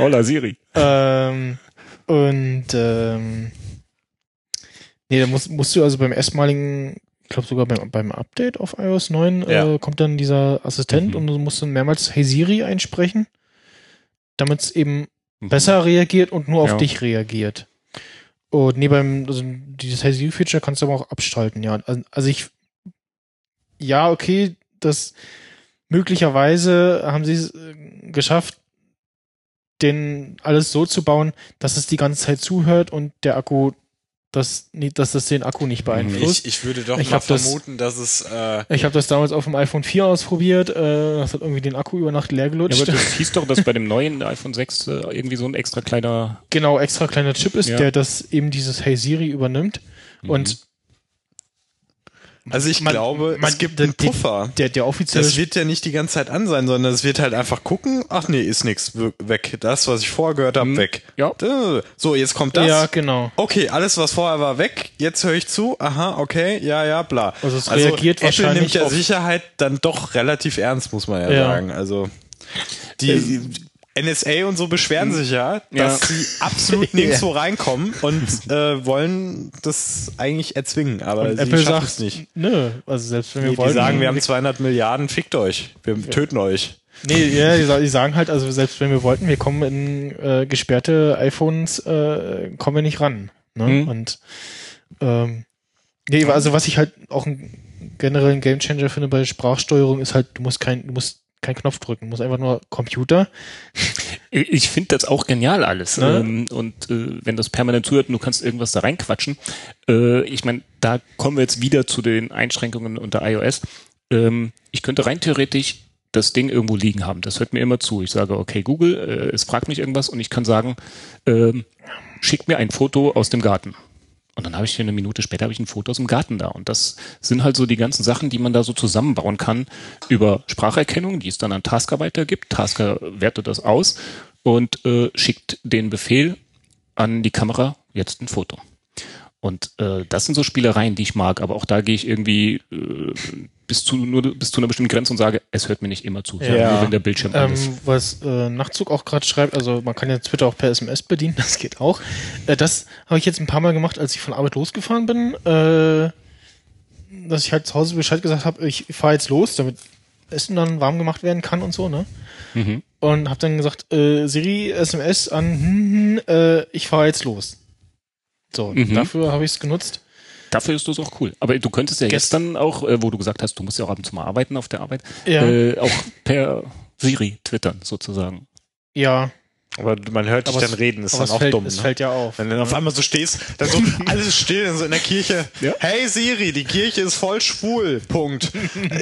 Hola Siri. Ähm, und ähm, nee, da musst, musst du also beim erstmaligen, ich glaube sogar beim, beim Update auf iOS 9 Ja. äh, kommt dann dieser Assistent Mhm. und du musst dann mehrmals Hey Siri einsprechen, damit es eben Mhm. besser reagiert und nur auf Ja. dich reagiert. Und nee, beim, also dieses Hey Siri Feature kannst du aber auch abschalten, ja. Also, also ich, ja, okay, das möglicherweise haben sie es äh, geschafft, den alles so zu bauen, dass es die ganze Zeit zuhört und der Akku das, dass das den Akku nicht beeinflusst. Ich, ich würde doch Ich mal hab das- vermuten, dass es äh, Ich habe das damals auf dem iPhone 4 ausprobiert. Äh, das hat irgendwie den Akku über Nacht leer Ja, gelutscht. aber das hieß doch, dass bei dem neuen iPhone 6 äh, irgendwie so ein extra kleiner. genau, extra kleiner Chip ist, Ja. der das eben dieses Hey Siri übernimmt. Und Also ich Man- glaube, man- es gibt der- einen Puffer. der, der offizielle Das wird ja nicht die ganze Zeit an sein, sondern es wird halt einfach gucken, ach nee, ist nix, weg. Das, was ich vorher gehört habe, Hm. weg. Ja. Äh, So, jetzt kommt das. Ja, genau. Okay, alles, was vorher war, weg. Jetzt höre ich zu. Aha, okay, ja, ja, bla. Also es reagiert Apple wahrscheinlich nimmt ja Sicherheit dann doch relativ ernst, muss man ja, Ja. sagen. Also die NSA und so beschweren sich ja, dass Ja. sie absolut nirgendwo reinkommen und äh, wollen das eigentlich erzwingen, aber Und sie Apple schaffen sagt, es nicht. nö, also selbst wenn wir Die, wollten. die sagen, wir haben 200 Milliarden, fickt euch, wir töten euch. Nee, ja, die, die sagen halt, also selbst wenn wir wollten, wir kommen in äh, gesperrte iPhones, äh, kommen wir nicht ran. Ne? Mhm. Und ähm, nee, also was ich halt auch einen generellen Gamechanger finde bei Sprachsteuerung ist halt, du musst kein, du musst keinen Knopf drücken, du musst einfach nur Computer. Ich finde das auch genial alles. Ne? Ähm, und äh, wenn das permanent zuhört und du kannst irgendwas da reinquatschen, äh, ich meine, da kommen wir jetzt wieder zu den Einschränkungen unter iOS. Ähm, ich könnte rein theoretisch das Ding irgendwo liegen haben. Das hört mir immer zu. Ich sage, okay, Google, äh, es fragt mich irgendwas und ich kann sagen, ähm, schick mir ein Foto aus dem Garten. Und dann habe ich hier eine Minute später habe ich ein Foto aus dem Garten da. Und das sind halt so die ganzen Sachen, die man da so zusammenbauen kann über Spracherkennung, die es dann an Tasker weitergibt. Tasker wertet das aus und äh, schickt den Befehl an die Kamera, jetzt ein Foto. Und äh, das sind so Spielereien, die ich mag, aber auch da gehe ich irgendwie äh, bis zu nur bis zu einer bestimmten Grenze und sage, es hört mir nicht immer zu, Ja. nur wenn der Bildschirm an ist. Ähm, was äh, Nachtzug auch gerade schreibt, also man kann ja Twitter auch per SMS bedienen, das geht auch. Äh, das habe ich jetzt ein paar Mal gemacht, als ich von Arbeit losgefahren bin, äh, dass ich halt zu Hause Bescheid gesagt habe, ich fahre jetzt los, damit Essen dann warm gemacht werden kann und so, ne? Mhm. Und habe dann gesagt, äh, Siri, SMS an, hm, hm, äh, ich fahre jetzt los. So, Mhm. dafür habe ich es genutzt. Dafür ist das auch cool. Aber du könntest ja dann auch, äh, wo du gesagt hast, du musst ja auch ab und zu mal arbeiten auf der Arbeit, Ja. äh, auch per Siri twittern sozusagen. Ja, Aber man hört dich aber dann es, reden, ist dann auch fällt, dumm. es ne? fällt ja auf. Wenn du dann auf einmal so stehst, dann so alles still, dann so in der Kirche. Ja. Hey Siri, die Kirche ist voll schwul. Punkt.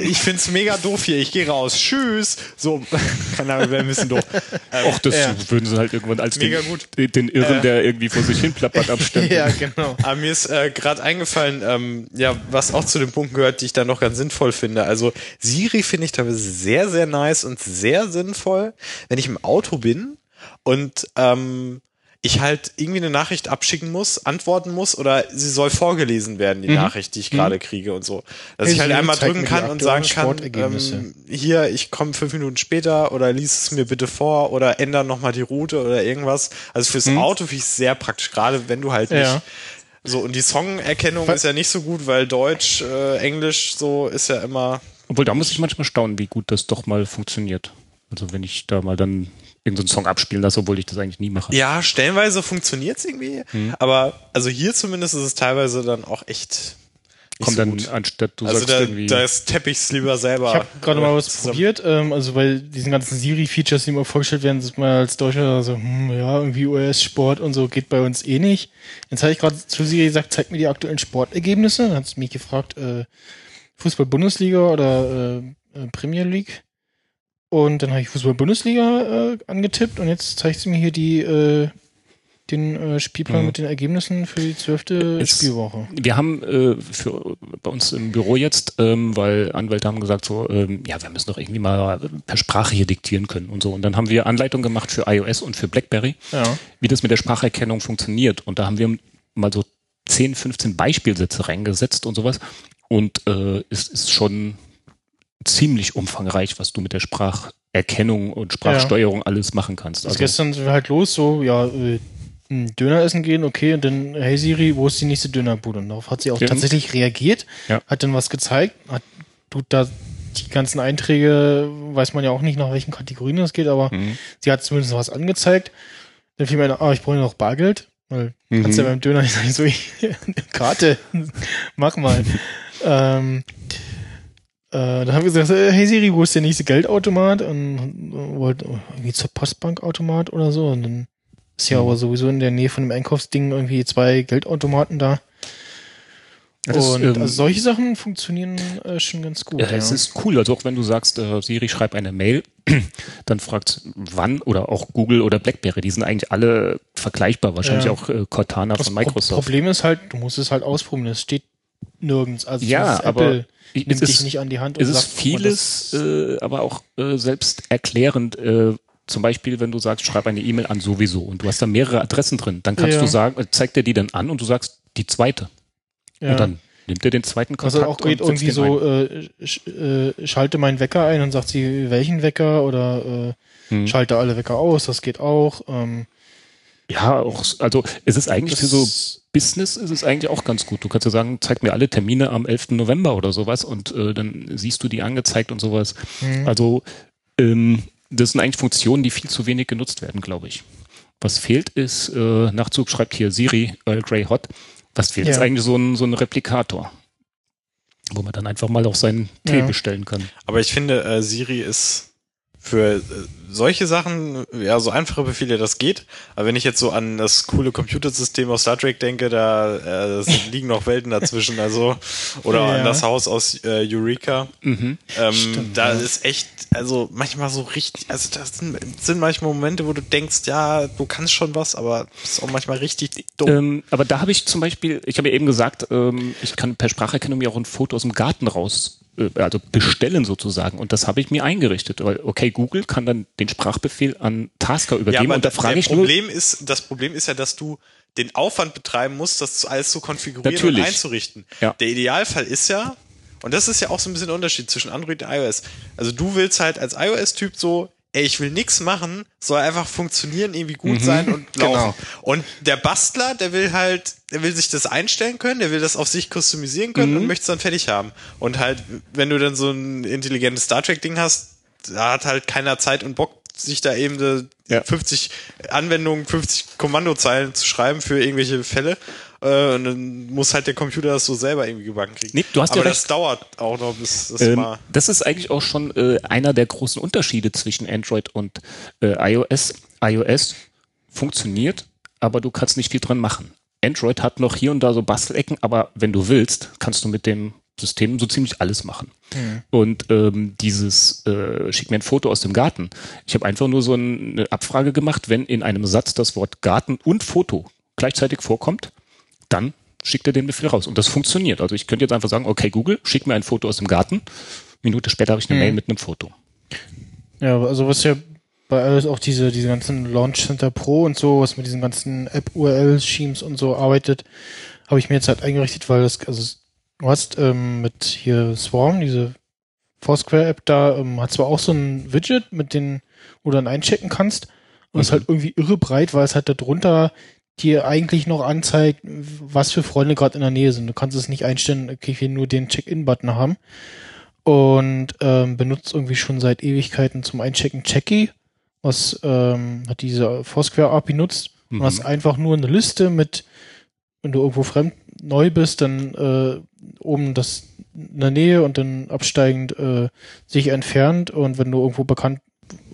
Ich find's mega doof hier. Ich gehe raus. Tschüss. So, keine Ahnung, wäre ein bisschen doof. Ähm, Och, das ja. würden sie halt irgendwann als Mega den, gut. den, den Irren, Äh. der irgendwie vor sich hin plappert, abstempeln. ja, genau. Aber mir ist äh, gerade eingefallen, ähm, ja, was auch zu den Punkten gehört, die ich da noch ganz sinnvoll finde. Also Siri finde ich teilweise sehr, sehr nice und sehr sinnvoll, wenn ich im Auto bin und ähm, ich halt irgendwie eine Nachricht abschicken muss, antworten muss oder sie soll vorgelesen werden, die Nachricht, die ich gerade kriege und so. Dass Hey ich halt einmal drücken kann und sagen kann, ähm, hier, ich komme fünf Minuten später oder lies es mir bitte vor oder ändere nochmal die Route oder irgendwas. Also fürs Auto finde ich es sehr praktisch, gerade wenn du halt nicht Ja. so, und die Songerkennung ist ja nicht so gut, weil Deutsch, äh, Englisch so ist ja immer. Obwohl, da muss ich manchmal staunen, wie gut das doch mal funktioniert. Also wenn ich da mal dann irgendeinen Song abspielen lasse, obwohl ich das eigentlich nie mache. Ja, stellenweise funktioniert's irgendwie, aber also hier zumindest ist es teilweise dann auch echt. Kommt so dann, gut. anstatt du Also sagst da, irgendwie. da ist Teppichs lieber selber. Ich habe gerade mal was zusammen- probiert, ähm, also bei diesen ganzen Siri-Features, die immer vorgestellt werden, ist man als Deutscher so, hm, ja, irgendwie US-Sport und so geht bei uns eh nicht. Jetzt habe ich gerade zu Siri gesagt, zeig mir die aktuellen Sportergebnisse. Dann hat sie mich gefragt, äh, Fußball-Bundesliga oder äh, äh, Premier League. Und dann habe ich Fußball-Bundesliga äh, angetippt und jetzt zeigt sie mir hier die äh, den äh, Spielplan Mhm. mit den Ergebnissen für die zwölfte Spielwoche. Wir haben äh, für, bei uns im Büro jetzt, ähm, weil Anwälte haben gesagt so, ähm, ja, wir müssen doch irgendwie mal per Sprache hier diktieren können und so. Und dann haben wir Anleitungen gemacht für iOS und für BlackBerry, Ja. wie das mit der Spracherkennung funktioniert. Und da haben wir mal so 10, 15 Beispielsätze reingesetzt und sowas. Und äh, es ist schon ziemlich umfangreich, was du mit der Spracherkennung und Sprachsteuerung alles machen kannst. Also gestern sind wir halt los, so, ja, äh, ein Döner essen gehen, okay, und dann, hey Siri, wo ist die nächste Dönerbude? Und darauf hat sie auch Ja. tatsächlich reagiert, Ja. hat dann was gezeigt, hat, tut da die ganzen Einträge, weiß man ja auch nicht, nach welchen Kategorien es geht, aber Mhm. sie hat zumindest was angezeigt. Dann fiel mir ein, ah, ich brauche noch Bargeld. Weil mhm. kannst ja beim Döner nicht sagen, so, ich, Karte, mach mal. ähm, äh, dann haben wir gesagt, hey Siri, wo ist der nächste Geldautomat? Und wollte irgendwie zur Postbankautomat oder so. Und dann ist ja mhm. aber sowieso in der Nähe von dem Einkaufsding irgendwie zwei Geldautomaten da. Das, und ähm, also solche Sachen funktionieren äh, schon ganz gut. Ja, es ist cool. Also auch wenn du sagst, äh, Siri schreib eine Mail, dann fragt wann oder auch Google oder BlackBerry. Die sind eigentlich alle vergleichbar. Wahrscheinlich ja. auch äh, Cortana das von Microsoft. Das Problem ist halt, du musst es halt ausprobieren. Es steht nirgends. Also ja, aber Nimmt dich nicht an die Hand. Und es sagt, ist vieles, äh, aber auch äh, selbst erklärend. Äh, zum Beispiel, wenn du sagst, schreib eine E-Mail an sowieso und du hast da mehrere Adressen drin, dann kannst ja. du sagen, äh, zeigt er die dann an und du sagst die zweite. Ja. Und dann nimmt er den zweiten Kontakt. Also auch geht irgendwie so, äh, sch, äh, schalte meinen Wecker ein und sagt sie, welchen Wecker oder äh, hm. schalte alle Wecker aus, das geht auch. Ähm, ja, auch, also es ist eigentlich für so Business ist es eigentlich auch ganz gut. Du kannst ja sagen, zeig mir alle Termine am 11. November oder sowas und äh, dann siehst du die angezeigt und sowas. Mhm. Also ähm, das sind eigentlich Funktionen, die viel zu wenig genutzt werden, glaube ich. Was fehlt ist, äh, Nachzug schreibt hier Siri, Earl Grey Hot. Was fehlt ja. ist eigentlich so ein, so ein Replikator, wo man dann einfach mal auch seinen Tee ja. bestellen kann. Aber ich finde, äh, Siri ist für äh, solche Sachen, ja, so einfache Befehle, das geht. Aber wenn ich jetzt so an das coole Computersystem aus Star Trek denke, da äh, liegen noch Welten dazwischen, also oder ja. an das Haus aus äh, Eureka. Mhm. Ähm, Stimmt, da ja. ist echt, also manchmal so richtig, also das sind, sind, manchmal Momente, wo du denkst, ja, du kannst schon was, aber ist auch manchmal richtig dumm. Ähm, aber da habe ich zum Beispiel, ich habe ja eben gesagt, ähm, ich kann per Spracherkennung mir auch ein Foto aus dem Garten raus äh, also bestellen sozusagen. Und das habe ich mir eingerichtet, weil okay, Google kann dann den Sprachbefehl an Tasker übergeben ja, und da frage ich Problem nur, ist, das Problem ist ja, dass du den Aufwand betreiben musst, das alles zu konfigurieren Natürlich. und einzurichten. Ja. Der Idealfall ist ja, und das ist ja auch so ein bisschen der Unterschied zwischen Android und iOS. Also du willst halt als iOS-Typ so, ey, ich will nix machen, soll einfach funktionieren, irgendwie gut mhm, sein und laufen. Genau. Und der Bastler, der will halt, der will sich das einstellen können, der will das auf sich customisieren können mhm. und möchte es dann fertig haben. Und halt, wenn du dann so ein intelligentes Star Trek-Ding hast, da hat halt keiner Zeit und Bock, sich da eben ja. 50 Anwendungen, 50 Kommandozeilen zu schreiben für irgendwelche Fälle. Äh, und dann muss halt der Computer das so selber irgendwie gebacken kriegen. Nee, du hast Aber ja das dauert auch noch, bis das ähm, mal. Das ist eigentlich auch schon äh, einer der großen Unterschiede zwischen Android und äh, iOS. iOS funktioniert, aber du kannst nicht viel dran machen. Android hat noch hier und da so Bastelecken, aber wenn du willst, kannst du mit dem System so ziemlich alles machen. Mhm. Und ähm, dieses äh, schick mir ein Foto aus dem Garten. Ich habe einfach nur so eine Abfrage gemacht, wenn in einem Satz das Wort Garten und Foto gleichzeitig vorkommt, dann schickt er den Befehl raus. Und das funktioniert. Also ich könnte jetzt einfach sagen, okay, Google, schick mir ein Foto aus dem Garten. Minute später habe ich eine mhm. Mail mit einem Foto. Ja, also was ja bei alles auch diese, diese ganzen Launch Center Pro und so, was mit diesen ganzen App-URL-Schemes und so arbeitet, habe ich mir jetzt halt eingerichtet, weil das, also du hast ähm, mit hier Swarm, diese Foursquare-App da, ähm, hat zwar auch so ein Widget, mit dem du dann einchecken kannst, und mhm. ist halt irgendwie irre breit, weil es halt darunter dir eigentlich noch anzeigt, was für Freunde gerade in der Nähe sind. Du kannst es nicht einstellen, okay, ich will nur den Check-in-Button haben. Und ähm, benutzt irgendwie schon seit Ewigkeiten zum Einchecken Checky, was ähm, hat diese Foursquare API nutzt. Mhm. Und hast einfach nur eine Liste mit, wenn du irgendwo fremd neu bist, dann äh, oben das in der Nähe und dann absteigend äh, sich entfernt. Und wenn du irgendwo bekannt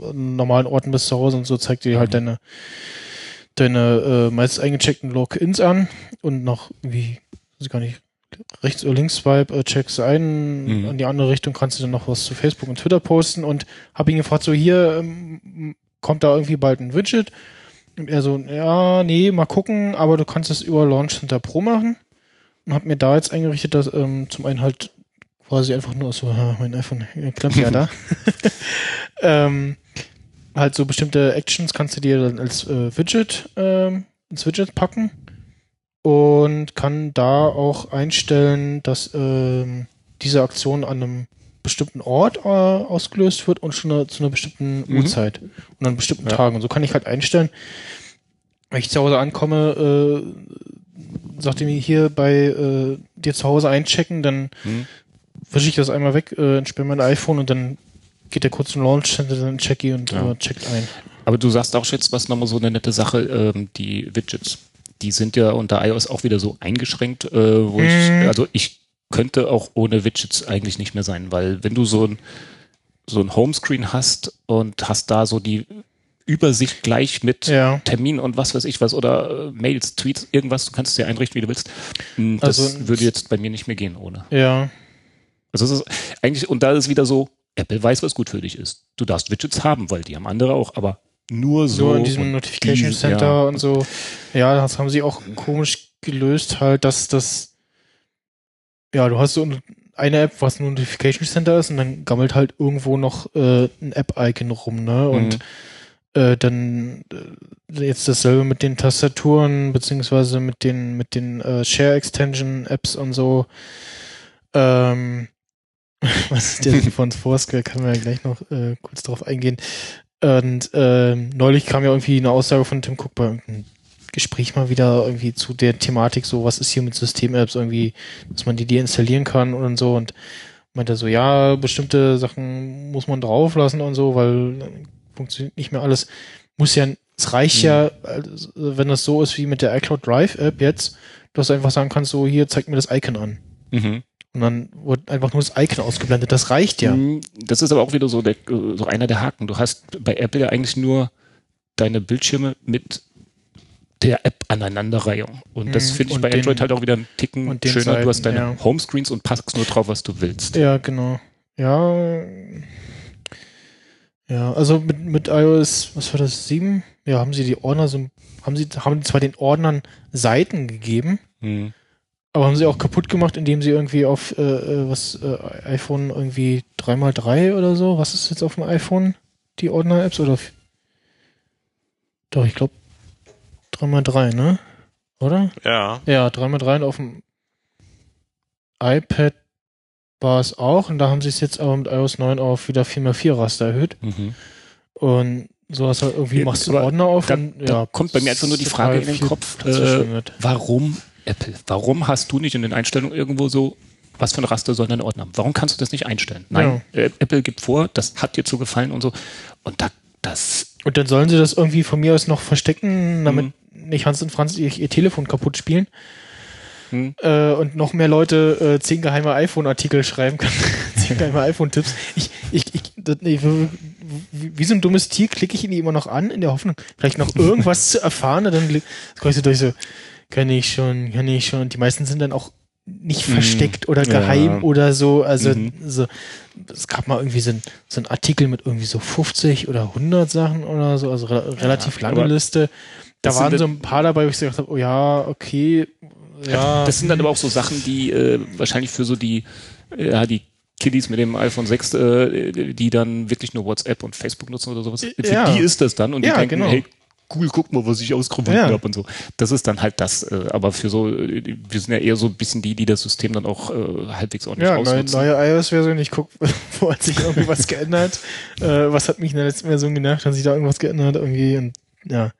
an normalen Orten bist zu Hause und so, zeigt dir halt mhm. deine deine äh, meist eingecheckten Logins an und noch wie, weiß ich gar nicht, rechts oder links swipe, äh, checkst ein, mhm. in die andere Richtung kannst du dann noch was zu Facebook und Twitter posten und hab ihn gefragt, so hier ähm, kommt da irgendwie bald ein Widget und er so, ja, nee, mal gucken, aber du kannst es über Launch Center Pro machen und hab mir da jetzt eingerichtet, dass ähm, zum einen halt quasi einfach nur so, mein iPhone klemmt ja da. ähm, halt so bestimmte Actions kannst du dir dann als äh, Widget ähm, ins Widget packen und kann da auch einstellen, dass ähm, diese Aktion an einem bestimmten Ort äh, ausgelöst wird und schon eine, zu einer bestimmten mhm. Uhrzeit und an bestimmten ja. Tagen. Und so kann ich halt einstellen, wenn ich zu Hause ankomme, äh, sagt er mir hier bei äh, dir zu Hause einchecken, dann mhm. wische ich das einmal weg, äh, entsperre mein iPhone und dann geht der kurz zum Launch dann checki und ja. äh, checkt ein. Aber du sagst auch jetzt was nochmal so eine nette Sache, ähm, die Widgets. die sind ja unter iOS auch wieder so eingeschränkt, äh, wo mhm. ich, also ich könnte auch ohne Widgets eigentlich nicht mehr sein, weil wenn du so ein, so ein Homescreen hast und hast da so die Übersicht gleich mit ja. Termin und was weiß ich was oder äh, Mails, Tweets, irgendwas, du kannst es dir einrichten, wie du willst. Hm, das also, würde jetzt bei mir nicht mehr gehen ohne. Ja. Also es ist eigentlich, und da ist wieder so, Apple weiß, was gut für dich ist. Du darfst Widgets haben, weil die haben andere auch, aber nur so. Nur in diesem Notification die, Center ja. und so. Ja, das haben sie auch komisch gelöst, halt, dass das, ja, du hast so eine App, was ein Notification Center ist und dann gammelt halt irgendwo noch äh, ein App-Icon rum, ne? Und mhm äh, dann äh, jetzt dasselbe mit den Tastaturen beziehungsweise mit den mit den äh, Share Extension Apps und so. Ähm, was ist der von Foursquare? Kann man ja gleich noch äh, kurz drauf eingehen. Und äh, neulich kam ja irgendwie eine Aussage von Tim Cook bei irgendeinem Gespräch mal wieder irgendwie zu der Thematik, so was ist hier mit System-Apps irgendwie, dass man die deinstallieren kann und so und meinte so, ja, bestimmte Sachen muss man drauflassen und so, weil funktioniert nicht mehr alles. Muss ja, es reicht mhm. ja, also, wenn das so ist wie mit der iCloud Drive App jetzt, dass du einfach sagen kannst, so hier, zeig mir das Icon an. Mhm. Und dann wird einfach nur das Icon ausgeblendet. Das reicht ja. Mhm. Das ist aber auch wieder so, der, so einer der Haken. Du hast bei Apple ja eigentlich nur deine Bildschirme mit der App-Aneinanderreihung. Und das mhm. finde ich bei den, Android halt auch wieder einen Ticken schöner. Seiten, du hast deine ja. Homescreens und packst nur drauf, was du willst. Ja, genau. Ja, ja, also mit, mit iOS, was war das, 7? Ja, haben sie die Ordner so, haben sie, haben zwar den Ordnern Seiten gegeben, mhm. aber haben sie auch kaputt gemacht, indem sie irgendwie auf, äh, äh was, äh, iPhone irgendwie 3x3 oder so, was ist jetzt auf dem iPhone? Die Ordner-Apps oder? Doch, ich glaube 3x3, ne? Oder? Ja. Ja, 3x3 auf dem iPad war es auch und da haben sie es jetzt aber mit iOS 9 auf wieder 4x4 Raster erhöht. Mhm. Und so hast du halt irgendwie, machst du Ordner auf da, und ja. Da kommt bei mir einfach nur die Frage in den Kopf, äh, warum Apple? Warum hast du nicht in den Einstellungen irgendwo so, was für ein Raster soll dein Ordner haben? Warum kannst du das nicht einstellen? Nein, ja. äh, Apple gibt vor, das hat dir zu gefallen und so. Und da, das. Und dann sollen sie das irgendwie von mir aus noch verstecken, damit mhm. nicht Hans und Franz ihr, ihr Telefon kaputt spielen hm. äh, und noch mehr Leute äh, zehn geheime iPhone-Artikel schreiben können. zehn geheime iPhone-Tipps. Ich, ich, ich, das, nee, wie, wie so ein dummes Tier klicke ich ihn immer noch an, in der Hoffnung, vielleicht noch irgendwas zu erfahren. Und dann kommst du durch so, kann ich schon, kann ich schon. Die meisten sind dann auch nicht mhm. versteckt oder geheim ja. oder so. Also mhm. so, es gab mal irgendwie so ein, so ein Artikel mit irgendwie so 50 oder 100 Sachen oder so, also re relativ ja, lange Liste. Da waren so ein paar dabei, wo ich gesagt habe, oh ja, okay, ja. Das sind dann aber auch so Sachen, die äh, wahrscheinlich für so die, äh, ja, die Kiddies mit dem iPhone 6, äh, die dann wirklich nur WhatsApp und Facebook nutzen oder sowas. Für ja. die ist das dann und die ja, denken, genau. hey, cool, guck mal, was ich ausgefunden ja. habe und so. Das ist dann halt das. Äh, aber für so, wir sind ja eher so ein bisschen die, die das System dann auch äh, halbwegs ordentlich ja, ausnutzen. Ja, neue iOS-Version, ich guck, wo hat sich irgendwie was geändert? Äh, was hat mich in der letzten Version genervt? Hat sich da irgendwas geändert irgendwie? Und ja.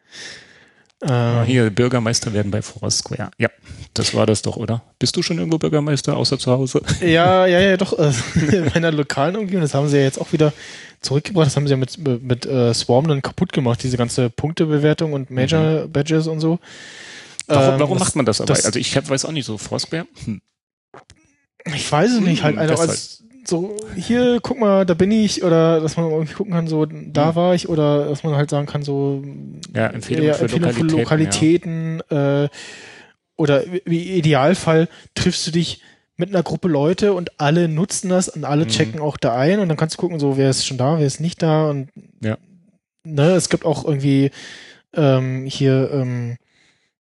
Ähm, Hier, Bürgermeister werden bei Foursquare. Ja, das war das doch, oder? Bist du schon irgendwo Bürgermeister, außer zu Hause? Ja, ja, ja, doch. Äh, in meiner lokalen Umgebung, das haben sie ja jetzt auch wieder zurückgebracht. Das haben sie ja mit, mit, äh, Swarm dann kaputt gemacht, diese ganze Punktebewertung und Major mhm. Badges und so. Warum, ähm, warum das, macht man das aber? Das, also ich hab, weiß auch nicht, so Foursquare? Hm. Ich weiß es nicht, halt einfach als so, hier, guck mal, da bin ich, oder dass man irgendwie gucken kann, so, da mhm. war ich, oder dass man halt sagen kann, so, ja, Empfehlungen ja, für, Empfehlung Lokalitäten, für Lokalitäten, ja. äh, oder wie Idealfall triffst du dich mit einer Gruppe Leute und alle nutzen das und alle mhm. checken auch da ein und dann kannst du gucken, so, wer ist schon da, wer ist nicht da und, ja. ne, es gibt auch irgendwie, ähm, hier, ähm,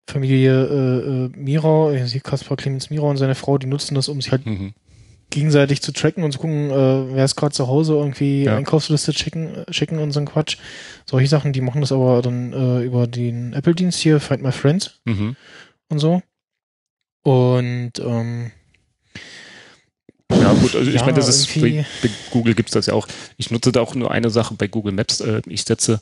Familie äh, äh, Mira, Kaspar Clemens Mira und seine Frau, die nutzen das, um sich halt mhm gegenseitig zu tracken und zu gucken, äh, wer ist gerade zu Hause, irgendwie ja. Einkaufsliste checken, checken und so ein Quatsch. Solche Sachen, die machen das aber dann äh, über den Apple-Dienst hier, Find My Friends mhm. und so. Und ähm, ja gut, also ich meine, das ist bei, bei Google gibt's das ja auch. Ich nutze da auch nur eine Sache bei Google Maps. Äh, ich setze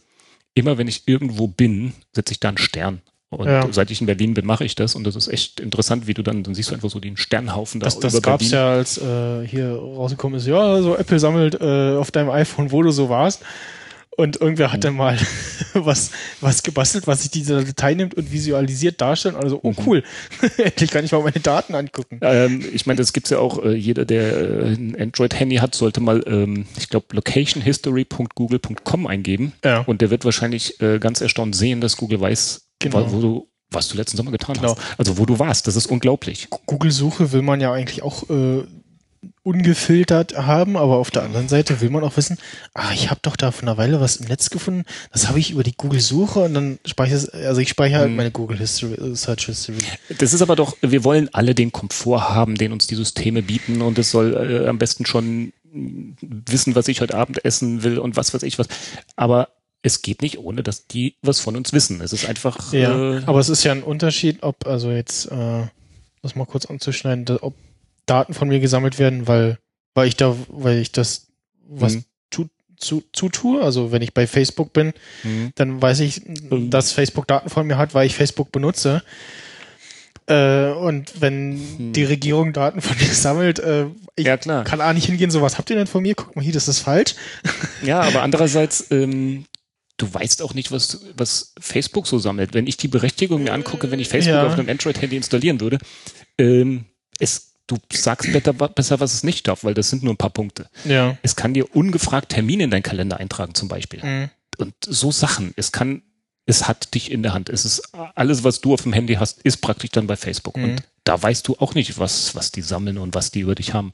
immer, wenn ich irgendwo bin, setze ich da einen Stern. Und ja. seit ich in Berlin bin, mache ich das und das ist echt interessant, wie du dann, dann siehst du einfach so den Sternhaufen da. Das, das gab es ja, als äh, hier rausgekommen ist, ja, so Apple sammelt äh, auf deinem iPhone, wo du so warst. Und irgendwer hat dann mal was, was gebastelt, was sich diese Datei nimmt und visualisiert darstellt. Also, oh cool, endlich kann ich mal meine Daten angucken. Ähm, ich meine, das gibt's ja auch, äh, jeder, der äh, ein Android-Handy hat, sollte mal, ähm, ich glaube, locationhistory.google.com eingeben. Ja. Und der wird wahrscheinlich äh, ganz erstaunt sehen, dass Google weiß, Genau. wo du, was du letzten Sommer getan Genau. hast. Also wo du warst. Das ist unglaublich. Google-Suche will man ja eigentlich auch äh, ungefiltert haben, aber auf der anderen Seite will man auch wissen, ah, ich habe doch da vor einer Weile was im Netz gefunden, das habe ich über die Google-Suche und dann speichere ich, also ich speichere halt meine Google History, äh, Search History. Das ist aber doch, wir wollen alle den Komfort haben, den uns die Systeme bieten und es soll äh, am besten schon wissen, was ich heute Abend essen will und was weiß ich was. Aber es geht nicht, ohne dass die was von uns wissen. Es ist einfach, Ja, äh, aber es ist ja ein Unterschied, ob, also jetzt, äh, das mal kurz anzuschneiden, da, ob Daten von mir gesammelt werden, weil, weil ich da, weil ich das was Mhm. tu, zu, zutue. Also wenn ich bei Facebook bin, mh. dann weiß ich, Ähm. dass Facebook Daten von mir hat, weil ich Facebook benutze. Äh, und wenn Hm. die Regierung Daten von mir sammelt, äh, ich Ja, kann A nicht hingehen, so was habt ihr denn von mir? Guck mal hier, das ist falsch. Ja, aber andererseits, ähm, du weißt auch nicht, was, was Facebook so sammelt. Wenn ich die Berechtigung mir angucke, wenn ich Facebook Ja. auf einem Android-Handy installieren würde, ähm, es, du sagst besser, besser, was es nicht darf, weil das sind nur ein paar Punkte. Ja. Es kann dir ungefragt Termine in deinen Kalender eintragen, zum Beispiel. Mhm. Und so Sachen. Es kann, es hat dich in der Hand. Es ist alles, was du auf dem Handy hast, ist praktisch dann bei Facebook. Mhm. Und da weißt du auch nicht, was, was die sammeln und was die über dich haben.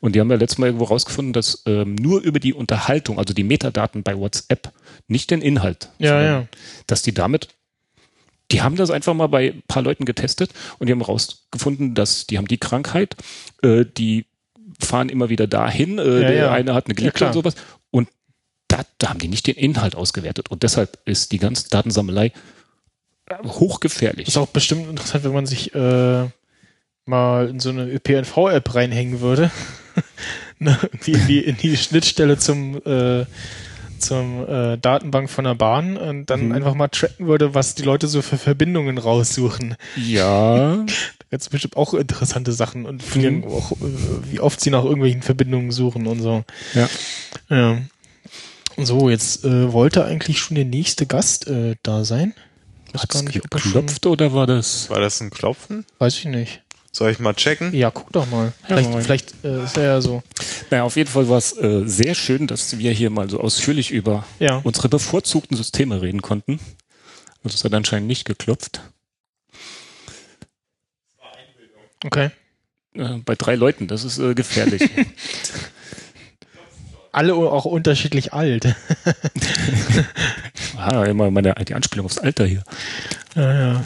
Und die haben ja letztes Mal irgendwo rausgefunden, dass ähm, nur über die Unterhaltung, also die Metadaten bei WhatsApp, nicht den Inhalt, Ja, ja. dass die damit, die haben das einfach mal bei ein paar Leuten getestet und die haben rausgefunden, dass die haben die Krankheit, äh, die fahren immer wieder dahin, äh, Ja, der ja. eine hat eine Ja, Geliebte klar. und sowas. Und da, da haben die nicht den Inhalt ausgewertet. Und deshalb ist die ganze Datensammelei äh, hochgefährlich. Ist auch bestimmt interessant, wenn man sich äh, mal in so eine ÖPNV-App reinhängen würde. ne, irgendwie in die, in die Schnittstelle zum, äh, zum äh, Datenbank von der Bahn und dann Mhm. einfach mal tracken würde, was die Leute so für Verbindungen raussuchen. Ja, gibt's bestimmt auch interessante Sachen und Mhm. auch, äh, wie oft sie nach irgendwelchen Verbindungen suchen und so. Ja. Ja. So, jetzt äh, wollte eigentlich schon der nächste Gast äh, da sein. Weiß hat's gar nicht, ob er schon, geklopft oder war das? War das ein Klopfen? weiß ich nicht. Soll ich mal checken? Ja, guck doch mal. Ja, Vielleicht, moin. vielleicht äh, ist er ja so. Naja, auf jeden Fall war es äh, sehr schön, dass wir hier mal so ausführlich über Ja. unsere bevorzugten Systeme reden konnten. Also es hat anscheinend nicht geklopft. Okay. Äh, bei drei Leuten, das ist äh, gefährlich. Alle auch unterschiedlich alt. ah, immer meine, die Anspielung aufs Alter hier. ja, ja.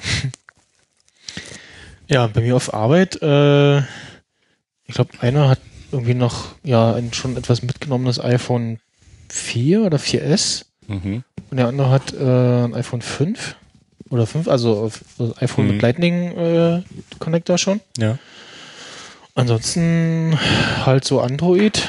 Ja, bei mir auf Arbeit, äh, ich glaube, einer hat irgendwie noch, ja, ein schon etwas mitgenommenes iPhone 4 oder 4S Mhm. und der andere hat äh, ein iPhone 5 oder 5, also iPhone Mhm. mit Lightning äh, Connector schon. Ja. Ansonsten halt so Android.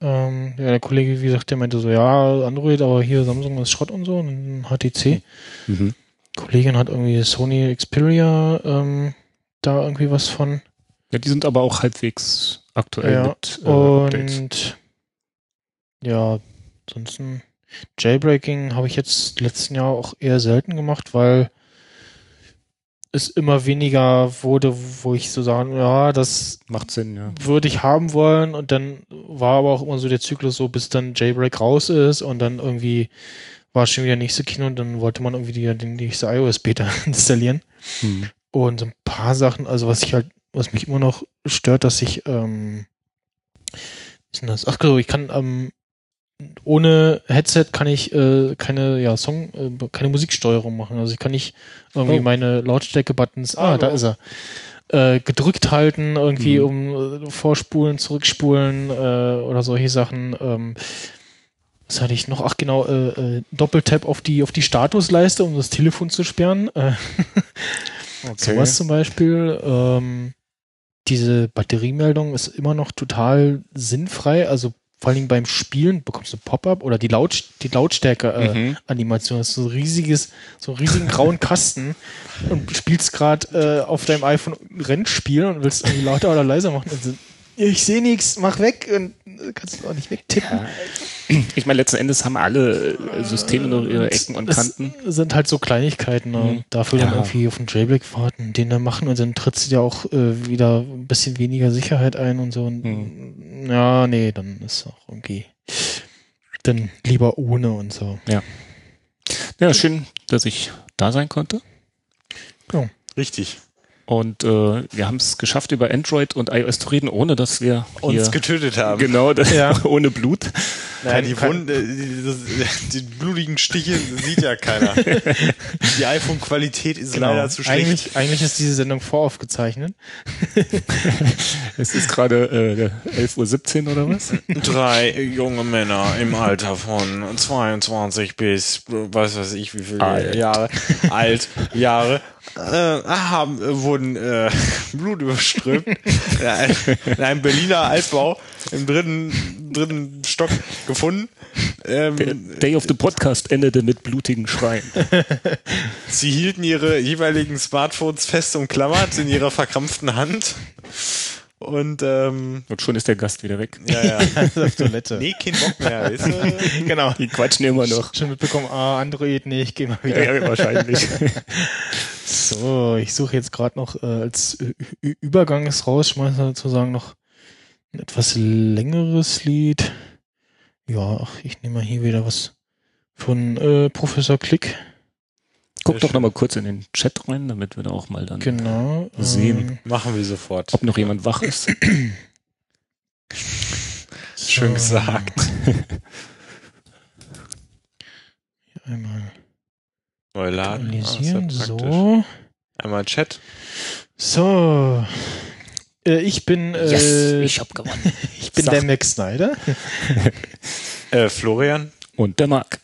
Ähm, ja, der Kollege, wie gesagt, der meinte so, ja, Android, aber hier Samsung ist Schrott und so, und HTC. Mhm. Kollegin hat irgendwie Sony Xperia ähm, da irgendwie was von. Ja, die sind aber auch halbwegs aktuell Ja, mit äh, Updates. und ja, ansonsten Jailbreaking habe ich jetzt letzten Jahr auch eher selten gemacht, weil es immer weniger wurde, wo ich so sagen, ja, das Macht Sinn, ja. würde ich haben wollen und dann war aber auch immer so der Zyklus so, bis dann Jailbreak raus ist und dann irgendwie war schon wieder nächste Kino und dann wollte man irgendwie die, die nächste iOS-Beta installieren. Mhm. Und so ein paar Sachen, also was ich halt, was mich immer noch stört, dass ich, ähm, was ist denn das? Ach so, ich kann, ähm, ohne Headset kann ich äh, keine, ja, Song, äh, keine Musiksteuerung machen. Also ich kann nicht irgendwie Oh. meine Lautstärke-Buttons, ah, Hallo. da ist er, äh, gedrückt halten, irgendwie Mhm. um äh, vorspulen, zurückspulen äh, oder solche Sachen. Ähm, was hatte ich noch? Ach genau, äh, äh, Doppeltap auf die auf die Statusleiste, um das Telefon zu sperren. Äh, Sowas zum Beispiel. Ähm, diese Batteriemeldung ist immer noch total sinnfrei. Also vor allen Dingen beim Spielen bekommst du Pop-up oder die, Laut die Lautstärke-Animation. Mhm. das ist so ein riesiges, so einen riesigen grauen Kasten und spielst gerade äh, auf deinem iPhone Rennspiel und willst irgendwie lauter oder leiser machen. Also, ich sehe nichts, mach weg und kannst du auch nicht wegtippen. Ich meine, letzten Endes haben alle äh, Systeme nur ihre Ecken und Das Kanten. sind halt so Kleinigkeiten. Ne? Mhm. Dafür dann Ja. irgendwie auf den Jailbreak warten, den dann machen und dann trittst du dir auch äh, wieder ein bisschen weniger Sicherheit ein und so. Und, Mhm. Ja, nee, dann ist auch irgendwie dann lieber ohne und so. Ja, schön, dass ich da sein konnte. Richtig. Und äh, wir haben es geschafft, über Android und iOS zu reden, ohne dass wir Uns hier getötet haben. genau das, Ja. ohne Blut. Naja, Kein- die, kein- Wunde, die, das- die blutigen Stiche sieht ja keiner. die iPhone-Qualität ist leider zu schlecht. Genau. Eigentlich, eigentlich ist diese Sendung voraufgezeichnet. Es ist gerade äh, 11.17 Uhr oder was? Drei junge Männer im Alter von 22 bis, was weiß ich, wie viele Alt. Jahre, alt, Jahre, äh, haben, äh, wurden äh, Blut überströmt in einem- in einem Berliner Altbau im dritten, dritten Stock gefunden. Der Ähm, Day of the Podcast endete mit blutigen Schreien. sie hielten ihre jeweiligen Smartphones fest umklammert in ihrer verkrampften Hand. Und ähm, Und schon ist der Gast wieder weg. ja, ja. auf Toilette. Nee, kein Bock mehr, weißt du? genau. Die quatschen immer noch. Schon mitbekommen, ah, Android, nee, ich gehe mal wieder. Ja, ja, wahrscheinlich. So, ich suche jetzt gerade noch äh, als Ü- Übergangsrausschmeißer sozusagen noch ein etwas längeres Lied. Ja, ach, ich nehme mal hier wieder was von äh, Professor Klick. Guck doch noch mal kurz in den Chat rein, damit wir da auch mal dann Genau. Sehen. Machen wir sofort. ob noch jemand wach ist. Schön So. gesagt. Hier einmal Neu laden. Ah, so. Einmal Chat. So. Äh, ich bin, äh, hab gewonnen. ich bin Sag. der Max Snyder. Äh, Florian. Und der Marc.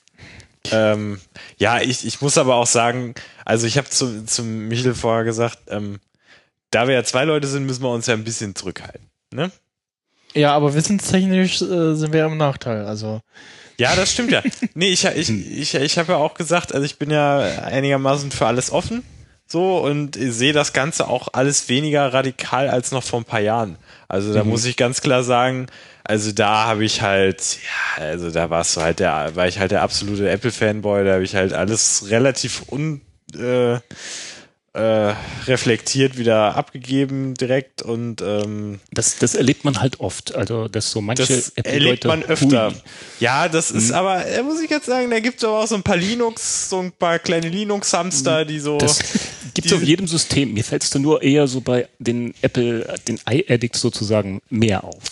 Ähm, ja, ich, ich muss aber auch sagen, also ich habe zu, zu Michel vorher gesagt, ähm, da wir ja zwei Leute sind, müssen wir uns ja ein bisschen zurückhalten. Ne? Ja, aber wissenstechnisch äh, sind wir im Nachteil. Also Ja, das stimmt ja. Nee, ich, ich, ich, ich habe ja auch gesagt, also ich bin ja einigermaßen für alles offen. So und sehe das Ganze auch alles weniger radikal als noch vor ein paar Jahren. Also da muss ich ganz klar sagen, also da habe ich halt, ja, also da warst du halt der, war ich halt der absolute Apple-Fanboy, da habe ich halt alles relativ un, äh, äh, reflektiert wieder abgegeben direkt und ähm, Das, das erlebt man halt oft. Also, dass so manche das erlebt Apple-Leute- man öfter. Hui. Ja, das ist aber, äh, muss ich jetzt sagen, da gibt es aber auch so ein paar Linux, so ein paar kleine Linux-Hamster, die so. Das gibt es auf jedem System. Mir fällt es dann nur eher so bei den Apple, den iAddicts sozusagen mehr auf.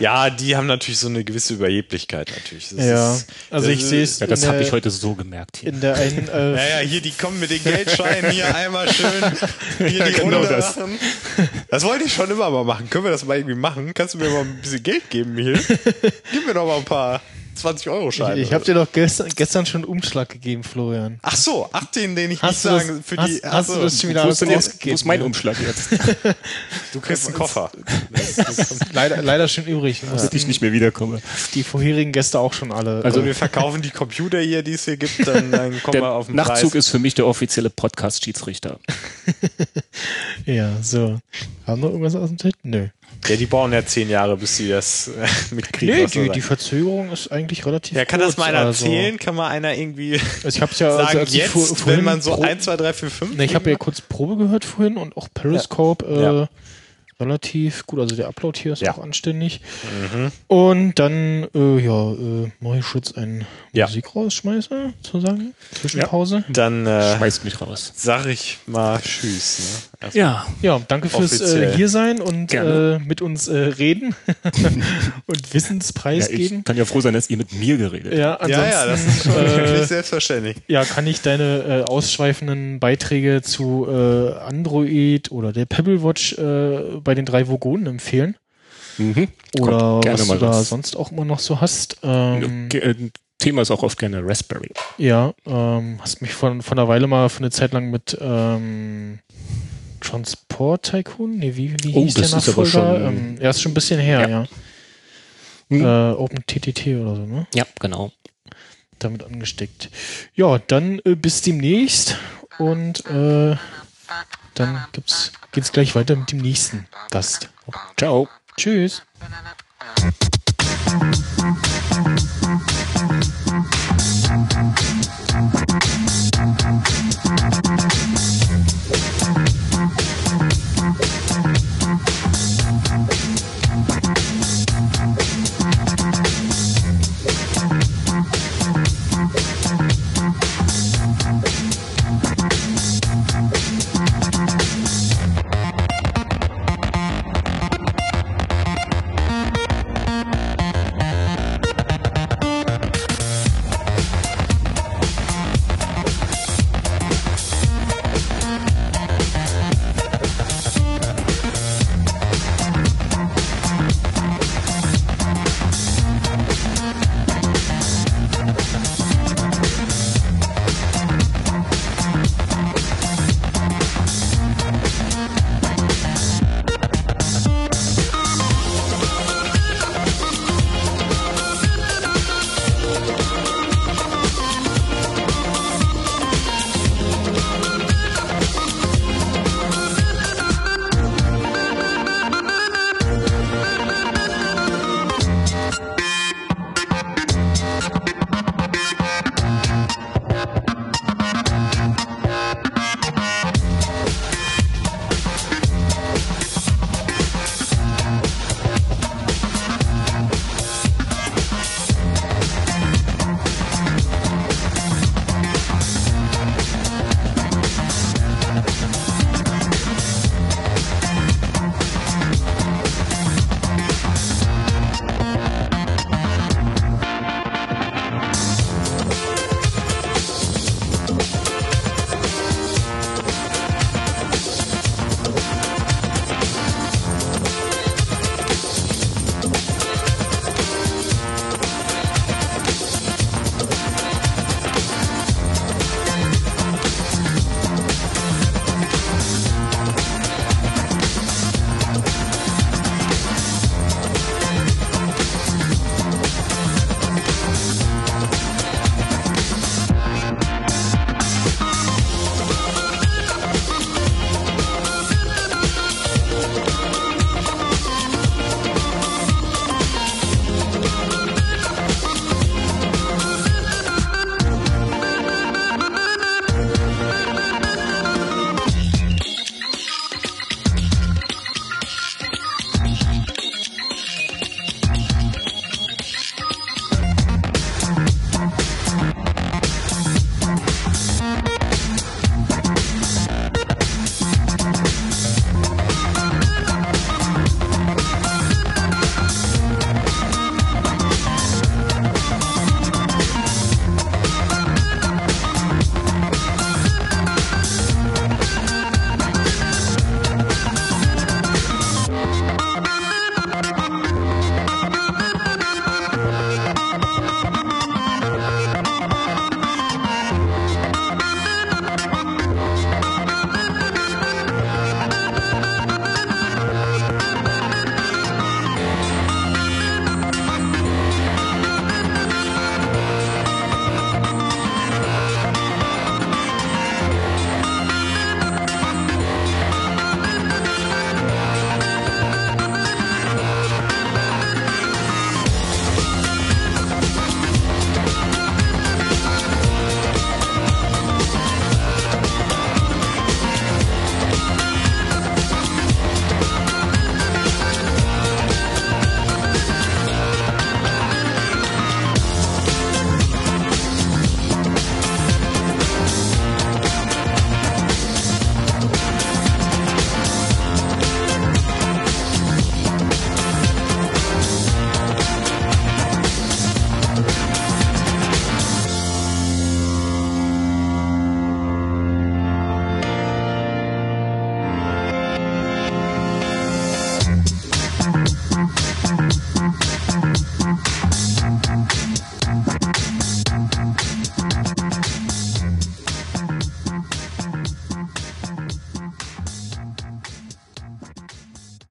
ja, die haben natürlich so eine gewisse Überheblichkeit natürlich. Das ja, ist- also das ich ist- sehe es Ja, das habe ich heute so gemerkt hier. in der einen äh, Naja, hier, die kommen mit den Geldscheinen hier einmal schön hier die genau Runde das. machen. Das wollte ich schon immer mal machen. Können wir das mal irgendwie machen? Kannst du mir mal ein bisschen Geld geben, Michel? Gib mir doch mal ein paar 20 Euro Scheine. Ich, ich habe dir doch gestern, gestern schon einen Umschlag gegeben, Florian. Ach so, ach den, den ich Hast nicht sagen das- für hast- die. ach hast du das schon wieder jetzt, wo ausgegeben, ist mein ja. Umschlag jetzt? Du kriegst einen Koffer. Leider, leider schon übrig. Dass mussten ich nicht mehr wiederkomme. die vorherigen Gäste auch schon alle. Also äh, wir verkaufen die Computer hier, die es hier gibt, dann, dann kommen wir Der auf den Nachtzug Preis. ist für mich der offizielle Podcast-Schiedsrichter. ja, so. Haben wir irgendwas aus dem Chat? Nö. Ja, die brauchen ja zehn Jahre, bis sie das äh, mitkriegen. Nee, die, die Verzögerung ist eigentlich relativ ja, kann das kurz, mal einer also- erzählen? Kann mal einer irgendwie Also ich habe ja sagen, also, als ich jetzt, vor, wenn man so Pro- 1, 2, 3, 4, 5... Ne, ich habe ja kurz Probe gehört vorhin und auch Periscope äh, Ja. Relativ gut. Also der Upload hier ist Ja. auch anständig. Und dann, äh, ja, äh, mache ich kurz einen Ja. Musikrausschmeißer, sozusagen. Zwischenpause. Dann äh, Schmeißt mich raus. sag ich mal Tschüss. Ne? Erst- Ja, Ja, danke fürs äh, hier sein und Gerne. äh, mit uns äh, reden und Wissenspreis ja, ich geben. kann ja froh sein, dass ihr mit mir geredet habt. Ja, Ja, ansonsten ja, das ist schon wirklich äh, selbstverständlich. ja, kann ich deine äh, ausschweifenden Beiträge zu äh, Android oder der Pebble Watch äh, bei den drei Vogonen empfehlen. Mhm. Oder Kommt was du da was. sonst auch immer noch so hast. Ähm, äh, Thema ist auch oft gerne Raspberry. ja, ähm, hast mich von, von einer Weile mal für eine Zeit lang mit ähm, Transport Tycoon, nee, wie, wie Oh, hieß der das ist aber Nachfolger? schon- ähm, ja, ist schon ein bisschen her, Ja. ja. Hm. Äh, OpenTTT oder so, ne? Ja, genau. Damit angesteckt. Ja, dann äh, bis demnächst und äh, dann gibt's, geht's gleich weiter mit dem nächsten Gast. Ciao. Tschüss.